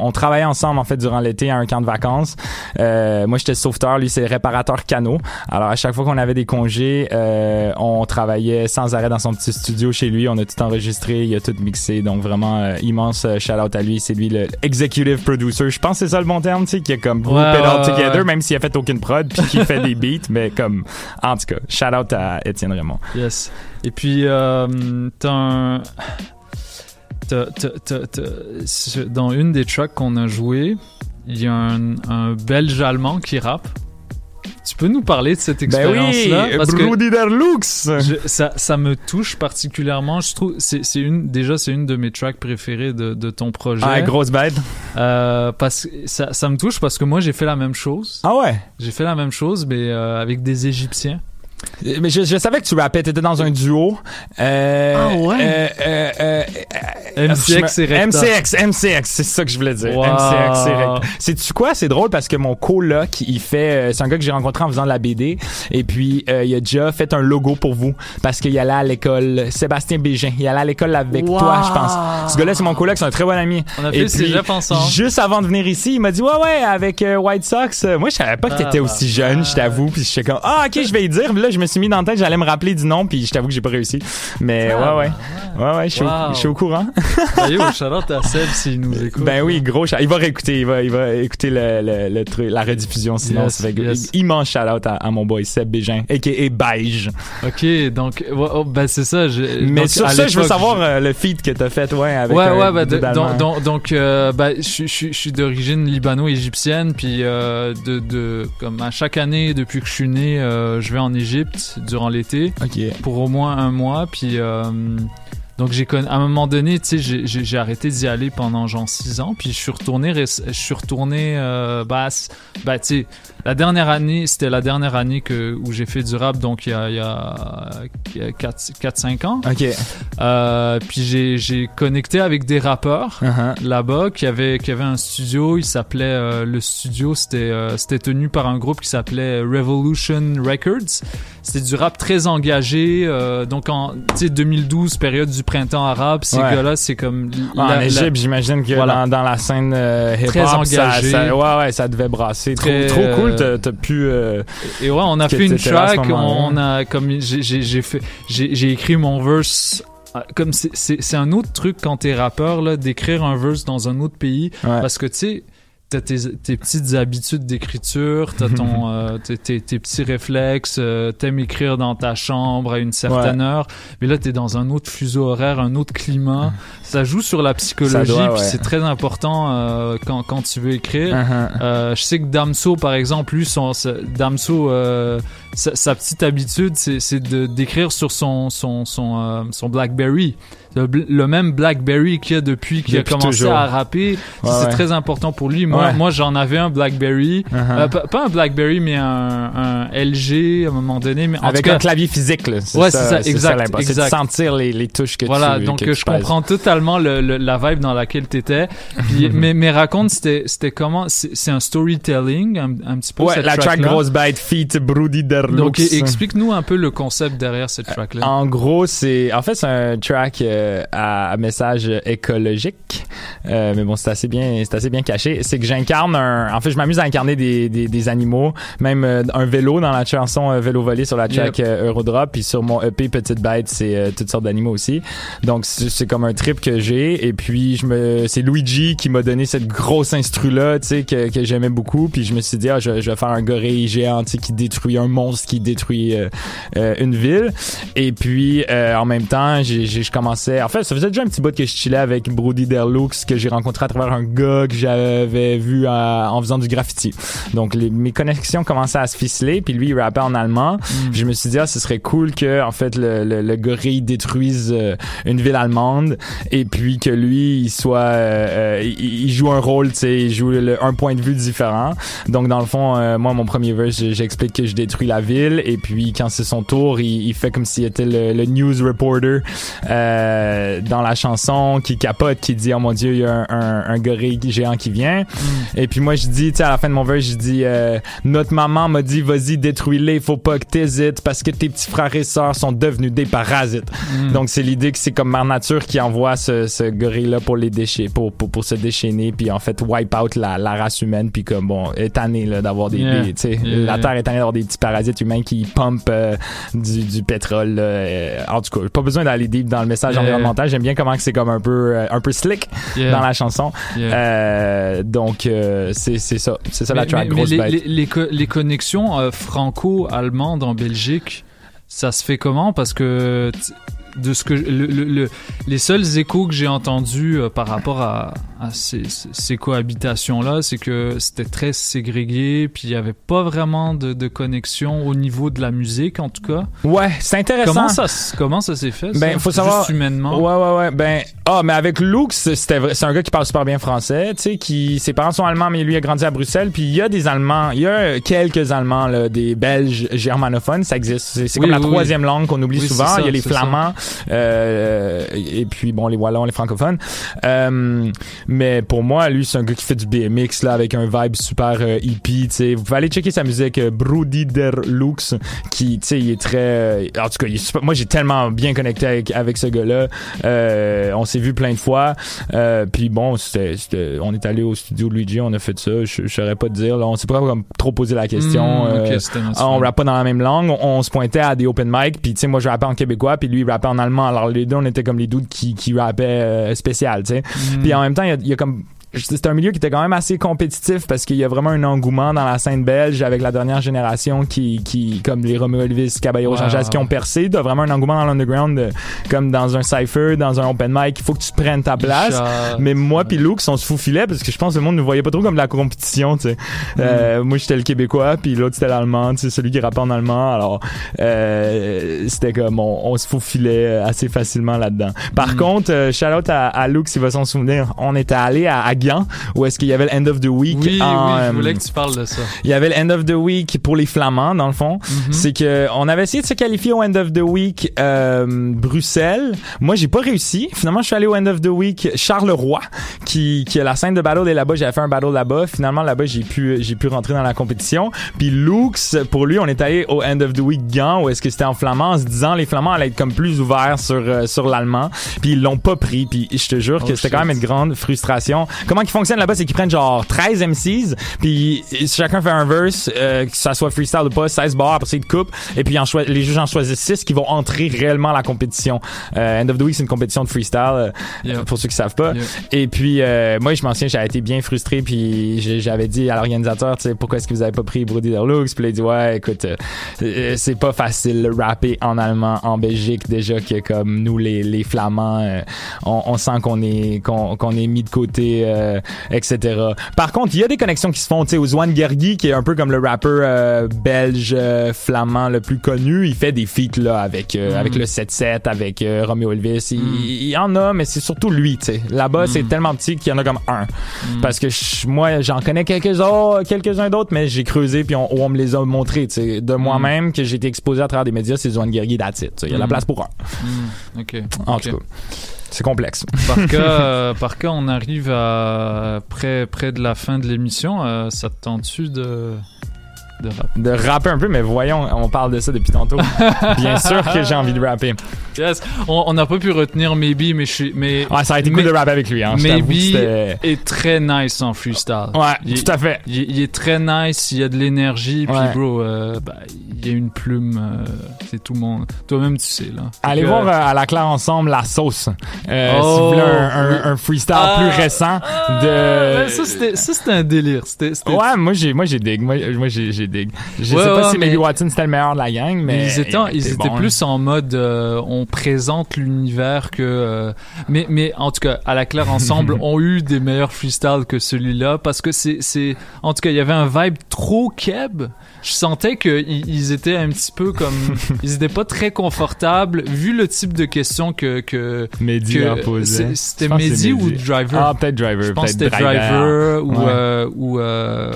on, on travaillait ensemble en fait durant l'été à un camp de vacances. Euh, moi j'étais sauveteur, lui c'est réparateur canot. Alors à chaque fois qu'on avait des congés, euh, on travaillait sans arrêt dans son petit studio chez lui, on a tout enregistré, il a tout mixé. Donc vraiment euh, immense euh, shout out à lui, c'est lui le executive producer. Je pense que c'est ça le bon terme, tu sais, qui a comme group Ouais, it all together, ouais. même s'il a fait aucune prod puis qu'il fait des beats, mais comme en tout cas, shout out à Étienne Raymond. Yes. Et puis, euh, t'as un... dans une des tracks qu'on a joué, il y a un, un Belge allemand qui rappe. Tu peux nous parler de cette Ben expérience-là? oui, Parce que Derlux. je- ça, ça me touche particulièrement. Je trouve c'est c'est une déjà c'est une de mes tracks préférées de, de ton projet. Ah, grosse bête. Euh, parce que ça, ça me touche parce que moi j'ai fait la même chose. Ah ouais? J'ai fait la même chose mais euh, avec des Égyptiens. Mais je, je savais que tu rappais, t'étais dans un duo. Euh, Ah ouais? euh, euh, MCX je et Recta. MCX, MCX, c'est ça que je voulais dire. Wow. MCX et Recta. Sais-tu quoi? C'est drôle parce que mon coloc, il fait, c'est un gars que j'ai rencontré en faisant de la BD. Et puis, euh, il a déjà fait un logo pour vous parce qu'il allait à l'école, Sébastien Bégin. Il allait à l'école avec Wow. toi, je pense. Ce gars-là, c'est mon coloc, c'est un très bon ami. On a Et fait ensemble. Juste avant de venir ici, il m'a dit, ouais, ouais, avec euh, White Sox. Moi, je savais pas que t'étais Ah, aussi jeune, je t'avoue. Puis j'étais comme, ah, ok, je vais y dire. Là, je me suis mis dans la tête, j'allais me rappeler du nom, puis je t'avoue que j'ai pas réussi. Mais Ah, ouais, ouais. Ouais, ouais, je suis au- Wow. suis au courant. Ah, yo, shout-out à Seb s'il nous écoute. Ben oui, gros Il va réécouter, il va, il va écouter le, le, le truc, la rediffusion sinon. Yes, ça fait yes. immense shout out à, à mon boy Seb Bégin, a.k.a. Beige. Ok, donc oh, ben c'est ça. je- Mais donc, sur ça, je veux savoir euh, le feat que t'as fait, ouais, avec ouais, ouais, bah, de- dude allemand. donc, euh, bah, je, suis- je, suis- je suis d'origine libano-égyptienne, puis euh, de, de, comme à chaque année depuis que je suis né, euh, je vais en Égypte durant l'été pour au moins un mois, puis euh, donc j'ai connu, à un moment donné, tu sais, j'ai- arrêté d'y aller pendant genre six ans, puis je suis retourné, je suis retourné, euh, bah, bah, tu sais, la dernière année, c'était la dernière année que où j'ai fait du rap, donc il y a, il y a, il y a 4-5 ans. Ok. Euh, puis j'ai j'ai connecté avec des rappeurs Uh-huh. là-bas qui avaient qui avaient un studio. Il s'appelait euh, le studio. C'était euh, c'était tenu par un groupe qui s'appelait Revolution Records. C'était du rap très engagé. euh, donc en tu sais 2012 période du printemps arabe. Ces Ouais. gars-là c'est comme en la- la- Égypte, j'imagine que Voilà. dans, dans la scène euh, hip-hop, Très ça- engagé. ça- ouais, ouais, ça devait brasser. Très, trop, trop cool, euh, t'as pu... euh, Et ouais, on a fait une track, on a comme j'ai j'ai fait écrit mon verse euh, comme c'est un autre truc quand t'es rappeur là d'écrire un verse dans un autre pays. Parce que tu sais t'as tes, tes petites habitudes d'écriture t'as ton euh, tes, tes, tes petits réflexes euh, t'aimes écrire dans ta chambre à une certaine Ouais. heure mais là t'es dans un autre fuseau horaire un autre climat ça joue sur la psychologie ouais. c'est très important euh, quand quand tu veux écrire Uh-huh. euh, je sais que Damso, par exemple, lui, son, Damso, euh, sa, sa petite habitude, c'est d'écrire sur son son son, son BlackBerry, le, même BlackBerry qu'il a depuis qu'il a commencé toujours. à rapper. Ouais, c'est ouais. très important pour lui. Moi, Ouais. moi, j'en avais un BlackBerry, Uh-huh. Euh, pas, un BlackBerry, mais un, un LG à un moment donné. Mais en avec tout cas, un clavier physique, là. C'est Ouais, ça, c'est ça, exact. C'est de sentir les, les touches que voilà, tu donc que euh, tu je pèses. comprends totalement le, le- la vibe dans laquelle t'étais. Puis, mais, mais raconte, c'était c'était comment C'est un storytelling, un, un petit peu. Ouais, cette la track track-là? Grosse Bite Feat Brody Derlux. Donc explique-nous un peu le concept derrière cette track-là. En gros, c'est en fait c'est un track euh, à, à message écologique, Euh, mais bon c'est assez bien c'est assez bien caché. C'est que j'incarne un, en fait je m'amuse à incarner des, des, des animaux, même euh, un vélo dans la chanson euh, Vélo volé sur la track Yep. euh, Eurodrop, puis sur mon EP Petite Bête c'est euh, toutes sortes d'animaux aussi. Donc c'est comme un trip que j'ai. Et puis je me c'est Luigi qui m'a donné cette grosse instru là, tu sais que, que j'aimais beaucoup, puis je me suis dit ah je, je vais faire un gorille géant tu sais, qui détruit un monstre qui détruit euh, euh, une ville. Et puis euh, en même temps j'ai je commençais en fait ça faisait déjà un petit bout que je chillais avec Brody Derlux que j'ai rencontré à travers un gars que j'avais vu à- en faisant du graffiti. Donc les, mes connexions commençaient à se ficeler puis lui il rappait en allemand. Puis je me suis dit ah ce serait cool que en fait le, le, le gorille détruise euh, une ville allemande. Et puis que lui il soit euh, euh, il, il joue un rôle tu sais il joue le- un point de vue différent. Donc dans le fond euh, moi mon premier verse j'explique que je détruis la ville et puis quand c'est son tour il, il fait comme s'il était le, le news reporter euh, dans la chanson qui capote qui dit oh mon dieu il y a un, un, un gorille géant qui vient. Et puis moi je dis tu sais à la fin de mon verse je dis euh, notre maman m'a dit vas-y détruis-les faut pas que t'hésites parce que tes petits frères et sœurs sont devenus des parasites. Mm. donc c'est l'idée que c'est comme Mère Nature qui envoie ce, ce gorille là pour les déchets pour, pour pour se déchaîner puis en fait wipe out la, la race humaine puis comme bon est tanné d'avoir des, Yeah. des- tu sais Yeah. la terre est tannée d'avoir des petits parasites humains qui pompent euh, du, du pétrole. Euh, en tout cas pas besoin d'aller deep dans le message Yeah. environnemental j'aime bien comment c'est comme un peu euh, un peu slick dans la chanson. Euh, donc c'est ça c'est ça la track mais- mais grosse les, bête les, les co- les connexions franco-allemandes en Belgique, ça se fait comment? Parce que de ce que le, le- le- les seuls échos que j'ai entendus euh, par rapport à, à ces, ces- cohabitations là, c'est que c'était très ségrégué, puis il y avait pas vraiment de, de connexion au niveau de la musique en tout cas. Ouais, c'est intéressant. Comment ça comment ça s'est fait ça? Ben, faut savoir. Juste humainement? Ouais, ouais, ouais. Ben, ah, mais avec Luke, c'était vrai- c'est un gars qui parle super bien français, tu sais, qui, ses parents sont allemands, mais lui a grandi à Bruxelles, puis il y a des Allemands, il y a quelques Allemands, là, des Belges germanophones, ça existe. C'est Oui, comme la oui. troisième langue qu'on oublie souvent. il y a les ça. Euh, et puis bon, les Wallons, les francophones. Euh, mais pour moi, lui, c'est un gars qui fait du BMX, là, avec un vibe super euh, hippie, tu sais. Vous pouvez aller checker sa musique, euh, Brody der Lux, qui, tu sais, il est très, euh, en tout cas, il est super- moi, j'ai tellement bien connecté avec, avec ce gars-là. Euh, on s'est vu plein de fois. Euh, puis bon, c'était, c'était- on est allé au studio de Luigi, on a fait ça. Je, saurais pas te dire, là. On s'est pas comme trop posé la question. Mm, ok, Euh, c'était naturel. on rappe pas dans la même langue. On, on se pointait à des open mic. Puis tu sais, moi, je rappais en québécois, puis lui, il rappait en allemand. Alors les deux, on était comme les doutes qui, qui rappaient euh, spécial, tu sais. Mm. Puis en même temps, il y a, il y a comme c'est un milieu qui était quand même assez compétitif parce qu'il y a vraiment un engouement dans la scène belge avec la dernière génération qui, qui comme les Romeo Elvis, Caballero Jean Jazz qui ont percé. T'as vraiment un engouement dans l'underground euh, comme dans un cypher, dans un open mic. Il faut que tu prennes ta place. Richard, Mais moi puis Luke, on se faufilait parce que je pense que le monde ne voyait pas trop comme de la compétition. Tu sais. Euh, moi, j'étais le Québécois puis l'autre c'était l'Allemand. Tu sais, celui qui rappait en allemand. Alors, euh, c'était comme on, on se faufilait assez facilement là-dedans. Par contre, euh, shout out à, à Luke s'il va s'en souvenir. On était allé à, à Où est-ce qu'il y avait le End of the Week. Oui, en, oui, je euh, voulais que tu parles de ça. il y avait le End of the Week pour les Flamands, dans le fond. Mhm. C'est que on avait essayé de se qualifier au End of the Week euh, Bruxelles. Moi, j'ai pas réussi. Finalement, je suis allé au End of the Week Charleroi, qui, qui a la scène de battle est là-bas. J'avais fait un battle là-bas. Finalement, là-bas, j'ai pu j'ai pu rentrer dans la compétition. Puis Lux, pour lui, on est allé au End of the Week Gand, où est-ce que c'était en flamand, en se disant les Flamands allaient être comme plus ouverts sur euh, sur l'allemand. Puis ils l'ont pas pris. Puis je te jure que Oh, c'était quand même une grande frustration. Comment ils fonctionnent là-bas, c'est qu'ils prennent genre 13 MCs, puis chacun fait un verse, euh, que ça soit freestyle ou pas, 16 bars, après ça ils te coupent, et puis en les juges en choisissent 6 qui vont entrer réellement à la compétition. Euh, End of the Week, c'est une compétition de freestyle, euh, Yeah. pour ceux qui savent pas. Yeah. Et puis, euh, moi, je m'en souviens, j'avais été bien frustré, puis j'avais dit à l'organisateur, tu sais, pourquoi est-ce que vous avez pas pris Brody Derlux? Puis là, il dit, ouais, écoute, euh, c'est pas facile de rapper en allemand en Belgique, déjà que comme nous, les, les Flamands, euh, on, on sent qu'on est, qu'on est mis de côté, euh, etc. Par contre, il y a des connexions qui se font, tu sais, Gergi, qui est un peu comme le rappeur euh, belge euh, flamand le plus connu, il fait des feats, là, avec, euh, Mm. avec le 7-7, avec euh, Romeo Elvis. Il, il y en a, mais c'est surtout lui, tu sais. Là-bas, c'est tellement petit qu'il y en a comme un. Parce que je- moi, j'en connais quelques-uns d'autres, mais j'ai creusé puis on, on me les a montrés, tu sais. De moi-même, que j'ai été exposé à travers des médias, c'est Ouswan Gergi, that's it. tu sais. Il y a la place pour un. Hmm, ok. En tout cas, c'est complexe. Par cas, euh, par cas, on arrive à près, près de la fin de l'émission. Euh, ça te tente-tu de, de rapper? de rapper un peu, mais voyons, on parle de ça depuis tantôt. Bien sûr que j'ai envie de rapper. Yes. On n'a pas pu retenir Maybe, mais je suis. Mais, Ouais, ça a été cool mais- de rapper avec lui, hein. Maybe est très nice en freestyle. Ouais, Il- tout à fait. Il, il est très nice, il y a de l'énergie, puis Ouais. bro, euh, bah, il y a une plume, euh, c'est tout le monde. Toi-même, tu sais, là. Allez que, voir euh, à la claire ensemble la sauce. Oh, si vous voulez un, un freestyle Ah, plus récent de. euh, ça, c'était, un délire. Ouais, moi j'ai moi j'ai dig. Moi, j'ai dig. Je Ouais, sais pas ouais, si mais- Maybe Watson c'était le meilleur de la gang, mais ils étaient, ils était étaient bon, plus en mode euh, on présente l'univers que euh, mais mais en tout cas à la claire ensemble ont eu des meilleurs freestyles que celui-là parce que c'est c'est en tout cas il y avait un vibe trop keb je sentais i- ils étaient un petit peu comme ils étaient pas très confortables vu le type de questions que que Mehdi que- a posé. c'était Mehdi ou. Driver? Ah, peut-être Driver, je pense que c'était Driver, ou Ouais. euh, ou, euh,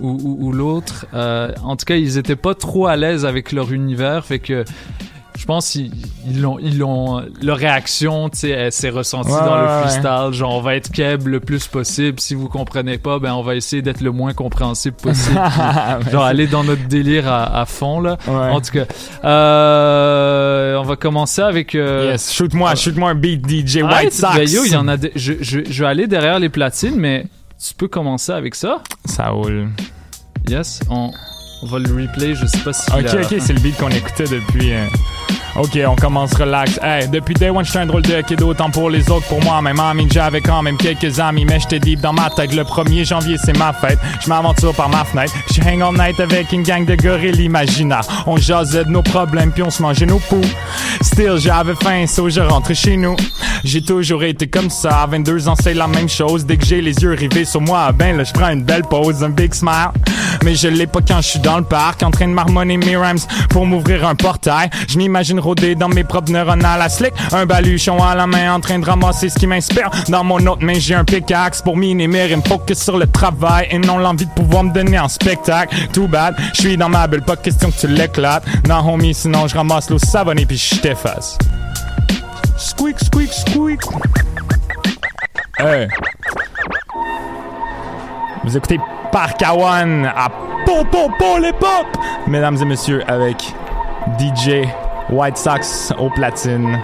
ou, ou- ou l'autre. Euh, en tout cas, ils étaient pas trop à l'aise avec leur univers, fait que je pense qu'ils ils l'ont, ils l'ont, leur réaction, tu sais, elle s'est ressentie Ouais, dans ouais, le ouais. freestyle. Genre, on va être keb le plus possible. Si vous comprenez pas, ben on va essayer d'être le moins compréhensible possible. Puis, genre, aller dans notre délire à, à fond là. Ouais. En tout cas, euh, on va commencer avec. euh, Yes, shoot-moi, shoot-moi un beat DJ White Sox. ben yo, il y en a. des- Je, je, je vais aller derrière les platines, mais tu peux commencer avec ça. Ça roule. Yes, on. On va le replay, je sais pas si. Ok, ok, c'est le beat qu'on écoutait depuis. euh, Ok, on commence relax. Hey, depuis Day One, j'étais un drôle de kid, autant pour les autres, pour moi. Même ami, j'avais quand même quelques amis, mais j'étais deep dans ma tête. Le 1er janvier, c'est ma fête. Je m'aventure par ma fenêtre. Je hang all night avec une gang de gorilles imaginaires. On jasait de nos problèmes, puis on se mangeait nos poux. Still, j'avais faim, so je rentre chez nous. J'ai toujours été comme ça. À 22 ans, c'est la même chose. Dès que j'ai les yeux rivés sur moi, ben là, je prends une belle pause, un big smile. Mais je l'ai pas quand je suis dans le parc, en train de marmonner mes rhymes pour m'ouvrir un portail. Je m'imagine rôder dans mes propres neurones à la slick. Un baluchon à la main, en train de ramasser ce qui m'inspire. Dans mon autre main, j'ai un pickaxe pour miner mes rimes. Focus sur le travail et non l'envie de pouvoir me donner en spectacle. Too bad, je suis dans ma bulle, pas question que tu l'éclates. Non, homie, sinon je ramasse l'eau savonnée puis je t'efface. Squeak, squeak, squeak. Hey. Vous écoutez Parkawan à Popo les Pop, mesdames et messieurs, avec DJ White Sox au platine.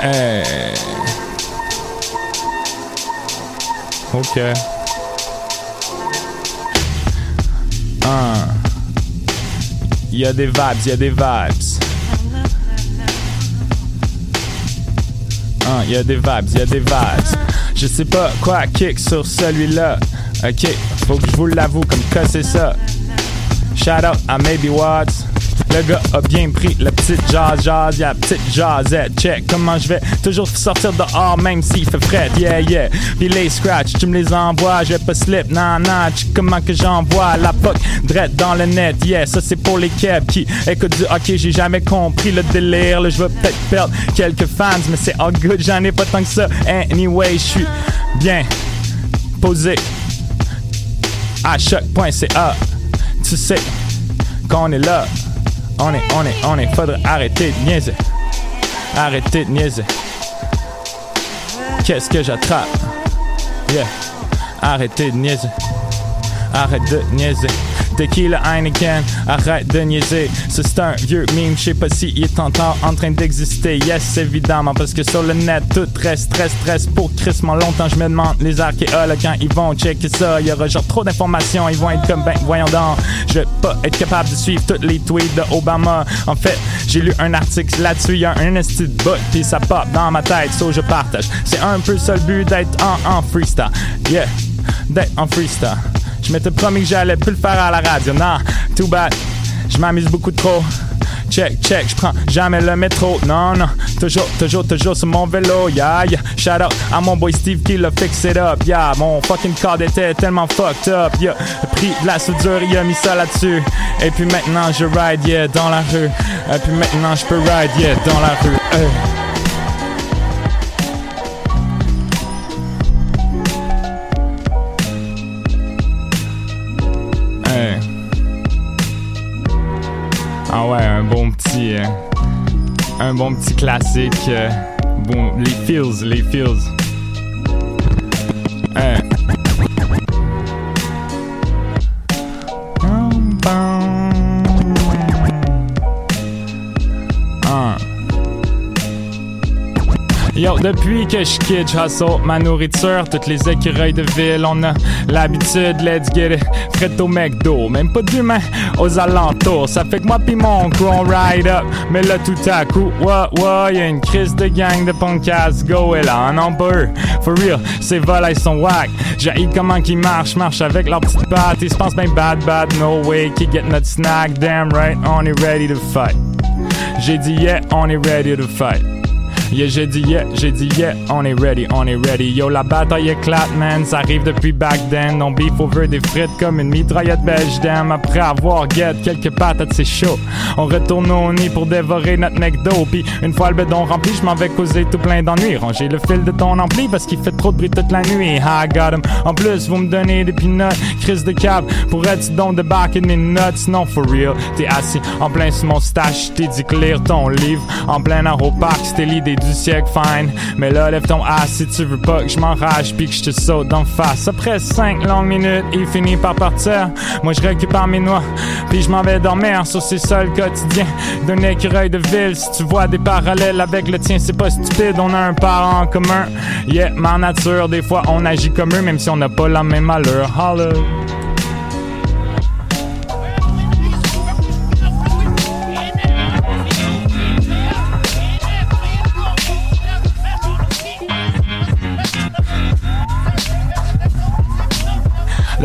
Hey. Ok. Un. Il y a des vibes, il y a des vibes. Hein, y a des vibes, y a des vibes. Je sais pas quoi kick sur celui-là. Ok, faut que je vous l'avoue comme que c'est ça. Shout out à Maybe Watts. Le gars a bien pris la petite jazz, jazz, y'a petite jazzette. Check comment je vais toujours sortir dehors même s'il fait frais. Yeah, yeah. Puis les scratch, tu me les envoies, je vais pas slip. Nah, tu comment que j'envoie la poque dread dans le net. Yeah, ça c'est pour les kebs qui écoutent du ok, j'ai jamais compris le délire. Là, je vais peut-être perdre quelques fans, mais c'est all good, j'en ai pas tant que ça. Anyway, je suis bien posé à choc.ca. Tu sais qu'on est là. On est, on est, on est. Faudrait arrêter de niaiser. Arrêter de niaiser. Qu'est-ce que j'attrape? Yeah. Arrêtez de niaiser. Arrête de niaiser. Tequila Heineken, arrête de niaiser. C'est un vieux meme, je sais pas s'il est encore en train d'exister. Yes, évidemment, parce que sur le net, tout reste stress, stress pour crissement longtemps. Je me demande, les archéologues, quand ils vont checker ça, il y aura genre trop d'informations. Ils vont être comme, ben, voyons donc, je vais pas être capable de suivre tous les tweets de Obama. En fait, j'ai lu un article là-dessus, il y a un de bout, puis ça pop dans ma tête, so je partage. C'est un peu ça le but d'être en, en freestyle. Yeah, d'être en freestyle. Je m'étais promis que j'allais plus le faire à la radio. Non, too bad. Je m'amuse beaucoup trop. Check, check, je prends jamais le métro. Non, non, toujours, toujours, toujours sur mon vélo. Yeah, yeah. Shout out à mon boy Steve qui l'a fix it up. Yeah, mon fucking code était tellement fucked up. Yeah, pris de la soudure, il a mis ça là-dessus. Et puis maintenant, je ride, yeah, dans la rue. Et puis maintenant, je peux ride, yeah, dans la rue. Un bon petit classique. euh, bon, les feels, les feels. Depuis que je quitte, je hustle ma nourriture, toutes les écureuils de ville, on a l'habitude, let's get it, fret au McDo, même pas d'humain aux alentours, ça fait que moi pis mon on ride up, mais là tout à coup, what, what, y'a une crise de gang de punkas, go et là, en number, for real, ces volets sont whack, j'ai comment qu'ils marchent, marchent avec leurs petites pattes, ils se pensent ben bad, bad, no way, qui get notre snack, damn right, on est ready to fight, j'ai dit yeah, on est ready to fight. Yeah, j'ai dit yeah, j'ai dit yeah, on est ready, on est ready. Yo, la bataille éclate, man, ça arrive depuis back then. On beef over des frites comme une mitraillette belge, damn. Après avoir get quelques patates, c'est chaud. On retourne au nid pour dévorer notre McDo. Puis une fois le bédon rempli, je m'en vais causer tout plein d'ennuis. Ranger le fil de ton ampli parce qu'il fait trop de bruit toute la nuit. I got 'em. En plus, vous me donnez des peanuts, crise de cab. Pourrais-tu donc débarquer mes nuts? Non, for real. T'es assis en plein sur mon stash, t'es dit que lire ton livre. En plein aéroparc, c'était l'idée du siècle, fine. Mais là, lève ton ass si tu veux pas que je m'enrage puis que je te saute d'en face. Après cinq longues minutes, il finit par partir. Moi, je récupère mes noix, puis je m'en vais dormir sur ces sols quotidiens d'un écureuil de ville. Si tu vois des parallèles avec le tien, c'est pas stupide, on a un parent en commun. Yeah, ma nature, des fois on agit comme eux, même si on n'a pas la même allure. Holla.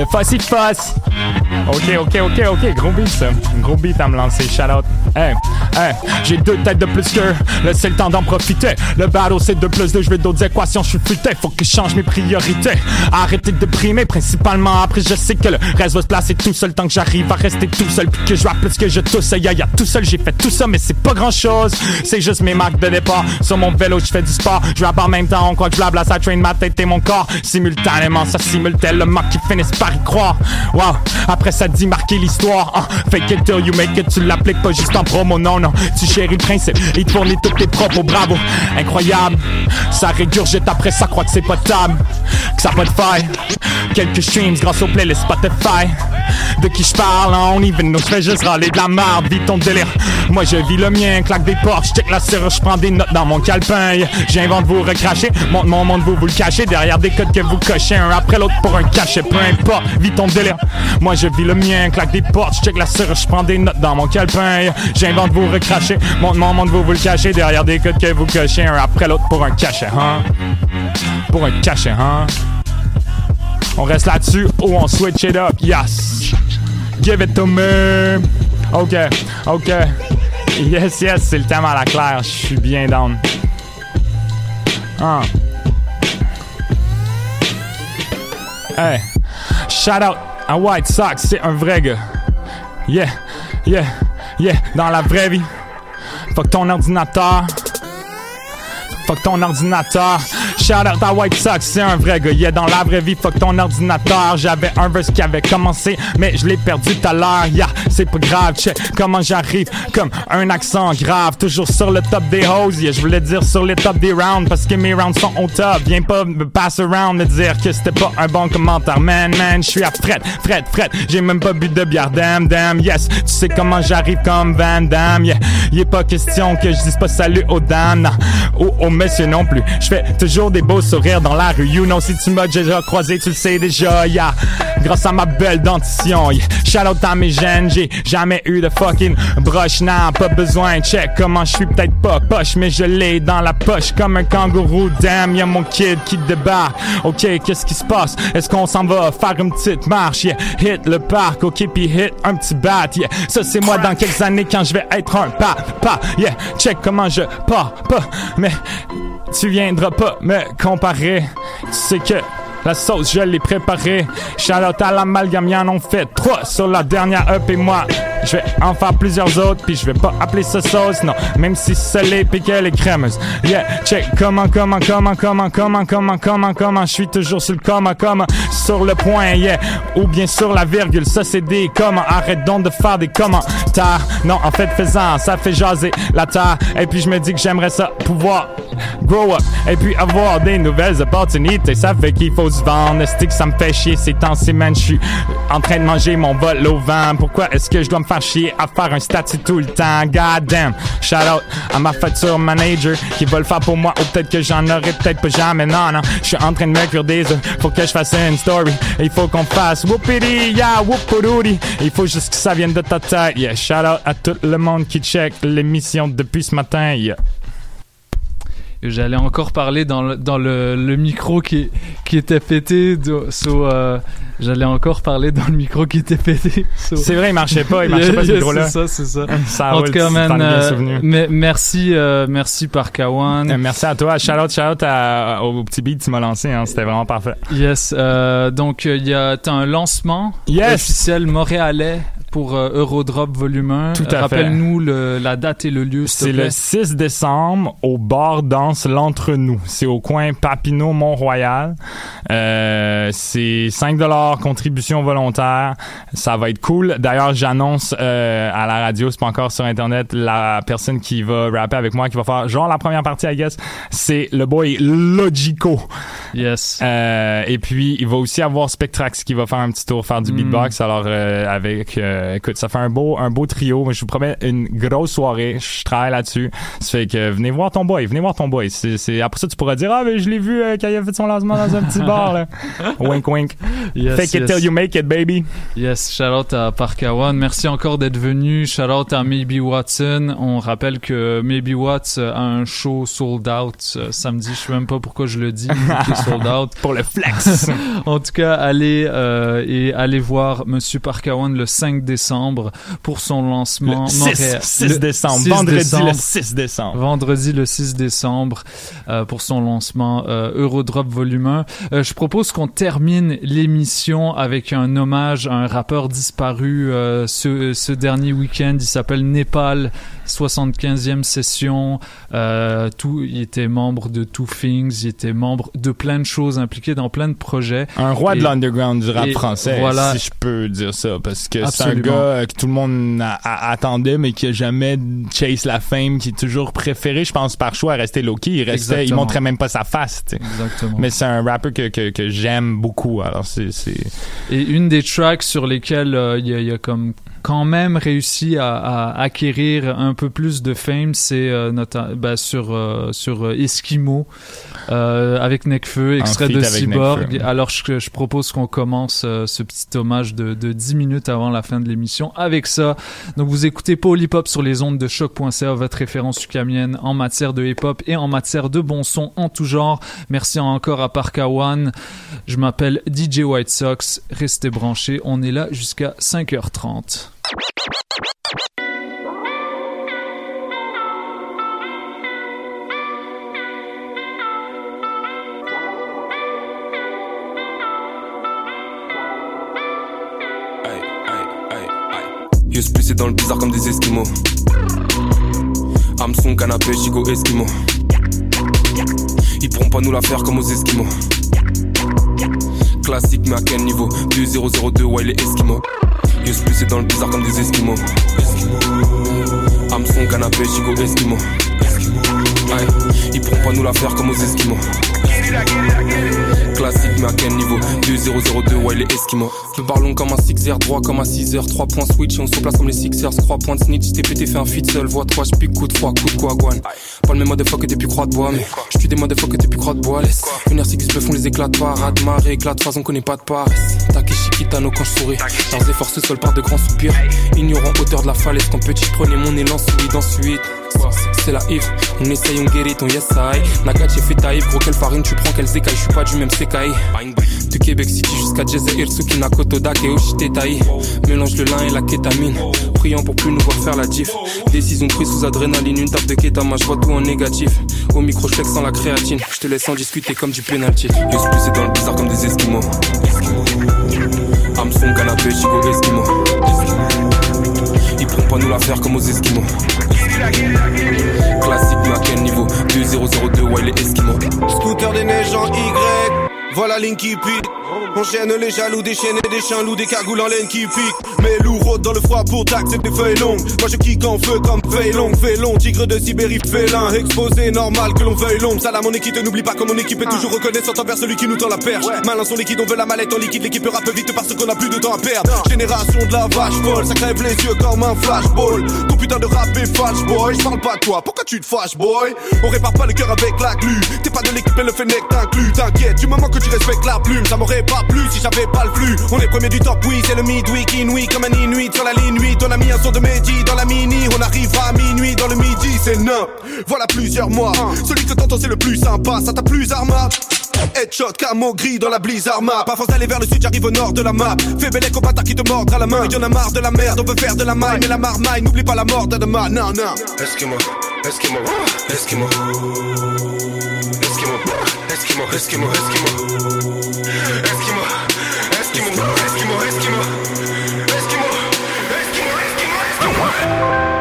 Le fussy fuss. Ok, ok, ok, ok. Gros beat, ça. Gros beat à me lancer. Shout out. Hey, J'ai deux têtes de plus que. Là, c'est le temps d'en profiter. Le battle, c'est 2 plus 2. Je veux d'autres équations. Je suis futé. Faut que je change mes priorités. Arrêtez de primer, principalement. Après, je sais que le reste va se placer tout seul. Tant que j'arrive à rester tout seul. Puis que je vois plus que je tousse. Ya, ya, tout seul, j'ai fait tout ça. Mais c'est pas grand chose. C'est juste mes marques de départ. Sur mon vélo, je fais du sport. Je rappe en même temps. On croit que je blabla. Ça traîne ma tête et mon corps. Simultanément, ça simultane le mock qui finissent par y croire. Wow. Après, ça dit marquer l'histoire. Ah, fake it till you make it. Tu l'appliques pas juste en promo. Non, Tu chéris le principe. Il te fournit tous tes propos. Bravo. Incroyable. Ça régurgite après ça. Croit que c'est potable. Ça. Quelques streams grâce au playlist Spotify. De qui je parle, on even nous fais juste râler de la merde, vis ton délire. Moi je vis le mien, claque des portes, check la serrure, je prends des notes dans mon calepin. J'invente vous recracher, monte mon monde, vous vous le cachez derrière des codes que vous cochez un après l'autre pour un cachet, peu importe, vis ton délire. Moi je vis le mien, claque des portes, check la serrure, je prends des notes dans mon calepin. J'invente vous recracher, monte mon monde, vous vous le cachez derrière des codes que vous cochez un après l'autre pour un cachet, hein? Pour un cachet, hein? On reste là-dessus ou on switch it up, yes. Give it to me. Ok, ok. Yes, yes, c'est le thème à la claire. Je suis bien down. Ah. Hey, shout out à White Sox, c'est un vrai gars. Yeah, yeah, yeah, dans la vraie vie. Fuck ton ordinateur. Fuck ton ordinateur. Shout out à White Sox, c'est un vrai gars. Yeah, dans la vraie vie, fuck ton ordinateur. J'avais un verse qui avait commencé, mais je l'ai perdu tout à l'heure. Yeah, c'est pas grave, check comment j'arrive. Comme un accent grave, toujours sur le top des hoses. Yeah, je voulais dire sur les top des rounds, parce que mes rounds sont au top. Viens pas me pass around me dire que c'était pas un bon commentaire. Man, man, je suis à fret, fret, fret. J'ai même pas bu de bière, damn, damn, yes. Tu sais comment j'arrive comme Van Damme, yeah. Y est pas question que je dise pas salut aux dames. Ou aux Je fais toujours des beaux sourires dans la rue. You know, si tu m'as déjà croisé, tu le sais déjà, yeah. Grâce à ma belle dentition, yeah. Shout out à mes gènes, j'ai jamais eu de fucking broche, nah, pas besoin. Check comment je suis peut-être pas poche, mais je l'ai dans la poche comme un kangourou. Damn, y'a mon kid qui débarque. Ok, qu'est-ce qui se passe? Est-ce qu'on s'en va faire une petite marche? Yeah, hit le parc, ok, puis hit un petit bat. Yeah, ça c'est moi dans quelques années quand je vais être un papa. Yeah, check comment je pars, pas, mais tu viendras pas me comparer. Tu sais que la sauce, je l'ai préparée. Out à l'amalgame, y'en ont fait trois sur la dernière up et moi. Je vais en faire plusieurs autres, puis je vais pas appeler ça sauce, non. Même si salée puis qu'elle est crémeuse. Yeah, check comment, comment, comment, comment, comment, comment, comment, comment. Je suis toujours sur le comment, comment, sur le point, yeah. Ou bien sur la virgule, ça c'est des comment. Arrête donc de faire des commentaires. Non, en fait, faisant, ça fait jaser la terre. Et puis je me dis que j'aimerais ça pouvoir grow up. Et puis avoir des nouvelles opportunités. Ça fait qu'il faut vendre. Stick, ça me fait chier ces temps-ci, man. Je suis en train de manger mon vol au vent. Pourquoi est-ce que je dois me faire chier à faire un statut tout le temps? God damn. Shout out à ma facture manager qui va le faire pour moi. Ou peut-être que j'en aurai peut-être pas jamais. Non, non. Je suis en train de me cuire des œufs. Faut que je fasse une story. Il faut qu'on fasse whoopity, yeah, whooporoody. Il faut juste que ça vienne de ta tête. Yeah, shout out à tout le monde qui check l'émission depuis ce matin. Yeah. J'allais encore parler dans le, dans le, le micro qui, qui était pété. So, euh, J'allais encore parler dans le micro qui était pété. So- C'est vrai, il marchait pas, il marchait pas, ce Yeah, micro-là. C'est ça, c'est ça. Ça en roule, tout cas, man, bien euh, merci, euh, merci par Kawan. Euh, Merci à toi. Shout out, shout out à- au petit beat que tu m'as lancé. Hein. C'était vraiment parfait. Yes, euh, donc euh, il y a t'as un lancement Yes. officiel montréalais pour euh, Eurodrop Volume 1. Tout à fait. Rappelle-nous le- la date et le lieu, C'est le 6 décembre au bar danse l'entre-nous. C'est au coin Papineau Mont-Royal. Euh, c'est 5 dollars contribution volontaire. Ça va être cool. D'ailleurs, j'annonce euh, à la radio, c'est pas encore sur internet, la personne qui va rapper avec moi, qui va faire genre la première partie, I guess, c'est le boy Logico. Yes. Euh, et puis il va aussi avoir Spectrax qui va faire un petit tour faire du Mm. beatbox. Alors euh, avec, euh, écoute, ça fait un beau, un beau trio. Je vous promets une grosse soirée. Je travaille là-dessus. Ça fait que venez voir ton boy, venez voir ton boy. C'est, après ça tu pourras dire ah mais je l'ai vu euh, quand il a fait son lancement dans un petit bar. là. wink, wink. Yes, Fake it yes. till you make it, baby. Yes, shout out à Parkawan. Merci encore d'être venu. Shout out à Maybe Watson. On rappelle que Maybe Watts a un show sold out euh, samedi. Je sais même pas pourquoi je le dis. sold out. Pour le flex. en tout cas, allez euh, et allez voir Monsieur Parkawan le 5 décembre pour son lancement. Le 6, Montréal- 6 le décembre. 6 Vendredi décembre. le 6 décembre. Vendredi le 6 décembre euh, pour son lancement euh, Eurodrop Volume 1. Euh, je propose qu'on termine l'émission avec un hommage à un rappeur disparu ce, ce dernier week-end. Il s'appelle Népal, 75e session. Euh, tout, il était membre de Two Things, il était membre de plein de choses impliqué dans plein de projets. Un roi Et- de l'underground du rap français, Voilà. si je peux dire ça, parce que c'est un gars euh, que tout le monde a- a- attendait, mais qui a jamais chase la fame, qui est toujours préféré, je pense, par choix à rester low-key. Il restait, il montrait même pas sa face. Exactement. Mais c'est un rapper que, que, que j'aime beaucoup, alors c'est. Et une des tracks sur lesquelles euh, y, il y a comme quand même réussi à, à acquérir un peu plus de fame, c'est euh, ben, sur euh, sur euh, Eskimo euh, avec Necfeu, extrait de Cyborg. Alors je, je propose qu'on commence ce petit hommage de, de 10 minutes avant la fin de l'émission avec ça. Donc vous écoutez Hop sur les ondes de choc.ca, votre référence sucamienne en matière de hip hop et en matière de bon son en tout genre. Merci encore à Parka One. Je m'appelle DJ White Sox. Restez branchés. On est là jusqu'à 5h30. Plus c'est dans le bizarre comme des esquimaux. Hameçon, canapé, gigot, esquimaux. Ils pourront pas nous la faire comme aux esquimaux. Classique, mais à quel niveau 2002, ouais, les esquimaux. Yus plus c'est dans le bizarre comme des esquimaux. Hameçon, canapé, gigot, esquimaux. Ouais, ils pourront pas nous la faire comme aux esquimaux. Classique, mais à quel niveau? 2002, ouais, les esquimaux. Nous parlons comme un 6R, droit comme un 6R. 3 points switch, on se place comme les Sixers. 3 points de snitch, t'es pété, fait un feat seul. Voix 3, j'pique coup de froid, coup de guaguane. Pas le même mode fois que t'es plus croix de bois, mais j'tue des modes fois que t'es plus croix de bois. Laisse venir si se font les éclats de parade, marée, éclat de phase, on connaît pas de paresse. Takeshi Kitano quand je souris. Leurs efforts se soldent par de grands soupirs. Ignorant hauteur de la falaise, quand petit, prenais mon élan, solide ensuite. C'est la if, on essaye, on guérit ton yes I. Fait taïf, gros quelle farine, tu prends quelles écailles, je suis pas du même sekai. De Québec City jusqu'à Jazeir, Suki, Nakoto, Dak et Oshitetai. Mélange le lin et la kétamine. Priant pour plus nous voir faire la diff. Décision prise sous adrénaline, une table de kétama, je vois tout en négatif. Au micro, je sans la créatine. Je te laisse en discuter comme du penalty. Plus c'est dans le bizarre comme des esquimaux. Hameçon, canapé, gigot, esquimaux. Ils pourront pas nous la faire comme aux esquimaux. Classique, à quel niveau 2002, ouais, les esquimaux. Scooter des neiges en Y, voilà pique. Enchaîne les jaloux, déchaîner des chiens loups, des cagoules en laine qui piquent. Mais loup rôde dans le froid pour taxer des feuilles longues. Moi je kick en feu comme feuille long, tigre de Sibérie, félin. Exposé, normal que l'on veuille l'ombre. Ça mon équipe, n'oublie pas que mon équipe est toujours reconnaissante envers celui qui nous tend la perche. Malin son liquide, on veut la mallette en liquide, l'équipe rappe vite parce qu'on a plus de temps à perdre. Génération de la vache folle, ça crève les yeux comme un flashball. Ton putain de rap est false boy, je parle pas de toi, pourquoi tu te fâches boy? On répare pas le cœur avec la glu. T'es pas de l'équipe mais le fennec t'inclut, t'inquiète, du moment que tu respectes la plume, ça m'aurait pas plu si j'avais pas le flux. On est premier du top, oui, c'est le midweek, inouï comme un inuit sur la ligne 8. On a mis un son de Mehdi dans la mini, on arrivera à minuit dans le midi, c'est nain. Voilà plusieurs mois, celui que t'entends c'est le plus sympa, ça t'a plus arma. Headshot, camo gris dans la blizzard map. Force d'aller vers le sud, j'arrive au nord de la map. Fais belle au bâtard qui te mordra la main. Y'en a marre de la merde, on veut faire de la maille. Mais la marmaille, n'oublie pas la mort de demain. Non, non. Eskimo, Eskimo. Eskimo, Eskimo, Eskimo, Eskimo. Eskimo, Eskimo, Eskimo, Eskimo. Eskimo, Eskimo, Eskimo, Eskimo.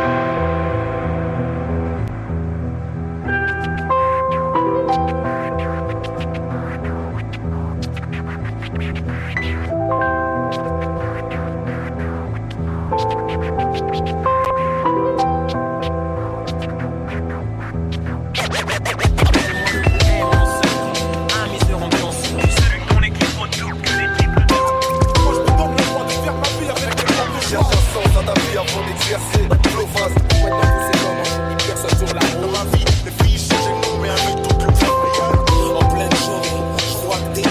Dans vie, les filles changent. En pleine journée, je crois que t'es.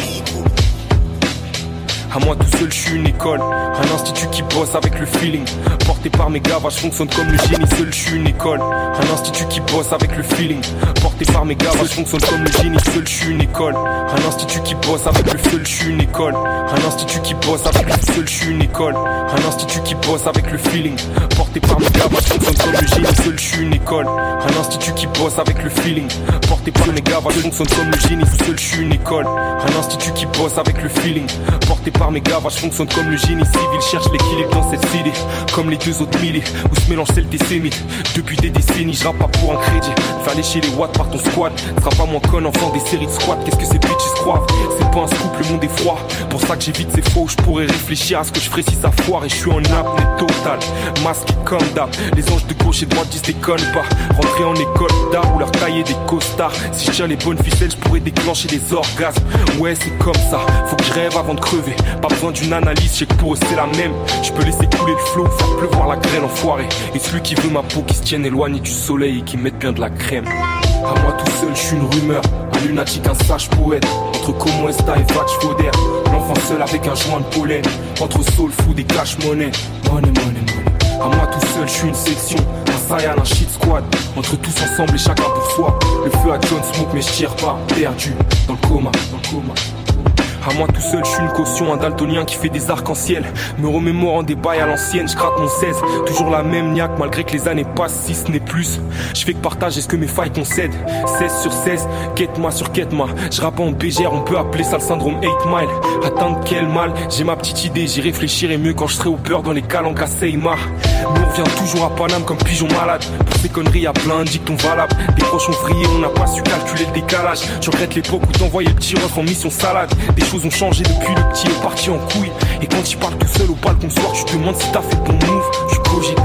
À moi tout seul, je une école. Un institut qui bosse avec le feeling. Porté par mes gars, je fonctionne comme le génie. Seul, je suis une école. Un institut qui bosse avec le feeling. Porté par mes gars, je fonctionne comme le génie. Seul, je suis une école. Un institut qui bosse avec le seul, je suis une école. Un institut qui bosse avec le seul, je suis une école. Un institut qui bosse avec le feeling. Porté par mes gars, je fonctionne comme le génie. Seul, je suis une école. Un institut qui bosse avec le feeling. Porté par mes gars, je fonctionne comme le génie. Seul, je suis une école. Un institut qui bosse avec le feeling. Porté par mes gars, je fonctionne comme le génie civil. Cherche l'équilibre dans cette cité. Comme les deux autres milliers. Où se mélangent celles des sémites. Depuis des décennies, je pas pour un crédit. Fais lécher les watts par ton squad. Sera pas moins con enfant des séries de squats. Qu'est-ce que ces bitches croient? C'est pas un scoop, le monde est froid. Pour ça que j'évite ces faux. Je pourrais réfléchir à ce que je ferais si ça foire. Et je suis en apnée totale. Masqué comme d'hab. Les anges de gauche et de droite disent déconne pas. Rentrer en école d'art ou leur tailler des costards. Si je tiens les bonnes ficelles, je pourrais déclencher des orgasmes. Ouais, c'est comme ça. Faut que je rêve avant de crever. Pas besoin d'une analyse, je sais que pour c'est la même. Je peux laisser couler le flot, faire pleuvoir la graine enfoirée. Et celui qui veut ma peau qui se tienne éloigné du soleil et qui mette bien de la crème. À moi tout seul, je suis une rumeur. Un lunatique, un sage poète. Entre Como Esta et Vatch Fauder. L'enfant seul avec un joint de pollen. Entre soul food et cash money. Money, money, money. À moi tout seul, je suis une section. Un Saiyan, un shit squad. Entre tous ensemble et chacun pour soi. Le feu à John Smoke, mais je tire pas. Perdu dans le coma, dans le coma. À moi tout seul, je suis une caution, un daltonien qui fait des arcs-en-ciel. Me remémorant des bails à l'ancienne, je gratte mon 16. Toujours la même niaque, malgré que les années passent, si ce n'est plus. Je fais que partager ce que mes failles concèdent. 16 sur 16, quête-moi sur quête-moi. Je rappe en BGR, on peut appeler ça le syndrome 8 mile. Atteindre quel mal, j'ai ma petite idée, j'y réfléchirai mieux quand je serai au beurre dans les calanques à Seymar. Mais on revient toujours à Paname comme pigeon malade. Pour ces conneries, y'a plein de dictons valables. Des proches ont on n'a pas su calculer le décalage. Je regrette l'époque où t'envoyais le petit en mission salade. Choses ont changé depuis le petit est parti en couille. Et quand il parle tout seul au balcon soir, tu te demandes si t'as fait bon move. Tu cogites.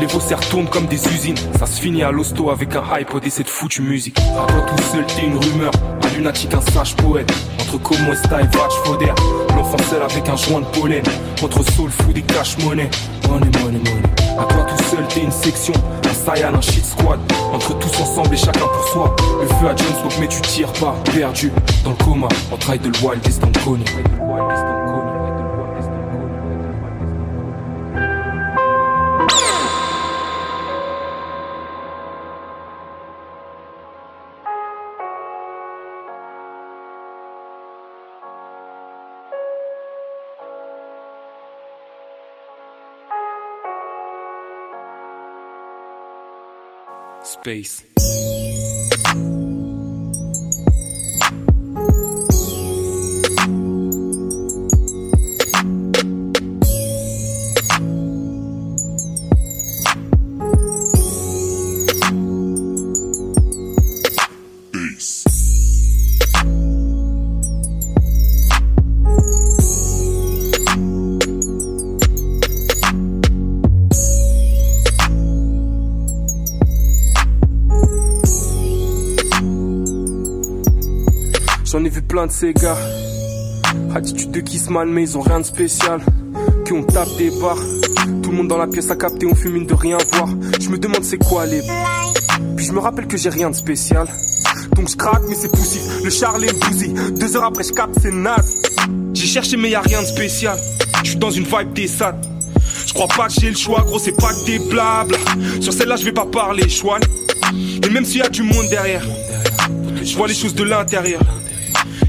Les faussaires tournent comme des usines. Ça se finit à l'hosto avec un hype et cette foutue musique. À toi tout seul, t'es une rumeur. Un lunatique, un sage poète. Entre Como Esta et Vatch Fauder. L'enfant seul avec un joint de pollen. Entre soul food et cash money. Money, money, money. À toi tout seul, t'es une section. Saiyan, un shit squad. Entre tous ensemble et chacun pour soi. Le feu à Jones, mais tu tires pas. Perdu dans le coma. On traille de le wild, est dans le connu. Space. J'en ai vu plein de ces gars. Attitude de Kissman, mais ils ont rien de spécial. Qui on tape des barres. Tout le monde dans la pièce a capté, on fume une de rien voir. Je me demande c'est quoi les. Puis je me rappelle que j'ai rien de spécial. Donc je craque, mais c'est poussif. Le Charlie est. Deux heures après, je capte, c'est naze. J'ai cherché, mais y a rien de spécial. Je suis dans une vibe des sad. Je crois pas que j'ai le choix, gros, c'est pas que des blabla. Sur celle-là, je vais pas parler, chouane. Et même s'il y a du monde derrière, je vois les choses de l'intérieur.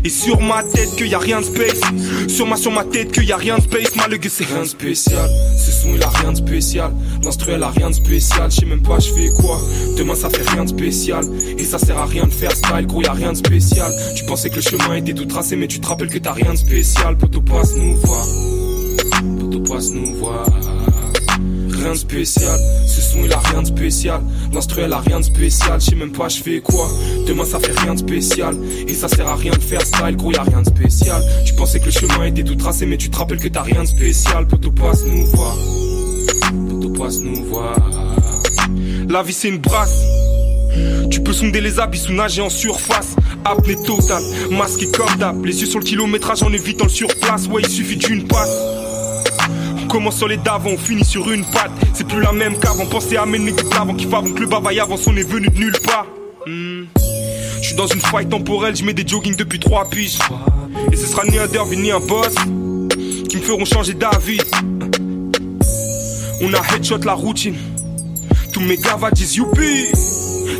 Et sur ma tête que y a rien de space Sur ma sur ma tête que y a rien de space Mal que c'est rien de spécial. Ce son il a rien de spécial. L'instru a rien de spécial. Je sais même pas je fais quoi. Demain ça fait rien de spécial. Et ça sert à rien de faire style Gros y a rien de spécial. Tu pensais que le chemin était tout tracé Mais tu te rappelles que t'as rien de spécial. Poto passe nous voir. Poto passe nous voir rien de spécial. Ce son il a rien de spécial. L'instru elle a rien de spécial. Je sais même pas je fais quoi. Demain ça fait rien de spécial. Et ça sert à rien de faire style. Gros y a rien de spécial. Tu pensais que le chemin était tout tracé mais tu te rappelles que t'as rien de spécial. Poto passe nous voir. Poto passe nous voir. La vie c'est une brasse. Tu peux sonder les abysses ou nager en surface. Apnée totale, masqué comme d'hab. Les yeux sur le kilométrage en évitant le surplace. Ouais, il suffit d'une passe. Commence sur les d'avant, on finit sur une patte. C'est plus la même qu'avant. Pensez à mener des avant qui avant que le bavaille avance, on est venu de nulle part. Hmm. Je suis dans une faille temporelle, je mets des jogging depuis trois piges. Et ce sera ni un derby ni un boss qui me feront changer d'avis. On a headshot la routine. Tous mes gars va disent youpi.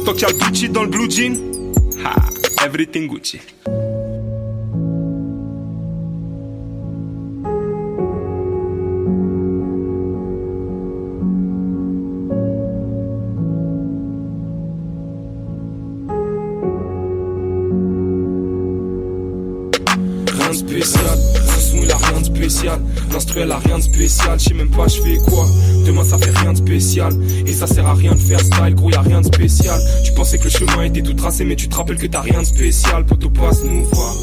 Tant qu'il y a le Gucci dans le blue jean. Ha, everything Gucci. Elle a rien de spécial, je sais même pas je fais quoi. Demain ça fait rien de spécial. Et ça sert à rien de faire style, gros y a rien de spécial. Tu pensais que le chemin était tout tracé, mais tu te rappelles que t'as rien de spécial. Poto passe nous voir.